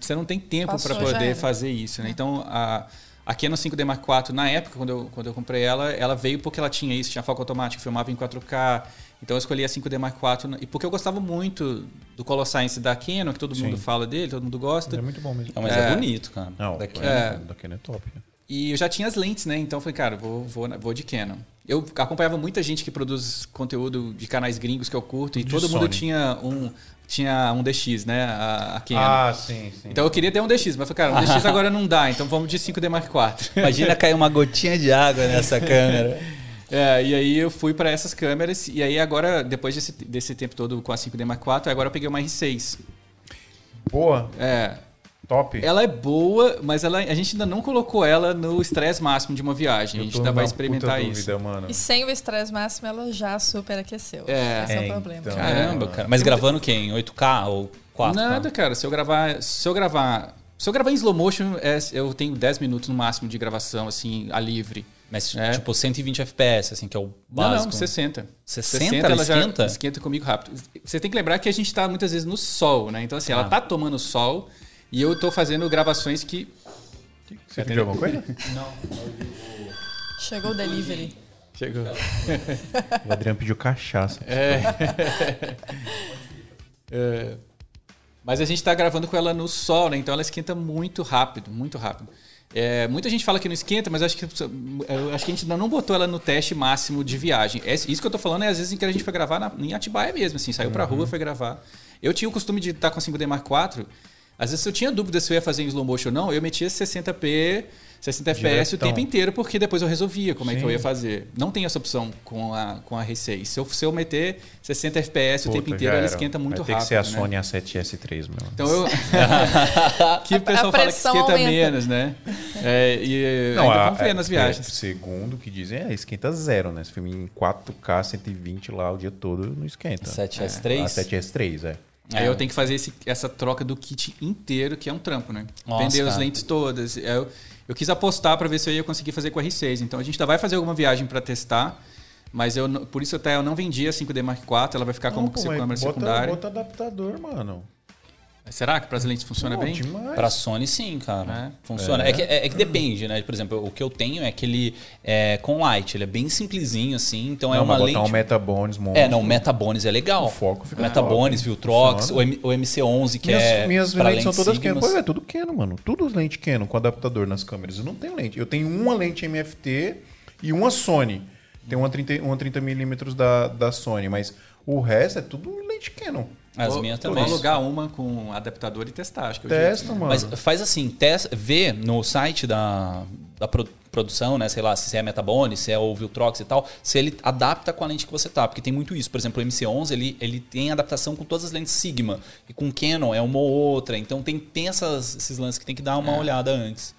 você não tem tempo para poder fazer isso, né? Então, a, a Canon 5D Mark IV, na época, quando eu, quando eu comprei ela, ela veio porque ela tinha isso, tinha foco automático, filmava em 4K. Então eu escolhi a 5D Mark IV, e porque eu gostava muito do Colosscience da Canon, que todo Sim. mundo fala dele, todo mundo gosta. É muito bom mesmo. Não, mas é, É. bonito, cara. Não, Daqui. é, da Canon é top. né? E eu já tinha as lentes, né? Então eu falei, cara, vou, vou, vou de Canon. Eu acompanhava muita gente que produz conteúdo de canais gringos que eu curto e De todo mundo Sony. tinha um, tinha um DX, né? A, a Canon. Ah, sim, sim. Então eu queria ter um DX, mas eu falei, cara, um DX agora não dá, então vamos de 5D Mark IV. Imagina cair uma gotinha de água nessa câmera. É, e aí eu fui para essas câmeras e aí agora, depois desse, desse tempo todo com a 5D Mark IV, agora eu peguei uma R6. Boa, É, top. ela é boa, mas ela, a gente ainda não colocou ela no estresse máximo de uma viagem. Eu a gente ainda vai experimentar isso. dúvida, mano. E sem o estresse máximo, ela já superaqueceu. É. Esse é, É, o problema. então. Caramba, cara. Mas gravando o quê? Em 8K ou 4K? Nada, cara. Se eu gravar, se eu gravar, se eu gravar em slow motion, é, eu tenho 10 minutos no máximo de gravação assim, a livre. Mas É. tipo 120 FPS, assim, que é o Não, básico. não, 60. 60 ela já esquenta? esquenta comigo rápido. Você tem que lembrar que a gente está muitas vezes no sol, né? Então assim, Ah. ela tá tomando sol e eu tô fazendo gravações que Você pediu alguma coisa? Chegou o delivery. chegou. O Adriano pediu cachaça. É, Mas a gente está gravando com ela no sol, né? Então ela esquenta muito rápido, muito rápido. É, muita gente fala que não esquenta, mas eu acho que, acho que a gente ainda não botou ela no teste máximo de viagem. É, isso que eu tô falando é às vezes em que a gente foi gravar na, em Atibaia mesmo, assim, saiu pra rua, foi gravar. Eu tinha o costume de estar com a 5D Mark IV. Às vezes, se eu tinha dúvida se eu ia fazer em slow motion ou não, eu metia 60p, 60 fps o tempo inteiro, porque depois eu resolvia como é que eu Sim. ia fazer. Não tem essa opção com a, com a R6. Se eu, se eu meter 60 fps o tempo Puta, inteiro, ela esquenta muito Vai rápido. ter que ser a né? Sony A7S3, meu. Então eu. que o pessoal fala que esquenta aumenta. menos, né? É, e Não, ainda a- vamos ver é, nas é, viagens. segundo o que dizem, é, esquenta zero, né? Esse filme em 4K 120 lá o dia todo não esquenta. 7S3? A 7S3, é. Aí É. eu tenho que fazer esse- essa troca do kit inteiro, que é um trampo, né? Nossa, Vender as cara. lentes todas. Eu, eu quis apostar para ver se eu ia conseguir fazer com a R6. Então a gente ainda vai fazer alguma viagem para testar. Mas eu, por isso até eu não vendi a 5D Mark IV, ela vai ficar como Não, pô, com mas câmera bota, secundária. Bota adaptador, mano. Será que para as lentes funciona Pô, bem? demais. Pra Sony, sim, cara. É. Funciona. É. que, é, é que depende, né? Por exemplo, o que eu tenho é aquele é, com light. Ele é bem simplesinho, assim. Então é não, uma mas lente. botar um Metabones monstro. É, não, o Metabones é legal. O foco fica Metabones. Viltrox, o, M- o MC11, que minhas, é. minhas lentes são todas Sigmas. Canon. Pô, é tudo Canon, mano. Tudo lente Canon com adaptador nas câmeras. Eu não tenho lente. Eu tenho uma lente MFT e uma Sony. Tem uma 30, uma 30mm da, da Sony, mas o resto é tudo lente Canon. As Vou- minhas vou também. alugar uma com adaptador e testar. Acho que eu Testa, mano. Mas faz assim, testa, vê no site da, da pro- produção, né? Sei lá, se é Metabone, se é o Viltrox e tal, se ele adapta com a lente que você tá. Porque tem muito isso. Por exemplo, o MC11, ele, ele tem adaptação com todas as lentes Sigma. E com Canon é uma ou outra. Então tem, tem essas, esses lances que tem que dar uma olhada antes.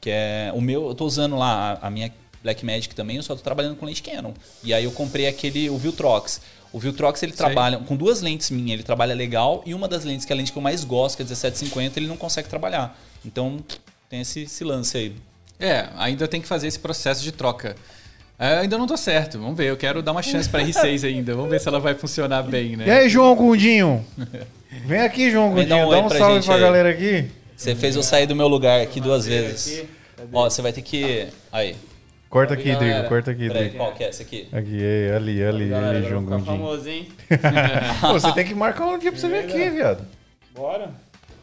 Que é o meu, eu tô usando lá a, a minha Blackmagic também, eu só tô trabalhando com lente Canon. E aí eu comprei aquele, o Viltrox. O Viltrox ele Sei. trabalha com duas lentes minhas, ele trabalha legal, e uma das lentes que é a lente que eu mais gosto, que é 1750, ele não consegue trabalhar. Então tem esse, esse lance aí. É, ainda tem que fazer esse processo de troca. É, ainda não tô certo. Vamos ver. Eu quero dar uma chance pra R6 ainda. Vamos ver se ela vai funcionar bem, né? E aí, João Gundinho? Vem aqui, João Gundinho. um Dá um pra salve pra aí. galera aqui. Você fez eu sair do meu lugar aqui duas vezes. Ó, você vai ter que. Aí. Corta aqui, Galera, Drigo. Corta aqui, peraí, Drigo. Qual que é esse aqui? Aqui, é, ali, ali, Galera, ali, João Gundinho. famoso, hein? Pô, você tem que marcar um dia pra você vir aqui, viado. Bora.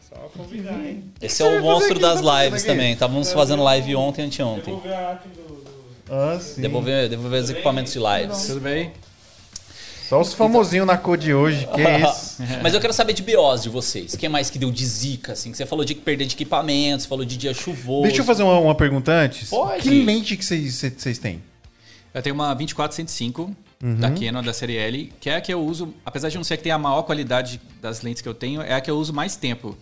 Só convidar, hein? Esse é o monstro aqui? das Tá lives também. Estávamos fazendo live ontem e anteontem. Devolver a arte do... do... Ah, sim. Devolver, devolver os equipamentos de lives. Tudo bem? Só os famosinhos na cor de hoje, que é isso? Mas eu quero saber de BOs de vocês. Quem mais que deu de zica, assim? Que você falou de perder de equipamentos, falou de dia chuvoso. Deixa eu fazer uma, uma pergunta antes. Pode. Que lente que vocês vocês têm? Eu tenho uma 2405 Uhum. da Canon, da série L, que é a que eu uso, apesar de não ser a que tem a maior qualidade das lentes que eu tenho, é a que eu uso mais tempo.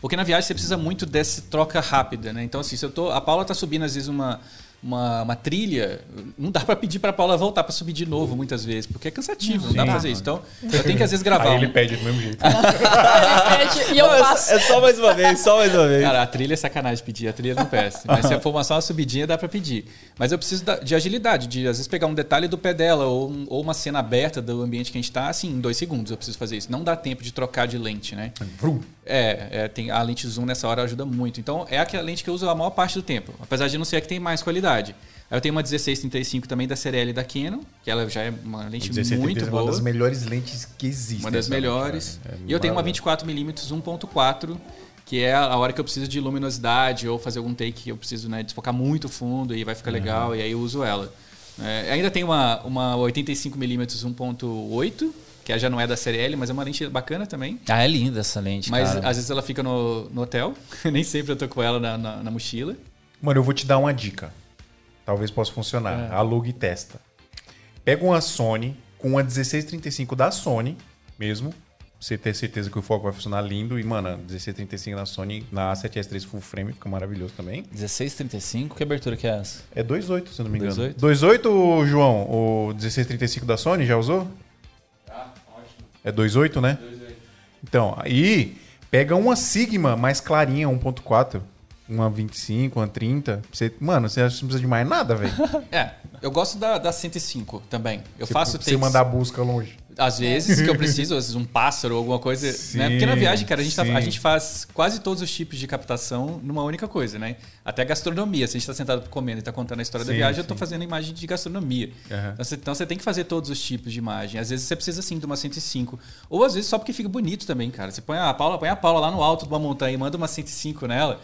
Porque na viagem você precisa muito dessa troca rápida, né? Então, assim, se eu tô. A Paula tá subindo, às vezes, uma, uma, uma trilha, não dá pra pedir pra Paula voltar pra subir de novo muitas vezes, porque é cansativo, não dá pra fazer isso. Então, eu tenho que às vezes gravar. Aí ele pede do mesmo jeito. Ele pede e eu faço. É só mais uma vez, só mais uma vez. Cara, a trilha é sacanagem pedir, a trilha não peço. Mas se for uma só uma subidinha, dá pra pedir. Mas eu preciso de agilidade, de às vezes pegar um detalhe do pé dela ou, ou uma cena aberta do ambiente que a gente tá, assim, em dois segundos eu preciso fazer isso. Não dá tempo de trocar de lente, né? Vrum. É, é, tem, a lente zoom nessa hora ajuda muito. Então é aquela lente que eu uso a maior parte do tempo, apesar de não ser a que tem mais qualidade. Aí eu tenho uma 1635 também da série L da Canon, que ela já é uma lente 16 muito é boa. uma das melhores lentes que existem. Uma das melhores. cara? É e eu tenho uma maravilhoso. 24mm 1.4, que é a hora que eu preciso de luminosidade ou fazer algum take que eu preciso né, desfocar muito fundo e vai ficar legal, e aí eu uso ela. É, ainda tem uma, uma 85mm 1.8, que já não é da série L, mas é uma lente bacana também. Ah, é linda essa lente, Mas cara. às vezes ela fica no, no hotel, nem sempre eu tô com ela na, na, na mochila. Mano, eu vou te dar uma dica. Talvez possa funcionar. É. Aluga e testa. Pega uma Sony com uma 1635 da Sony mesmo. Pra você ter certeza que o foco vai funcionar lindo. E, mano, a 1635 da Sony na A7S3 full frame fica maravilhoso também. 1635, que abertura que é essa? É 2.8, se eu não me engano. 2.8? 2.8, João? O 1635 da Sony já usou? É 2.8, né? Então, aí pega uma Sigma mais clarinha, 1.4. Uma 25, uma 30. Você, mano, você não precisa de mais nada, velho? É, eu gosto da, da 105 também. Eu Você- faço Você takes- mandar a busca longe. Às vezes que eu preciso, às vezes um pássaro ou alguma coisa. Sim, né? Porque na viagem, cara, a gente, tá- sim. a gente faz quase todos os tipos de captação numa única coisa, né? Até gastronomia. Se a gente está sentado comendo e está contando a história da Sim, viagem, eu estou sim. fazendo imagem de gastronomia. Aham. Então, você, então você tem que fazer todos os tipos de imagem. Às vezes você precisa sim de uma 105. Ou às vezes só porque fica bonito também, cara. Você põe a Paula, põe a Paula lá no alto de uma montanha e manda uma 105 nela.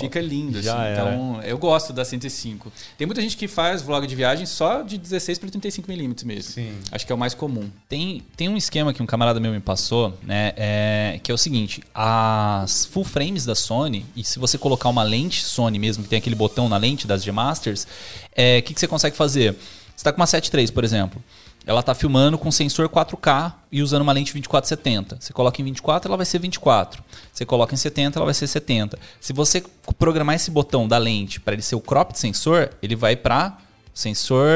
Fica lindo, já assim. era. Então, eu gosto da 105. Tem muita gente que faz vlog de viagem só de 16 para 35 milímetros mesmo. Sim. Acho que é o mais comum. Tem, tem um esquema que um camarada meu me passou, né? é, que é o seguinte: as full frames da Sony, e se você colocar uma lente Sony mesmo, que tem aquele botão na lente das G-Masters, é, o que, que você consegue fazer? Você está com uma 7.3, por exemplo. Ela está filmando com sensor 4K e usando uma lente 2470. Você coloca em 24, ela vai ser 24. Você coloca em 70, ela vai ser 70. Se você programar esse botão da lente para ele ser o cropped sensor, ele vai para sensor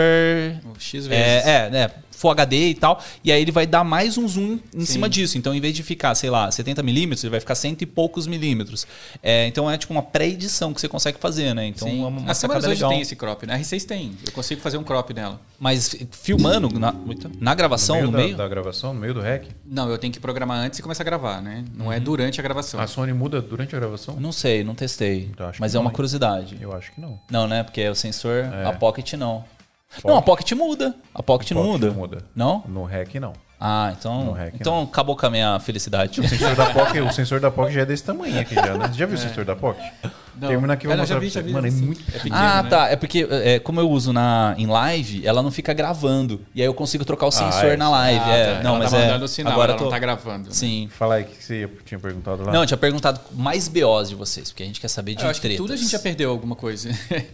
O X vezes. é, é, né? Full HD e tal. E aí ele vai dar mais um zoom em Sim. cima disso. Então, em vez de ficar, sei lá, 70 milímetros, ele vai ficar cento e poucos milímetros. É, então é tipo uma pré-edição que você consegue fazer, né? Então Sim. é uma, As câmeras hoje tem esse crop, né? A R6 tem. Eu consigo fazer um crop nela. Mas filmando na, na gravação, no da, meio, da gravação, no meio do rec. Não, eu tenho que programar antes e começar a gravar, né? Não é durante a gravação. A Sony muda durante a gravação? não sei, não testei. Acho Mas que é não, uma curiosidade. Eu acho que não. Não, né? Porque o sensor, É. a Pocket não. Não, a Pocket muda. A Pocket, não Pocket muda. não muda. Não? No rec, não. Ah, então. REC, então acabou com a minha felicidade. O sensor da POC, o sensor da POC já é desse tamanho aqui já, né? Você já viu o sensor da POC? Não. Termina aqui, eu É, vou mostrar vi, pra já você. vi, Mano, é muito... É pequeno, Ah, né? tá. É porque é, como eu uso na, em live, ela não fica gravando. E aí eu consigo trocar o sensor é. na live. Ah, é. tá. Não, ela mas tá é. mandando o sinal, agora ela tô... não tá gravando. né? Sim. Fala aí, o que você tinha perguntado lá? Não, eu tinha perguntado mais BOs de vocês, porque a gente quer saber de Eu acho que tretas. tudo a gente já perdeu alguma coisa.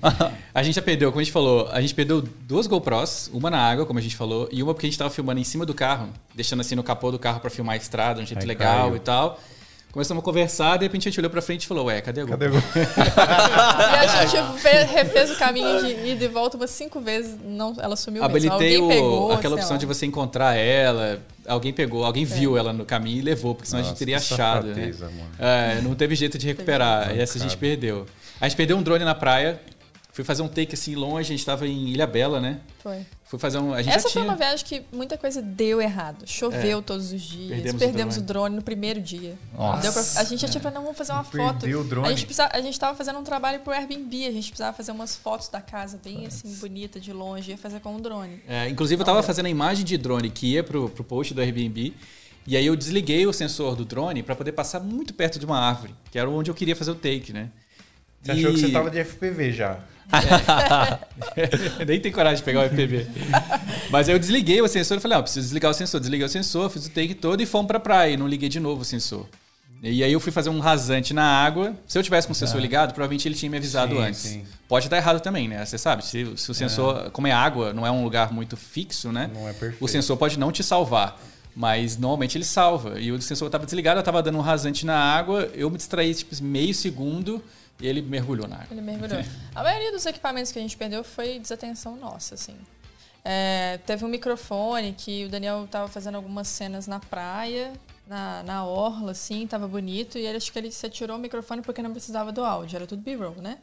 a gente já perdeu, como a gente falou, a gente perdeu duas GoPros, uma na água, como a gente falou, e uma porque a gente tava filmando em cima do carro, deixando assim no capô do carro pra filmar a estrada, um jeito Aí legal caiu. e tal. Começamos a conversar, de repente a gente olhou pra frente e falou, ué, cadê a GoPro? Cadê o... E a gente fe- refez o caminho de ida e volta umas cinco vezes. Não, ela sumiu mesmo. Habilitei Alguém o- pegou, aquela opção lá. de você encontrar ela. Alguém pegou, alguém viu ela no caminho e levou, porque senão a gente Nossa, teria achado. Né? safadeza, mano. É, não teve jeito de recuperar. E essa a gente perdeu. A gente perdeu um drone na praia. Fui fazer um take assim longe, a gente tava em Ilha Bela, né? Foi. Fui fazer um. A gente Essa já foi tinha. uma viagem que muita coisa deu errado. Choveu todos os dias. Perdemos Perdemos, o o drone no primeiro dia. Nossa. Deu pra- a gente já tinha falado, não, vamos fazer uma foto. Perdeu o drone. A gente, precisava, a gente tava fazendo um trabalho pro Airbnb. A gente precisava fazer umas fotos da casa bem assim, bonita, de longe. Ia fazer com o drone. É, inclusive, eu tava fazendo a imagem de drone que ia pro, pro post do Airbnb. E aí eu desliguei o sensor do drone para poder passar muito perto de uma árvore, que era onde eu queria fazer o take, né? Você achou que você tava de FPV já. Nem tem coragem de pegar o EPB. Mas aí eu desliguei o sensor e falei, ó, preciso desligar o sensor. Desliguei o sensor, fiz o take todo e fomos pra praia. E não liguei de novo o sensor. E aí eu fui fazer um rasante na água. Se eu tivesse com o sensor ligado, provavelmente ele tinha me avisado Sim, antes. sim. Pode estar errado também, né? Você sabe, se, se o sensor, como é água, não é um lugar muito fixo, né? Não é perfeito. O sensor pode não te salvar. Mas normalmente ele salva. E o sensor estava desligado, eu estava dando um rasante na água, eu me distraí tipo meio segundo e ele mergulhou na água. Ele mergulhou. A maioria dos equipamentos que a gente perdeu foi desatenção nossa, assim. É, teve um microfone que o Daniel tava fazendo algumas cenas na praia, na, na orla, assim, tava bonito, e ele acho que ele se atirou o microfone porque não precisava do áudio, era tudo B-roll, né?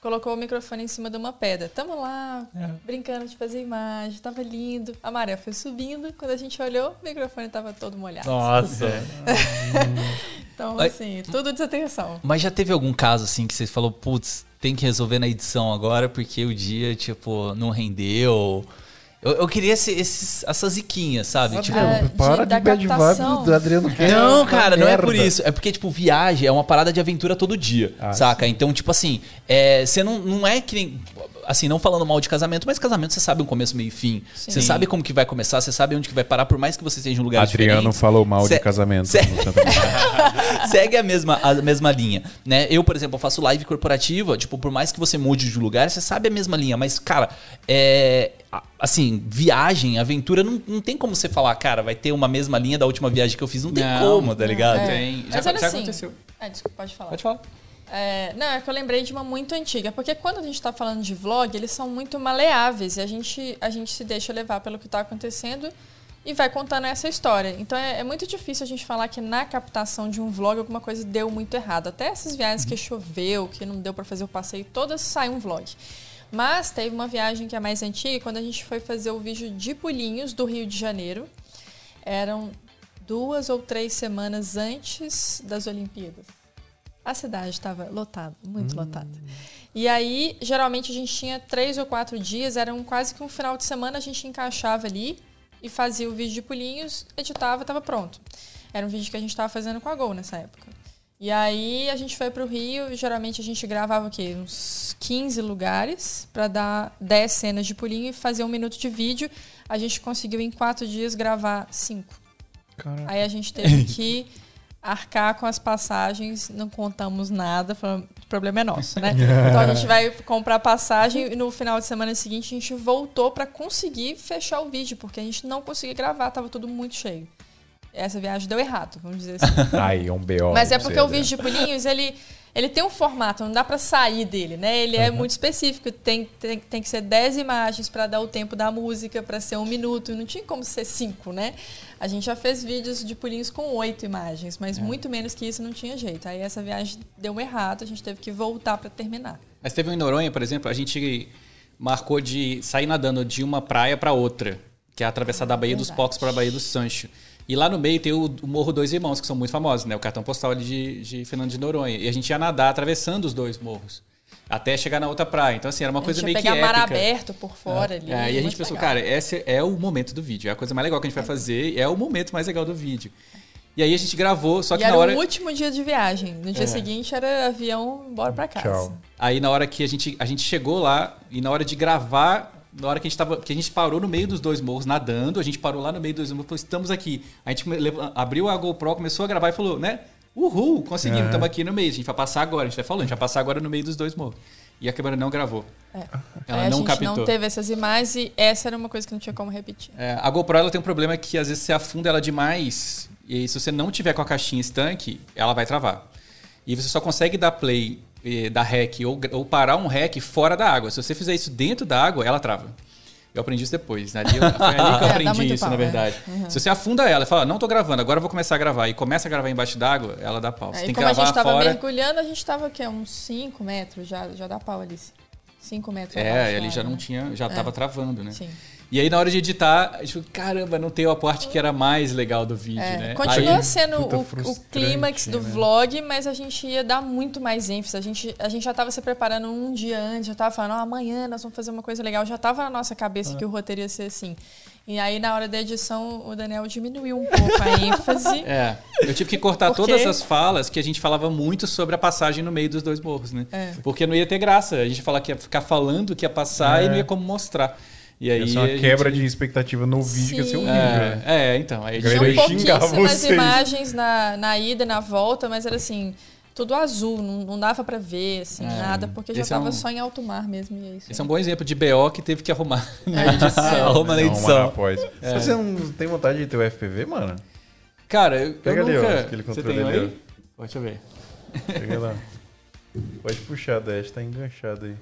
Colocou o microfone em cima de uma pedra. Tamo lá, brincando de fazer imagem, tava lindo. A maré foi subindo, quando a gente olhou, o microfone tava todo molhado. Nossa. Então, Mas- assim, tudo desatenção. Mas já teve algum caso assim que você falou, putz, tem que resolver na edição agora porque o dia, tipo, não rendeu. Eu, eu queria esse- esses, essas ziquinhas, sabe? Tipo, Ah, de- para da de bad vibe do Adriano quer Não, uma cara, não é por isso. É porque, tipo, viagem é uma parada de aventura todo dia, Ah, saca? Então, tipo assim, é, você não, não é que nem. Assim, não falando mal de casamento, mas casamento você sabe o começo, meio e fim. Sim. Você sabe como que vai começar, você sabe onde que vai parar, por mais que você esteja em um lugar Adriano diferente. falou mal Cê- de casamento. Maria. segue a mesma, a mesma linha, né? Eu, por exemplo, faço live corporativa, tipo, por mais que você mude de lugar, você sabe a mesma linha, mas, cara, é. Assim, viagem, aventura, não, não tem como você falar, cara, vai ter uma mesma linha da última viagem que eu fiz. Não tem Não, como, tá ligado? É. Tem. Já, Mas já assim- aconteceu. Ah, desculpa, pode falar. Pode falar. É, não, é que eu lembrei de uma muito antiga, porque quando a gente está falando de vlog, eles são muito maleáveis e a gente, a gente se deixa levar pelo que está acontecendo e vai contando essa história. Então é, é muito difícil a gente falar que na captação de um vlog alguma coisa deu muito errado. Até essas viagens que choveu, que não deu para fazer o passeio, todas saem um vlog. Mas teve uma viagem que é mais antiga, quando a gente foi fazer o vídeo de pulinhos do Rio de Janeiro. Eram duas ou três semanas antes das Olimpíadas. A cidade estava lotada, muito lotada. E aí, geralmente, a gente tinha três ou quatro dias, era um, quase que um final de semana, a gente encaixava ali e fazia o vídeo de pulinhos, editava, estava pronto. Era um vídeo que a gente estava fazendo com a Gol nessa época. E aí, a gente foi para o Rio, e geralmente a gente gravava o quê? Uns 15 lugares para dar 10 cenas de pulinho e fazer um minuto de vídeo. A gente conseguiu, em quatro dias, gravar cinco. Caraca. Aí a gente teve que arcar com as passagens, não contamos nada, falamos, o problema é nosso, né? Então a gente vai comprar passagem e no final de semana seguinte a gente voltou para conseguir fechar o vídeo, porque a gente não conseguia gravar, tava tudo muito cheio. Essa viagem deu errado, vamos dizer assim. Aí, é um B.O. Mas é porque o vídeo de pulinhos, ele, ele tem um formato, não dá pra sair dele, né? Ele é muito específico, tem, tem, tem que ser 10 imagens pra dar o tempo da música, pra ser um minuto, não tinha como ser cinco, né? A gente já fez vídeos de pulinhos com oito imagens, mas muito menos que isso não tinha jeito. Aí essa viagem deu errado, a gente teve que voltar pra terminar. Mas teve um em Noronha, por exemplo, a gente marcou de sair nadando de uma praia para outra, que é atravessar da Baía dos. Pocos para a Baía do Sancho. E lá no meio tem o, Morro Dois Irmãos, que são muito famosos, né? O cartão postal de, de Fernando de Noronha. E a gente ia nadar atravessando os dois morros. Até chegar na outra praia. Então, assim, era uma a coisa gente meio que pegar mar épica. aberto por fora ali. É, e a gente muito pensou, legal. cara, esse é o momento do vídeo. É a coisa mais legal que a gente vai fazer. É o momento mais legal do vídeo. E aí a gente gravou, só E que era na hora... o último dia de viagem. No dia É. seguinte era avião, bora pra casa. Tchau. Aí na hora que a gente, a gente chegou lá e na hora de gravar, na hora que a gente tava, que a gente parou no meio dos dois morros nadando, a gente parou lá no meio dos dois morros, falou, estamos aqui. A gente abriu a GoPro, começou a gravar e falou, né? Uhul, conseguimos, estamos aqui no meio. A gente vai passar agora, a gente vai falando, a gente vai passar agora no meio dos dois morros. E a câmera não gravou. É. Ela Aí a não gente captou. não teve essas imagens e essa era uma coisa que não tinha como repetir. É, a GoPro ela tem um problema que às vezes você afunda ela demais e se você não tiver com a caixinha estanque, ela vai travar. E você só consegue dar play, eh, dar rec ou, ou parar um rec fora da água. Se você fizer isso dentro da água, ela trava. Eu aprendi isso depois. Né? Ali eu- Foi ali que eu É, aprendi isso, pau, na é. verdade. Se você afunda ela e fala, não tô gravando, agora eu vou começar a gravar, e começa a gravar embaixo d'água, ela dá pau. Você Aí, tem que como a gravar gente tava fora. mergulhando, a gente tava o quê? Uns 5 metros, já, já dá pau ali. 5 metros É, abaixo, ali já né? não tinha, já tava travando, né? Sim. E aí na hora de editar, a gente falou, caramba, não tem a parte que era mais legal do vídeo, É, né? Continua Aí- sendo o, o clímax do né? vlog, mas a gente ia dar muito mais ênfase. A gente, a gente já estava se preparando um dia antes, já estava falando, "Ó, amanhã nós vamos fazer uma coisa legal. Já estava na nossa cabeça que o roteiro ia ser assim. E aí, na hora da edição, o Daniel diminuiu um pouco a ênfase. É, eu tive que cortar Porque- todas as falas que a gente falava muito sobre a passagem no meio dos dois morros, né? É. Porque não ia ter graça. A gente falar que ia ficar falando que ia passar É. e não ia como mostrar. E aí Essa é uma a gente- quebra de expectativa no vídeo que ia ser Sim. horrível. né? É, é, então. Aí a gente ia xingar vocês. imagens na, na ida e na volta, mas era assim, tudo azul, não, não dava pra ver, assim, É. nada, porque já Esse é tava um- só em alto mar mesmo. E é isso. Esse é um bom exemplo de BO que teve que arrumar na edição. Arruma na Não, edição. mano, após. Você não tem vontade de ter o FPV, mano? Cara, eu, Pega eu ali, ó, nunca... aquele Você controle ali, aí? Deixa eu ver. Chega lá. Pode puxar, Dash, tá enganchado aí.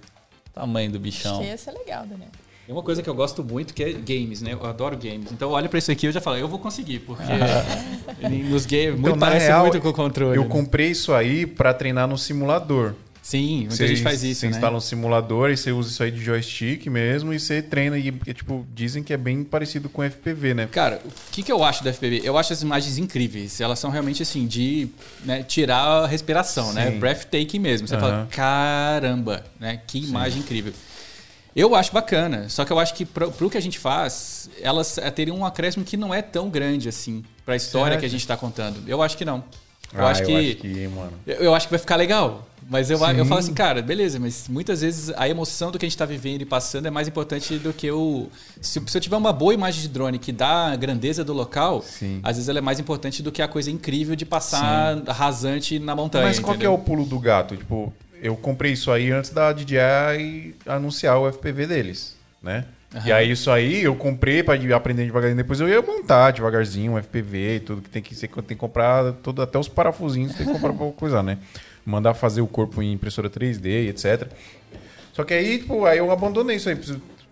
Tamanho do Acho bichão. que ia ser legal, Daniel. Tem uma coisa que eu gosto muito que é games, né? Eu adoro games. Então olha pra isso aqui eu já falo, eu vou conseguir, porque nos games muito, Então, na parece real, muito com o controle. Eu né? comprei isso aí pra treinar no simulador. Sim, muita Você, gente faz isso, você né? instala um simulador e você usa isso aí de joystick mesmo e você treina. E, tipo, dizem que é bem parecido com FPV, né? Cara, o que, que eu acho do FPV? Eu acho as imagens incríveis. Elas são realmente assim, de né, tirar a respiração, né? Sim. Breathtaking mesmo. Você Aham. fala, caramba, né? Que imagem incrível. Eu acho bacana, só que eu acho que pro, pro que a gente faz, elas eh, teriam um acréscimo que não é tão grande assim pra história que a gente tá contando. Eu acho que não. Eu ah, acho que. eu acho que, mano. Eu eu acho que vai ficar legal. Mas eu, eu Sim. falo assim, cara, beleza, mas muitas vezes a emoção do que a gente está vivendo e passando é mais importante do que o. Se, se eu tiver uma boa imagem de drone que dá a grandeza do local, Sim. às vezes ela é mais importante do que a coisa incrível de passar rasante na montanha. Mas qual que é entendeu? o pulo do gato? Tipo, eu comprei isso aí antes da DJI anunciar o FPV deles, né? E aí isso aí eu comprei pra de- aprender devagarinho. Depois eu ia montar devagarzinho um FPV e tudo que tem que ser, tem que comprar todo, até os parafusinhos tem que comprar pra coisar, né? Mandar fazer o corpo em impressora 3D e etc. Só que aí, tipo, aí eu abandonei isso aí.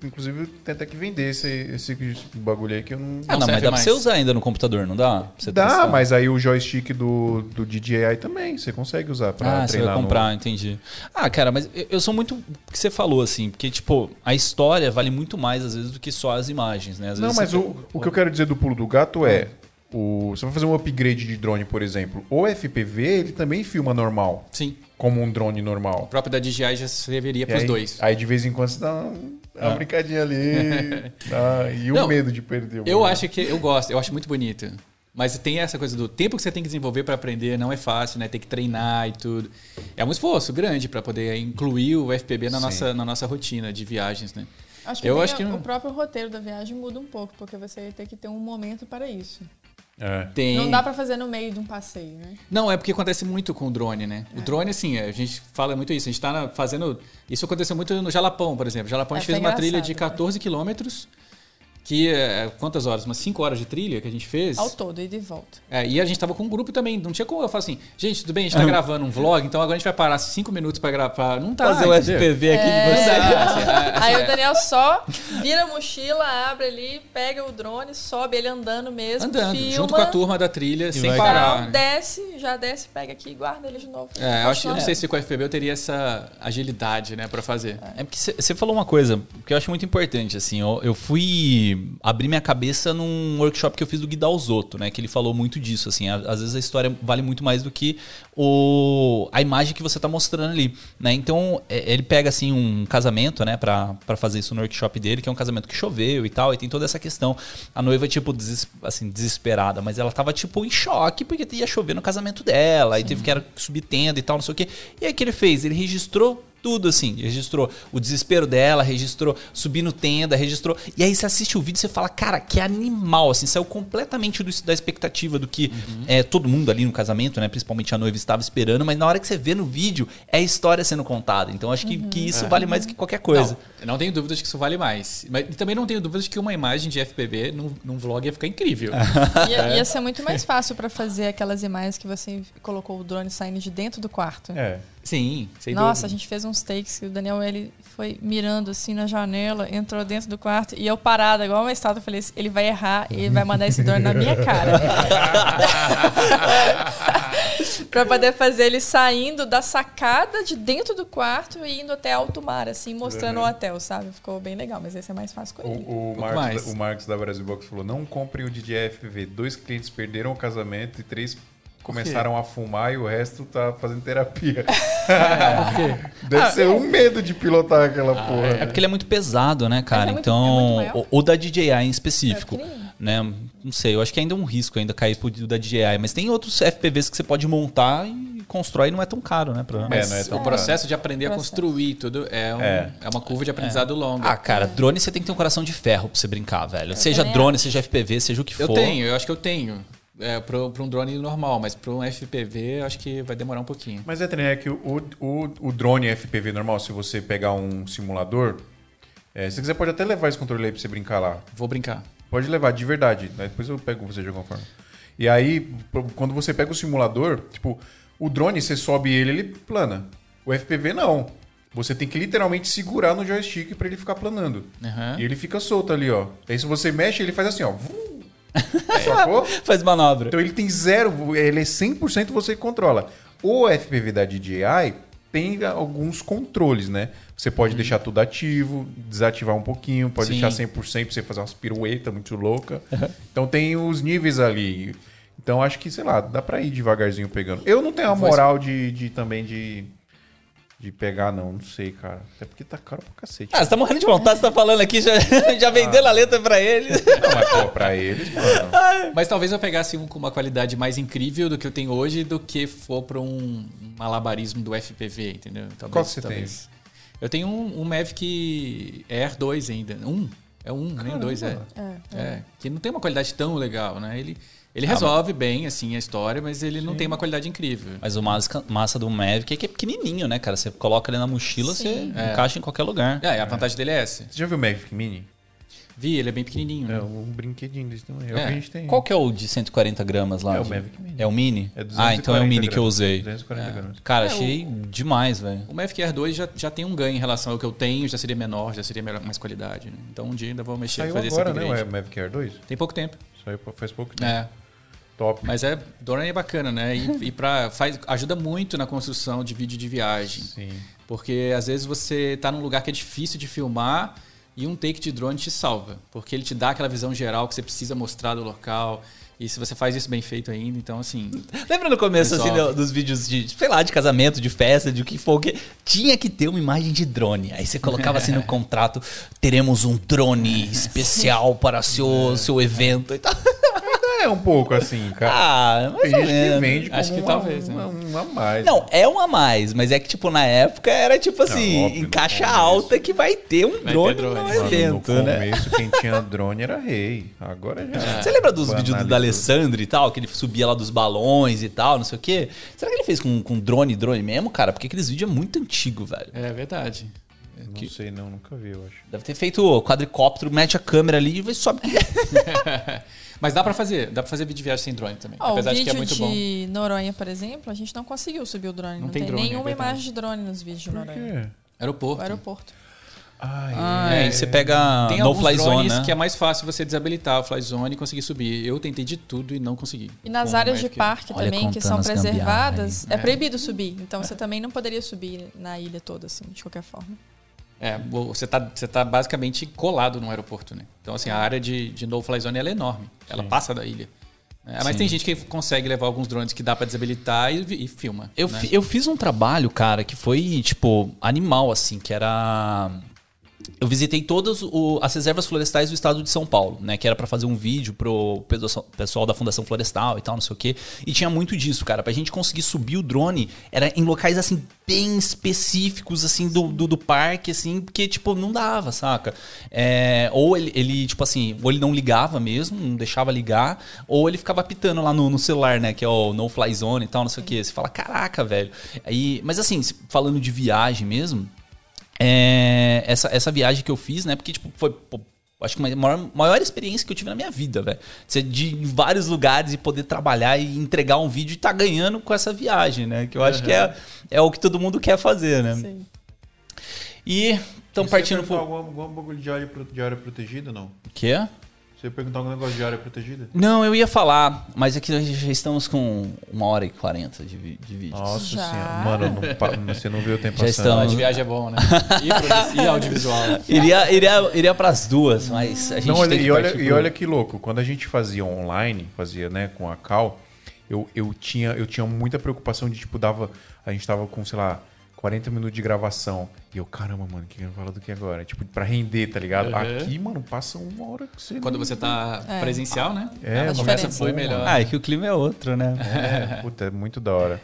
Inclusive, tentar que vender esse, esse bagulho aí que eu não. Ah, não, serve mas dá mais. pra você usar ainda no computador, não dá? Pra você Dá, testar? mas aí o joystick do, do DJI também, você consegue usar pra Ah, você treinar vai no- comprar, entendi. Ah, cara, mas eu- sou muito o que você falou, assim, porque, tipo, a história vale muito mais, às vezes, do que só as imagens, né? Às Não, mas você- o, o que eu quero dizer do pulo do gato é. O, você vai fazer um upgrade de drone, por exemplo. O FPV, ele também filma normal, Sim. como um drone O normal. próprio da DJI já serviria para os dois. Aí de vez em quando você dá um- uma brincadinha ali. tá? e o Não, medo de perder. o Eu acho que eu gosto, eu acho muito bonito. Mas tem essa coisa do tempo que você tem que desenvolver para aprender, não é fácil, né? Tem que treinar e tudo. É um esforço grande para poder incluir o FPB na Sim. nossa, na nossa rotina de viagens, né? Acho que, Eu tem acho que o- não- o próprio roteiro da viagem muda um pouco, porque você vai ter que ter um momento para isso. É. Tem... Não dá para fazer no meio de um passeio, né? Não, é porque acontece muito com o drone, né? O drone, assim, a gente fala muito isso. A gente tá fazendo. Isso aconteceu muito no Jalapão, por exemplo. Jalapão a gente É, fez foi uma trilha de engraçado, 14 quilômetros. Que é. Quantas horas? Umas 5 horas de trilha que a gente fez. Ao todo, e de volta. É, e a gente tava com um grupo também. Não tinha como eu falar assim, gente, tudo bem, a gente tá gravando um vlog, então agora a gente vai parar 5 minutos pra gravar. Não tá. Fazer o entendeu? FPV aqui de É. Não você. assim, a- Aí assim, o Daniel só vira a mochila, abre ali, pega o drone, sobe ele andando mesmo, andando, filma, junto com a turma da trilha, sem vai- parar. Não, desce, já desce, pega aqui e guarda ele de novo. É, eu acho, eu não sei se com o FPV eu teria essa agilidade, né, pra fazer. É porque você falou uma coisa que eu acho muito importante, assim, eu, eu fui abrir minha cabeça num workshop que eu fiz do Guidal Zotto, né, que ele falou muito disso, assim, às vezes a história vale muito mais do que o, a imagem que você tá mostrando ali, né, então é, ele pega, assim, um casamento, né, pra, pra fazer isso no workshop dele, que é um casamento que choveu e tal, e tem toda essa questão, a noiva, tipo, deses- assim, desesperada, mas ela tava, tipo, em choque, porque ia chover no casamento dela, e teve que era subir tenda e tal, não sei o quê, e aí o que ele fez? Ele registrou tudo assim, registrou o desespero dela, registrou subir no tenda, registrou. E aí você assiste o vídeo e você fala, cara, que animal, assim, saiu completamente do, da expectativa do que é, todo mundo ali no casamento, né? Principalmente a noiva estava esperando, mas na hora que você vê no vídeo, é a história sendo contada. Então acho que, que isso vale mais do que qualquer coisa. Não, não tenho dúvidas que isso vale mais. Mas e também não tenho dúvidas que uma imagem de FPV num, num vlog ia ficar incrível. Ia, ia ser muito mais fácil para fazer aquelas imagens que você colocou o drone saindo de dentro do quarto. É. Sim, sem Nossa, a dúvida. gente fez uns takes que o Daniel ele foi mirando assim na janela, entrou dentro do quarto e eu parada, igual uma estátua, eu falei: ele vai errar e vai mandar esse drone na minha cara. pra poder fazer ele saindo da sacada de dentro do quarto e indo até alto mar, assim, mostrando o hotel, sabe? Ficou bem legal, mas esse é mais fácil com ele. O, o, Marcos, da- o Marcos da Brasil Box falou: não comprem o DJ FPV. Dois clientes perderam o casamento e três começaram a fumar e o resto tá fazendo terapia. Deve ser um medo de pilotar aquela porra. É porque ele é muito pesado, né, cara? Mas é muito- então, é muito maior? o, o da DJI em específico, É né? Não sei, eu acho que ainda é um risco ainda cair pro da DJI, mas tem outros FPVs que você pode montar e constrói e não é tão caro, né? Pra... É, não é tão o processo de aprender a construir tudo é, um- É. é uma curva de aprendizado longa. Ah, cara, drone você tem que ter um coração de ferro pra você brincar, velho. Seja drone, seja FPV, seja o que eu for. tenho, eu acho que eu tenho. É, para um drone normal, mas para um FPV acho que vai demorar um pouquinho. Mas é, é que o, o, o drone FPV normal, se você pegar um simulador, é, se você quiser pode até levar esse controle aí pra você brincar lá. Vou brincar. Pode levar, de verdade. né? Depois eu pego você de alguma forma. E aí, quando você pega o simulador, tipo, o drone, você sobe ele, ele plana. O FPV não. Você tem que literalmente segurar no joystick pra ele ficar planando. Aham. E ele fica solto ali, ó. Aí se você mexe, ele faz assim, ó. Vum. Sacou? Faz manobra. Então ele tem zero, ele é 100% você que controla. O FPV da DJI tem alguns controles, né? Você pode deixar tudo ativo, desativar um pouquinho, pode Sim. deixar 100% pra você fazer umas piruetas muito louca. Então tem os níveis ali. Então acho que, sei lá, dá pra ir devagarzinho pegando. Eu não tenho a moral de, de também de, de pegar, não. Não sei, cara. Até porque tá caro pra cacete. Ah, você tá morrendo de vontade, você tá falando aqui, já, já vendendo a letra pra ele. Não, mas pô, pra eles, mano. Mas talvez eu pegasse um com uma qualidade mais incrível do que eu tenho hoje do que for para um malabarismo do FPV, entendeu? Talvez, Qual que você talvez. Eu tenho um, um Mavic Air 2 ainda. Um. É um, nem dois, é. É, É, que não tem uma qualidade tão legal, né? Ele, ele resolve bem, assim, a história, mas ele não tem uma qualidade incrível. Mas o massa, massa do Mavic é que é pequenininho, né, cara? Você coloca ele na mochila, Sim. você encaixa em qualquer lugar. É, a vantagem dele é essa. Você já viu o Mavic Mini? Vi, ele é bem pequenininho. É né? um brinquedinho desse tamanho. É, o É. que a gente tem. Qual que é o de 140 gramas lá? É o Mavic Mini. É o Mini? É ah, então é o 240 Mini que eu gramas. usei. 240 gramas. Cara, É, achei demais, velho. O Mavic Air 2 já, já tem um ganho em relação ao que eu tenho, já seria menor, já seria melhor, mais qualidade. né? Então um dia ainda vou mexer Saiu fazer agora, esse né? upgrade. O Mavic Air 2? Tem pouco tempo. Saiu faz pouco tempo. É. Top. Mas é, drone é bacana, né? E, e pra, faz, ajuda muito na construção de vídeo de viagem. Sim. Porque às vezes você tá num lugar que é difícil de filmar e um take de drone te salva. Porque ele te dá aquela visão geral que você precisa mostrar do local. E se você faz isso bem feito ainda, então assim. Lembra no começo, assim, do- dos vídeos de, sei lá, de casamento, de festa, de o que for, que tinha que ter uma imagem de drone. Aí você colocava assim no contrato, teremos um drone especial para seu, seu evento e tal. É um pouco assim, cara. Ah, mais Tem ou gente que menos. vende como Acho que uma, talvez, né? uma, uma a mais. Não, é um a mais, mas é que, tipo, na época era tipo assim, óbvio, em no caixa começo. alta que vai ter um Vai drone ter drone. no Mano, evento, no né? começo, quem tinha drone era rei. Agora já. Você lembra dos vídeos do Banalizou. D'Alessandro e tal, que ele subia lá dos balões e tal, não sei o quê? Será que ele fez com, com drone, drone mesmo, cara? Porque aqueles vídeos é muito antigo, velho. É verdade. Não sei, não, nunca vi, eu acho. Deve ter feito o quadricóptero, mete a câmera ali e vai sobe. Mas dá pra fazer, dá pra fazer vídeo de viagem sem drone também. Ó, o apesar de que é vídeo muito bom. de Noronha, por exemplo, a gente não conseguiu subir o drone. Não, tem tem, drone, é nenhuma verdade. imagem de drone nos vídeos de Por Noronha. quê? Aeroporto. O aeroporto. Ah, É, aí você pega Tem no fly zone, drones né? que é mais fácil você desabilitar o fly zone e conseguir subir. Eu tentei de tudo e não consegui. E nas Com o áreas de Mavic. parque Olha, também, que são preservadas, é É. proibido subir. Então você também não poderia subir na ilha toda, assim, de qualquer forma. É, você tá, você tá basicamente colado no aeroporto, né? Então, assim, a área de, de no-fly zone ela é enorme. Ela passa da ilha. É, mas Sim. tem gente que consegue levar alguns drones que dá pra desabilitar e, e filma. Eu, né? eu fiz um trabalho, cara, que foi, tipo, animal, assim, que era. Eu visitei todas o- as reservas florestais do estado de São Paulo, né? Que era pra fazer um vídeo pro pessoal da Fundação Florestal e tal, não sei o quê. E tinha muito disso, cara. Pra gente conseguir subir o drone, era em locais, assim, bem específicos, assim, do, do, do parque, assim, porque, tipo, não dava, saca? É, ou ele, ele, tipo assim, ou ele não ligava mesmo, não deixava ligar, ou ele ficava pitando lá no, no celular, né? Que é o No Fly Zone e tal, não sei o quê. Você fala, caraca, velho. Aí, mas assim, falando de viagem mesmo, é, essa, essa viagem que eu fiz, né? Porque, tipo, foi. pô, Acho que a maior, maior experiência que eu tive na minha vida, velho. Ser de ir em vários lugares e poder trabalhar e entregar um vídeo e tá ganhando com essa viagem, né? Que eu acho que é, é o que todo mundo quer fazer, né? Sim. E estão partindo por pro. algum, algum bagulho de área, de área protegida, não? O quê? Você ia perguntar um negócio de área protegida? Não, eu ia falar, mas aqui nós já estamos com uma hora e quarenta de, vi- de vídeo. Nossa Já? senhora. Mano, não pa- você não vê o tempo Já. Falar estamos- de viagem é bom, né? E, e audiovisual. Iria, iria, iria para as duas, mas a gente Não, olha, tem que e, olha, partir e pro- olha que louco, quando a gente fazia online, fazia, né, com a Cal, eu, eu, tinha, eu tinha muita preocupação de, tipo, dava. A gente tava com, sei lá, 40 minutos de gravação. E eu, caramba, mano, o que eu vou falar do que agora? Tipo, pra render, tá ligado? Uhum. Aqui, mano, passa uma hora que você. Quando não- você tá É. presencial, né? É, a conversa diferença. flui melhor. Ah, é que o clima é outro, né? É, puta, é muito da hora.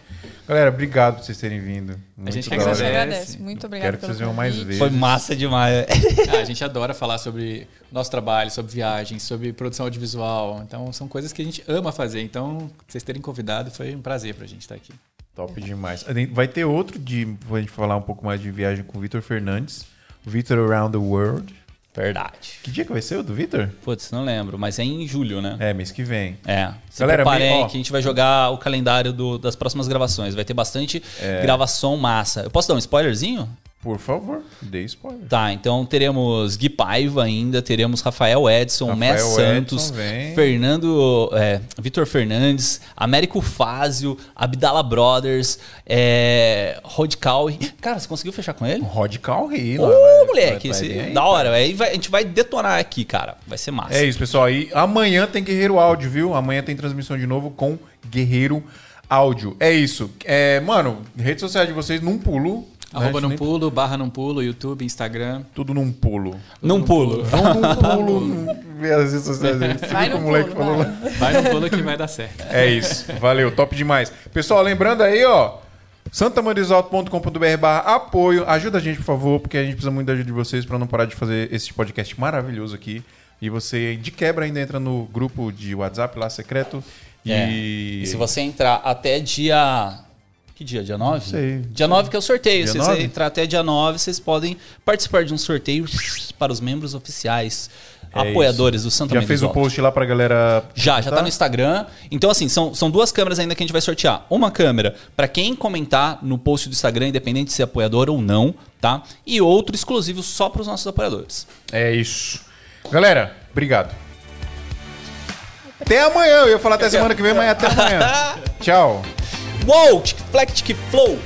Galera, obrigado por vocês terem vindo. Muito gente da que A hora. gente agradece. agradece. Muito obrigada Quero que pelo vocês venham mais convite. vezes. Foi massa demais. Ah, a gente adora falar sobre nosso trabalho, sobre viagens, sobre produção audiovisual. Então, são coisas que a gente ama fazer. Então, vocês terem convidado foi um prazer pra gente estar aqui. Top demais. Vai ter outro de. Pra gente falar um pouco mais de viagem com o Vitor Fernandes. Vitor Around the World. Verdade. Que dia que vai ser o do Vitor? Putz, não lembro, mas é em julho, né? É, mês que vem. É. Se Galera, preparem bem, ó. que a gente vai jogar o calendário do- das próximas gravações. Vai ter bastante É. gravação massa. Eu posso dar um spoilerzinho? Por favor, dê spoiler. Tá, então teremos Gui Paiva ainda, teremos Rafael Edson, Rafael Mé Edson, Santos, vem. Fernando, é, Vitor Fernandes, Américo Fázio, Abdala Brothers, é, Rod Cowie. Cara, você conseguiu fechar com ele? Rod Calri. Ô, moleque, esse- da hora. Aí vai- a gente vai detonar aqui, cara. Vai ser massa. É isso, pessoal. E amanhã tem Guerreiro Áudio, viu? Amanhã tem transmissão de novo com Guerreiro Áudio. É isso. É, mano, redes sociais de vocês num pulo. Né? Arroba num Nem- pulo, barra num pulo, YouTube, Instagram. Tudo num pulo. Num pulo. Vão num pulo. num- Ver as redes sociais dele. Vai moleque pulo, falou vai. lá? Vai num pulo que vai dar certo. É isso. Valeu, top demais. Pessoal, lembrando aí, ó. santamarisalto.com.br barra apoio. Ajuda a gente, por favor, porque a gente precisa muito da ajuda de vocês para não parar de fazer esse podcast maravilhoso aqui. E você, de quebra, ainda entra no grupo de WhatsApp lá, secreto. É. E... E se você entrar até dia. Que dia? Dia 9? sei. Dia 9 que é o sorteio. Dia se 9? você entrar até dia 9, vocês podem participar de um sorteio para os membros oficiais, É apoiadores do Santa Já fez o Mendes Alto. post lá pra galera. Já, já tá no Instagram. Então, assim, são, são duas câmeras ainda que a gente vai sortear. Uma câmera para quem comentar no post do Instagram, independente de ser apoiador ou não, tá? E outro exclusivo só para os nossos apoiadores. É isso. Galera, obrigado. Até amanhã. Eu ia falar até semana que vem, mas até amanhã. Tchau. Uou! Tic, flex, tic, flow!